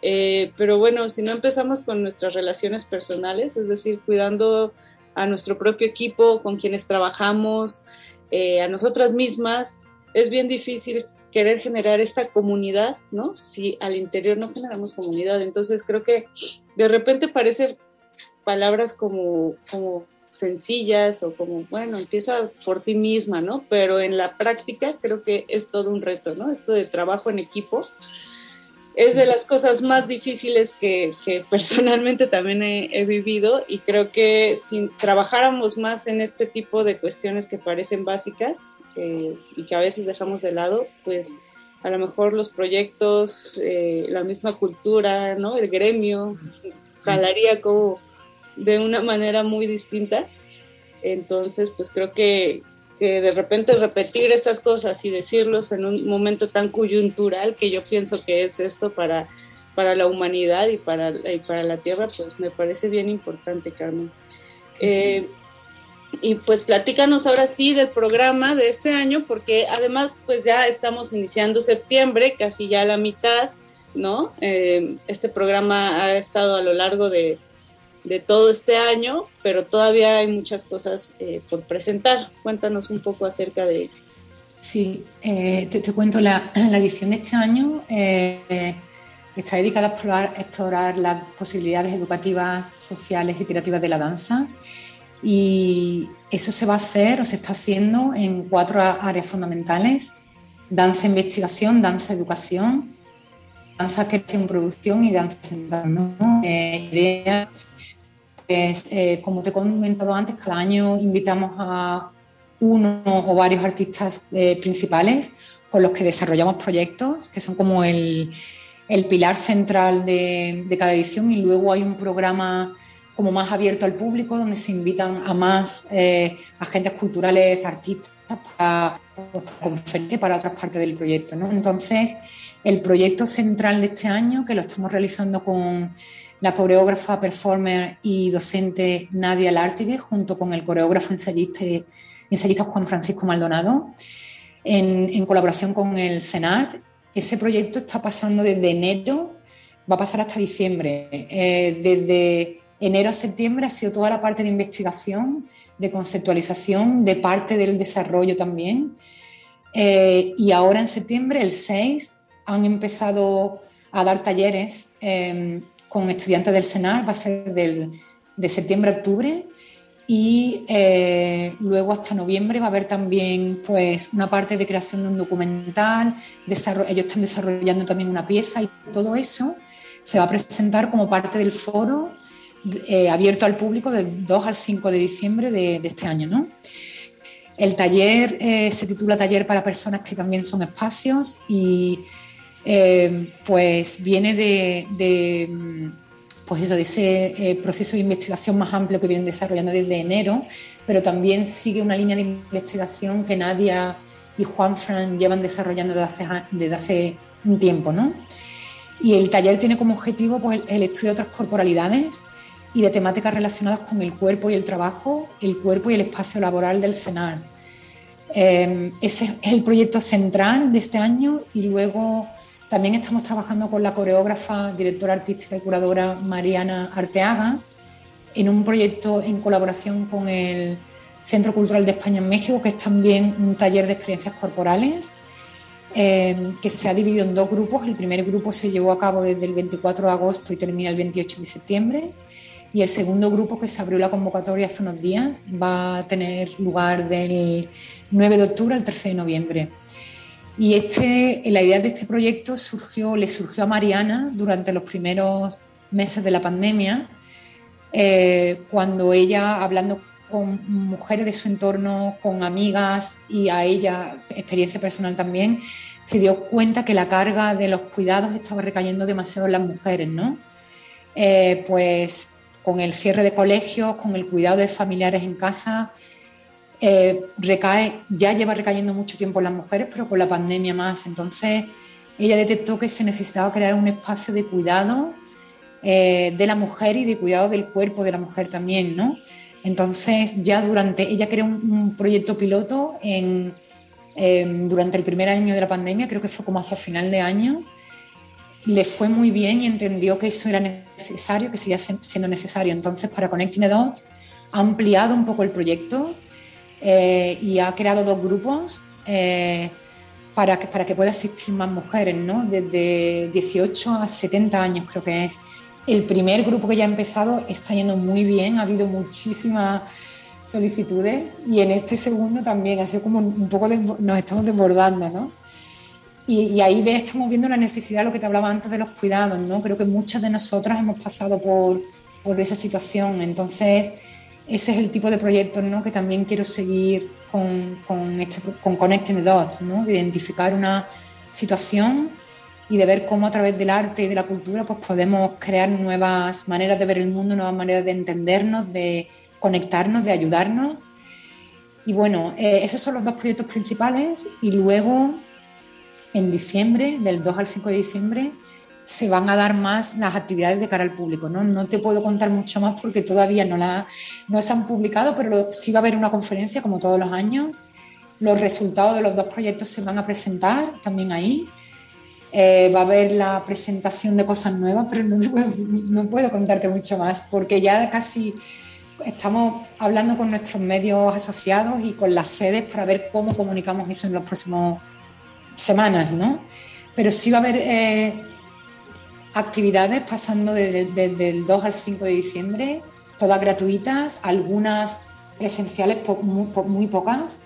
eh, pero bueno, si no empezamos con nuestras relaciones personales, es decir, cuidando a nuestro propio equipo, con quienes trabajamos, eh, a nosotras mismas, es bien difícil querer generar esta comunidad, ¿no? Si al interior no generamos comunidad. Entonces creo que de repente parece palabras como, como sencillas o como, bueno, empieza por ti misma, ¿no? Pero en la práctica creo que es todo un reto, ¿no? Esto de trabajo en equipo es de las cosas más difíciles que, personalmente también he, vivido y creo que si trabajáramos más en este tipo de cuestiones que parecen básicas y que a veces dejamos de lado, pues a lo mejor los proyectos, eh, la misma cultura, ¿no? el gremio, jalaría como de una manera muy distinta. Entonces, pues creo que, que de repente repetir estas cosas y decirlos en un momento tan coyuntural que yo pienso que es esto para, para la humanidad y para, y para la Tierra, pues me parece bien importante, Carmen. Eh, y pues platícanos ahora sí del programa de este año, porque además pues ya estamos iniciando septiembre, casi ya la mitad, ¿no? Eh, este programa ha estado a lo largo de, de todo este año, pero todavía hay muchas cosas eh, por presentar. Cuéntanos un poco acerca de... Sí, eh, te, cuento, la, la, edición de este año eh, está dedicada a explorar, explorar, las posibilidades educativas, sociales y creativas de la danza. Y eso se va a hacer o se está haciendo en cuatro áreas fundamentales. Danza investigación, danza educación, danza creación producción y danza central. ¿no? idea pues, eh, como te he comentado antes, cada año invitamos a uno o varios artistas eh, principales con los que desarrollamos proyectos, que son como el, pilar central de, cada edición y luego hay un programa como más abierto al público, donde se invitan a más eh, agentes culturales, artistas, para, conferencias para otras partes del proyecto. Entonces, el proyecto central de este año, que lo estamos realizando con la coreógrafa, performer y docente Nadia Lártigue, junto con el coreógrafo ensayista, ensayista Juan Francisco Maldonado, en, colaboración con el Senat. Ese proyecto está pasando desde enero, va a pasar hasta diciembre. Eh, desde enero a septiembre ha sido toda la parte de investigación, de conceptualización, de parte del desarrollo también. Eh, y ahora en septiembre, el 6, han empezado a dar talleres eh, con estudiantes del SENAR, va a ser de septiembre a octubre y eh, luego hasta noviembre va a haber también pues, una parte de creación de un documental, ellos están desarrollando también una pieza y todo eso se va a presentar como parte del foro eh, abierto al público del 2 al 5 de diciembre de, este año. ¿no? El taller eh, se titula Taller para personas que también son espacios y eh, pues viene de, pues eso, de ese eh, proceso de investigación más amplio que vienen desarrollando desde enero, pero también sigue una línea de investigación que Nadia y Juan Fran llevan desarrollando desde hace, un tiempo. ¿no? Y el taller tiene como objetivo pues, el estudio de otras corporalidades y de temáticas relacionadas con el cuerpo y el trabajo, el cuerpo y el espacio laboral del CENAR. Eh, ese es el proyecto central de este año y luego también estamos trabajando con la coreógrafa, directora artística y curadora Mariana Arteaga en un proyecto en colaboración con el Centro Cultural de España en México, que es también un taller de experiencias corporales, eh, que se ha dividido en dos grupos. El primer grupo se llevó a cabo desde el 24 de agosto y termina el 28 de septiembre. Y el segundo grupo, que se abrió la convocatoria hace unos días, va a tener lugar del 9 de octubre al 13 de noviembre. Y este, la idea de este proyecto surgió, le surgió a Mariana durante los primeros meses de la pandemia, eh, cuando ella, hablando con mujeres de su entorno, con amigas y a ella, experiencia personal también, se dio cuenta que la carga de los cuidados estaba recayendo demasiado en las mujeres, ¿no? Eh, pues con el cierre de colegios, con el cuidado de familiares en casa, eh, recae, ya lleva recayendo mucho tiempo en las mujeres, pero con la pandemia más. Entonces, ella detectó que se necesitaba crear un espacio de cuidado eh, de la mujer y de cuidado del cuerpo de la mujer también, ¿no? Entonces, ya durante, ella creó un, proyecto piloto en, em, durante el primer año de la pandemia, creo que fue como hacia final de año, le fue muy bien y entendió que eso era necesario, que seguía siendo necesario. Entonces, para Connecting the Dots, ha ampliado un poco el proyecto eh, y ha creado dos grupos eh, para, que, para que pueda asistir más mujeres, ¿no? desde 18 a 70 años creo que es. El primer grupo que ya ha empezado está yendo muy bien, ha habido muchísimas solicitudes y en este segundo también, así como un poco nos estamos desbordando, ¿no? y, ahí ves, estamos viendo la necesidad, lo que te hablaba antes de los cuidados, ¿no? Creo que muchas de nosotras hemos pasado por, por esa situación, entonces ese es el tipo de proyectos ¿no? que también quiero seguir con, con, este, con Connecting the Dots, ¿no? de identificar una situación y de ver cómo a través del arte y de la cultura pues podemos crear nuevas maneras de ver el mundo, nuevas maneras de entendernos, de conectarnos, de ayudarnos. Y bueno, eh, esos son los dos proyectos principales y luego en diciembre, del 2 al 5 de diciembre, se van a dar más las actividades de cara al público. No, no te puedo contar mucho más porque todavía no, la, no se han publicado, pero sí va a haber una conferencia como todos los años. Los resultados de los dos proyectos se van a presentar también ahí. Eh, va a haber la presentación de cosas nuevas, pero no, no puedo contarte mucho más porque ya casi estamos hablando con nuestros medios asociados y con las sedes para ver cómo comunicamos eso en las próximas semanas, ¿no? Pero sí va a haber eh, actividades pasando desde, el 2 al 5 de diciembre, todas gratuitas, algunas presenciales, muy, pocas,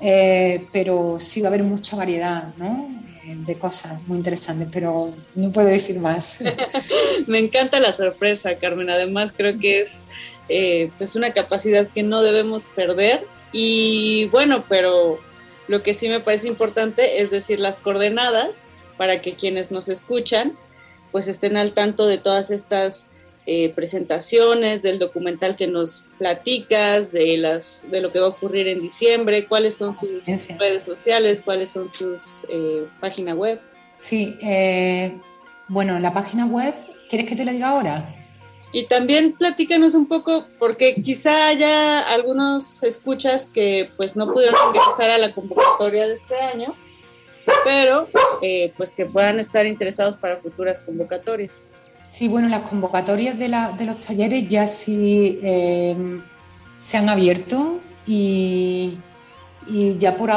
eh, pero sí va a haber mucha variedad eh, de cosas muy interesantes, pero no puedo decir más. Me encanta la sorpresa, Carmen. Además, creo que es eh, pues una capacidad que no debemos perder. Y bueno, pero lo que sí me parece importante es decir las coordenadas para que quienes nos escuchan pues estén al tanto de todas estas eh, presentaciones, del documental que nos platicas, de, las, de lo que va a ocurrir en diciembre, cuáles son sus redes sociales, cuáles son sus eh, páginas web. Sí, eh, bueno, la página web, ¿quieres que te la diga ahora? Y también platícanos un poco, porque quizá haya algunos escuchas que pues no pudieron ingresar a la convocatoria de este año, pero eh, pues que puedan estar interesados para futuras convocatorias. Sí, bueno, las convocatorias de, los talleres ya sí eh, se han abierto y, ya por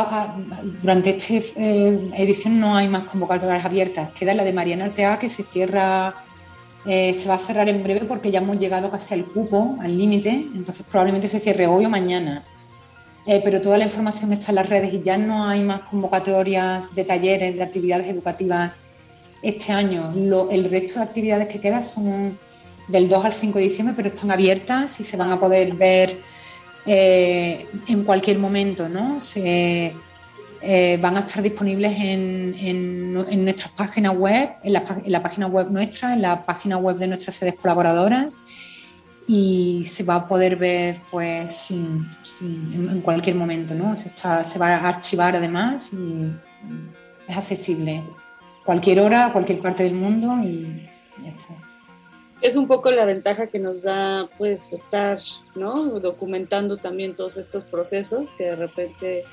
durante esta eh, edición no hay más convocatorias abiertas. Queda la de Mariana Arteaga que se cierra, se va a cerrar en breve porque ya hemos llegado casi al cupo, al límite, entonces probablemente se cierre hoy o mañana. Eh, pero toda la información está en las redes y ya no hay más convocatorias de talleres, de actividades educativas este año. el resto de actividades que quedan son del 2 al 5 de diciembre, pero están abiertas y se van a poder ver eh, en cualquier momento, ¿no? Se, eh, van a estar disponibles en, en, nuestras páginas web, en en la página web nuestra, en la página web de nuestras sedes colaboradoras y se va a poder ver pues en, cualquier momento, ¿no? Se, está, se va a archivar además y es accesible cualquier hora, cualquier parte del mundo y ya está. Es un poco la ventaja que nos da pues estar, ¿no? Documentando también todos estos procesos que de repente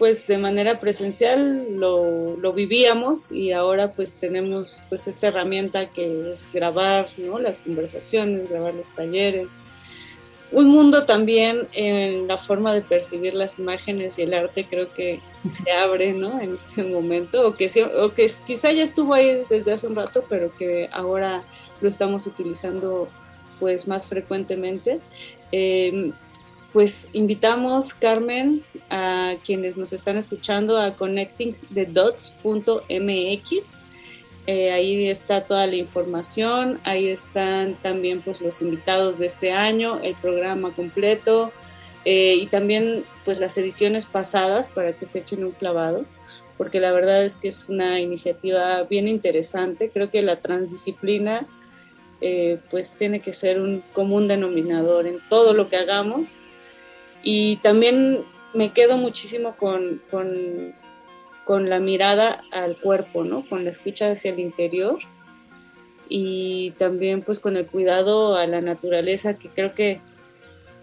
pues de manera presencial lo, lo, vivíamos y ahora pues tenemos pues esta herramienta que es grabar ¿no? las conversaciones, grabar los talleres. Un mundo también en la forma de percibir las imágenes y el arte creo que se abre ¿no? en este momento o que, o que quizá ya estuvo ahí desde hace un rato pero que ahora lo estamos utilizando pues más frecuentemente. Eh, pues invitamos, Carmen, a quienes nos están escuchando a connectingthedots.mx. Eh, ahí está toda la información, ahí están también pues los invitados de este año, el programa completo eh, y también pues las ediciones pasadas para que se echen un clavado, porque la verdad es que es una iniciativa bien interesante. Creo que la transdisciplina eh, pues tiene que ser un común denominador en todo lo que hagamos y también me quedo muchísimo con, con, con, la mirada al cuerpo, ¿no? Con la escucha hacia el interior y también pues con el cuidado a la naturaleza que creo que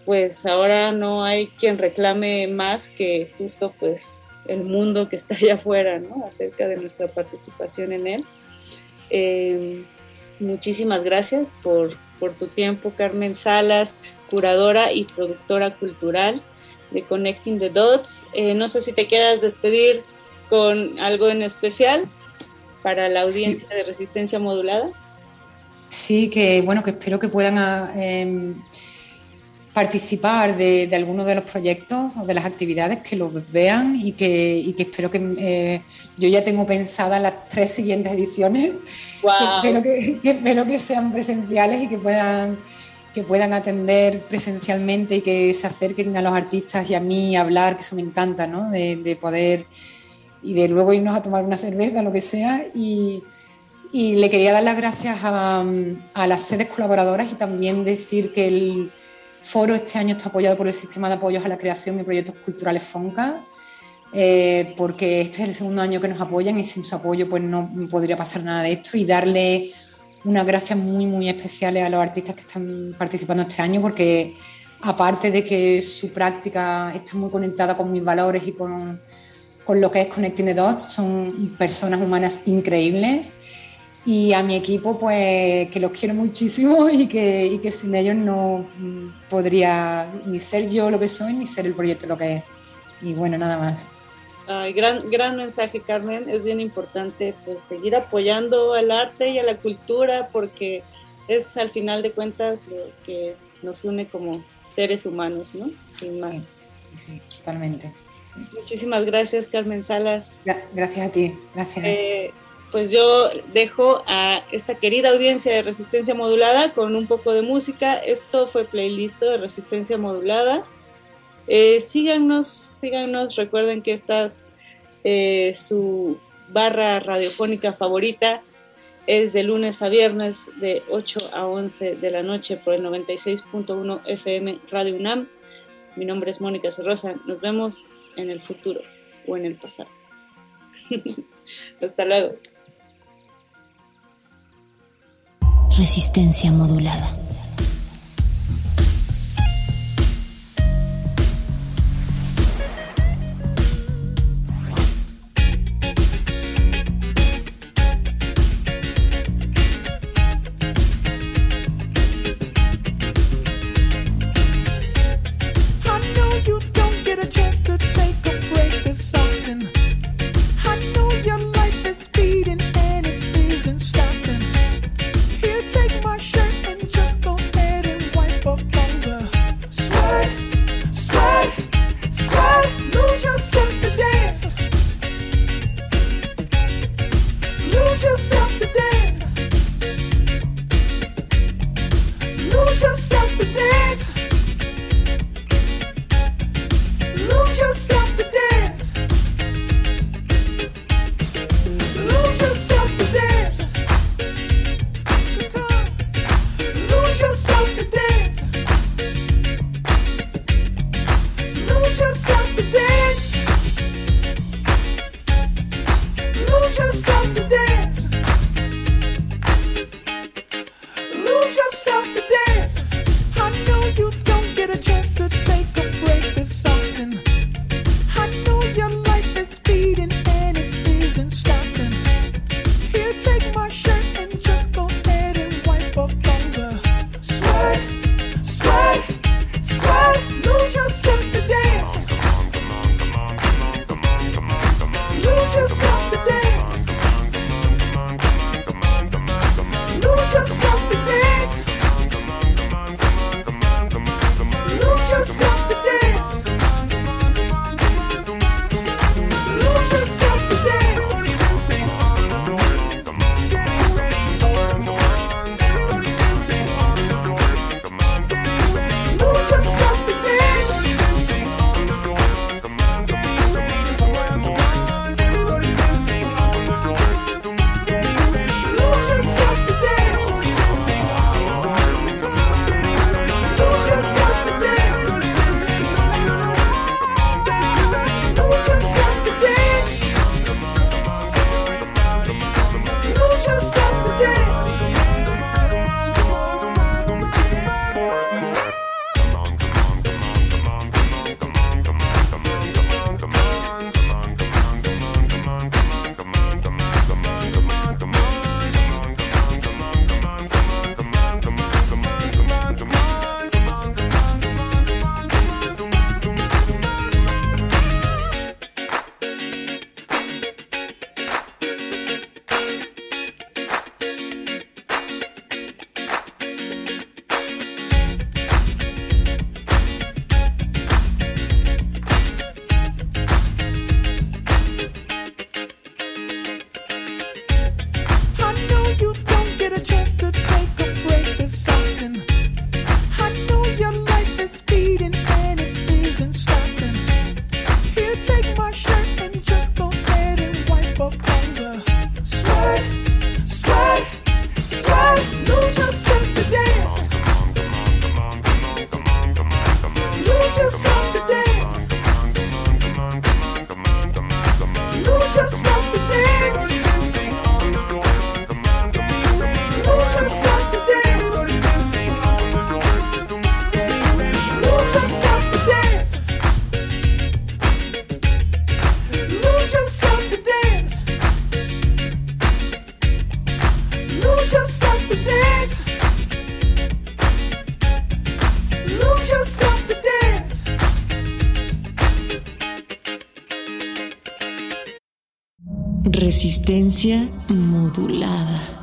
pues ahora no hay quien reclame más que justo pues el mundo que está allá afuera, ¿no? Acerca de nuestra participación en él. Eh, muchísimas gracias por, por tu tiempo, Carmen Salas, curadora y productora cultural de Connecting the Dots. Eh, no sé si te quieras despedir con algo en especial para la audiencia de resistencia modulada. Sí, que bueno, que espero que puedan em, participar de, de algunos de los proyectos o de las actividades, que los vean y que, y que espero que eh, yo ya tengo pensadas las tres siguientes ediciones, que, espero que, espero que sean presenciales y que puedan que puedan atender presencialmente y que se acerquen a los artistas y a mí a hablar, que eso me encanta, ¿no? De, de poder y de luego irnos a tomar una cerveza, lo que sea. Y, y le quería dar las gracias a, a, las sedes colaboradoras y también decir que el foro este año está apoyado por el Sistema de Apoyos a la Creación y Proyectos Culturales FONCA, eh, porque este es el segundo año que nos apoyan y sin su apoyo pues no podría pasar nada de esto y darle unas gracias muy, muy especiales a los artistas que están participando este año porque aparte de que su práctica está muy conectada con mis valores y con, con lo que es Connecting the Dots, son personas humanas increíbles y a mi equipo, pues que los quiero muchísimo y que, y que sin ellos no mm, podría ni ser yo lo que soy ni ser el proyecto lo que es. Y bueno, nada más. Ay, gran, gran mensaje, Carmen. Es bien importante pues, seguir apoyando al arte y a la cultura porque es al final de cuentas lo que nos une como seres humanos, ¿no? Sin más. Sí, sí totalmente. Sí. Muchísimas gracias, Carmen Salas. Gracias a ti. Gracias. Eh, pues yo dejo a esta querida audiencia de Resistencia Modulada con un poco de música. Esto fue playlist de Resistencia Modulada. Eh, síganos, síganos, recuerden que esta es eh, su barra radiofónica favorita. Es de lunes a viernes de 8 a 11 de la noche por el 96.1 FM Radio UNAM. Mi nombre es Mónica Cerrosa. Nos vemos en el futuro o en el pasado. Hasta luego. Resistencia modulada. Resistencia modulada.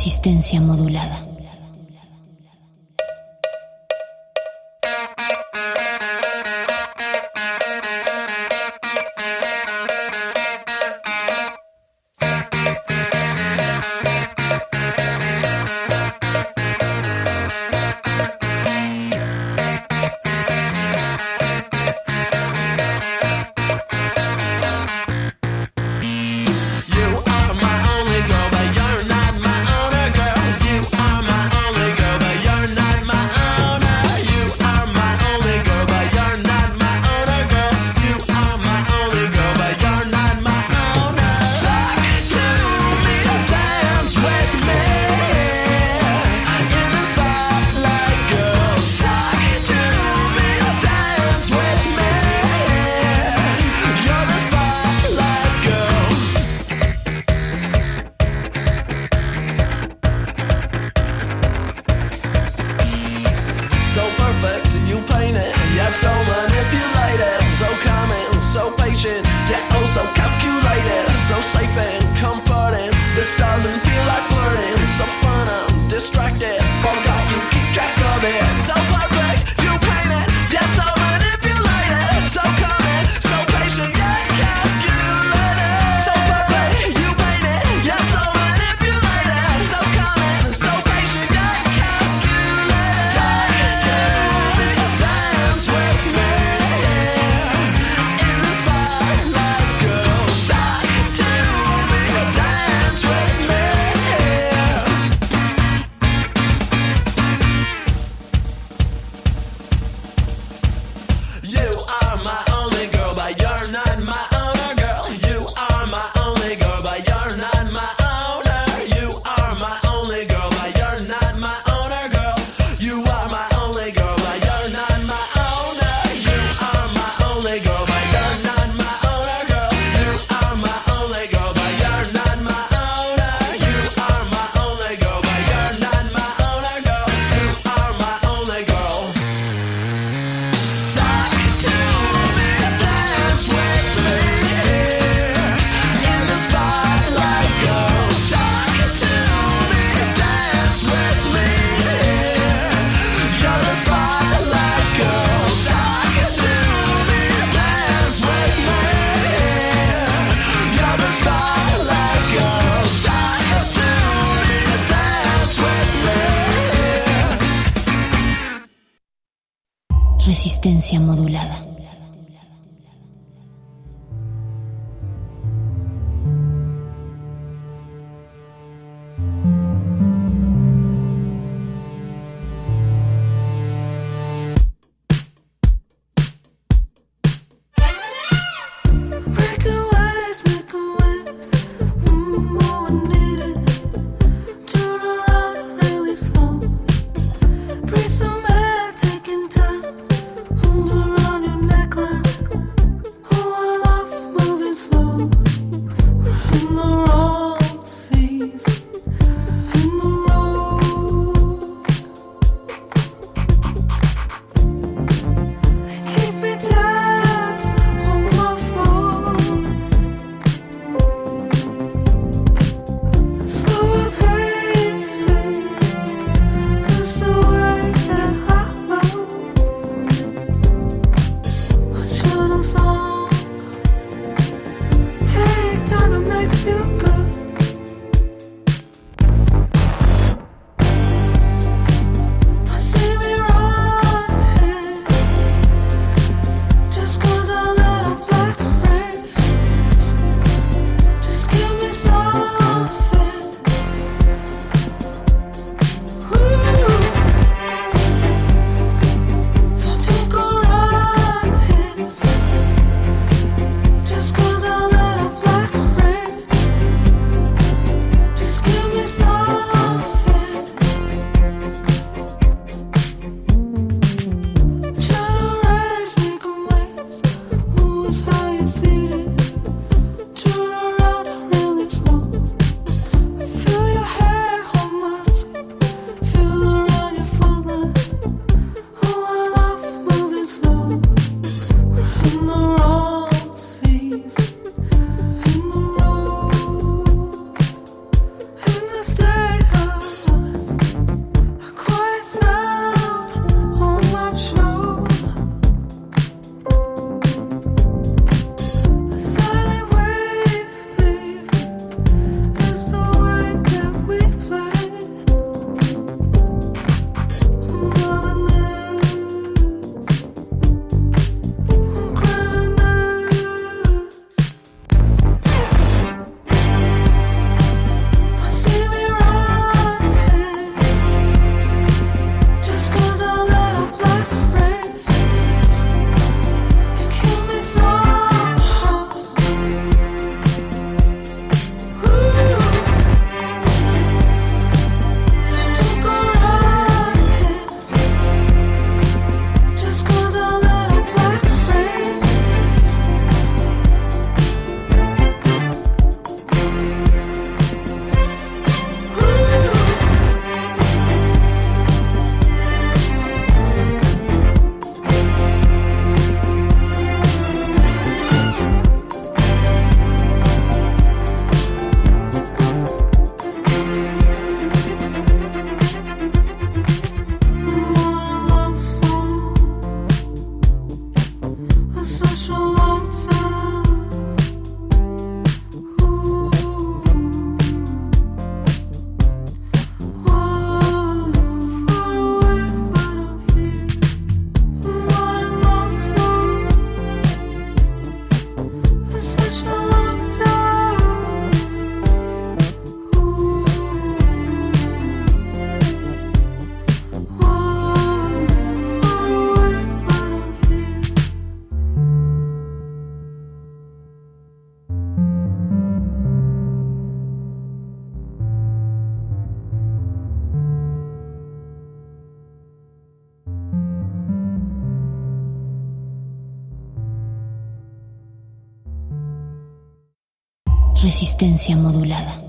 Resistencia modulada. resistencia modulada.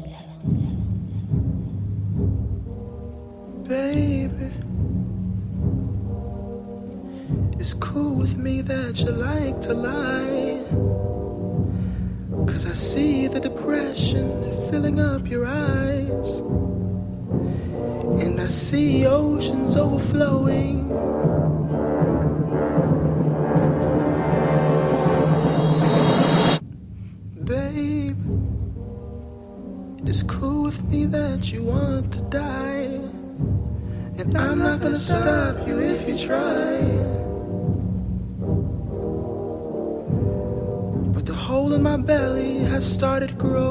And I'm not gonna stop you if you try. But the hole in my belly has started growing.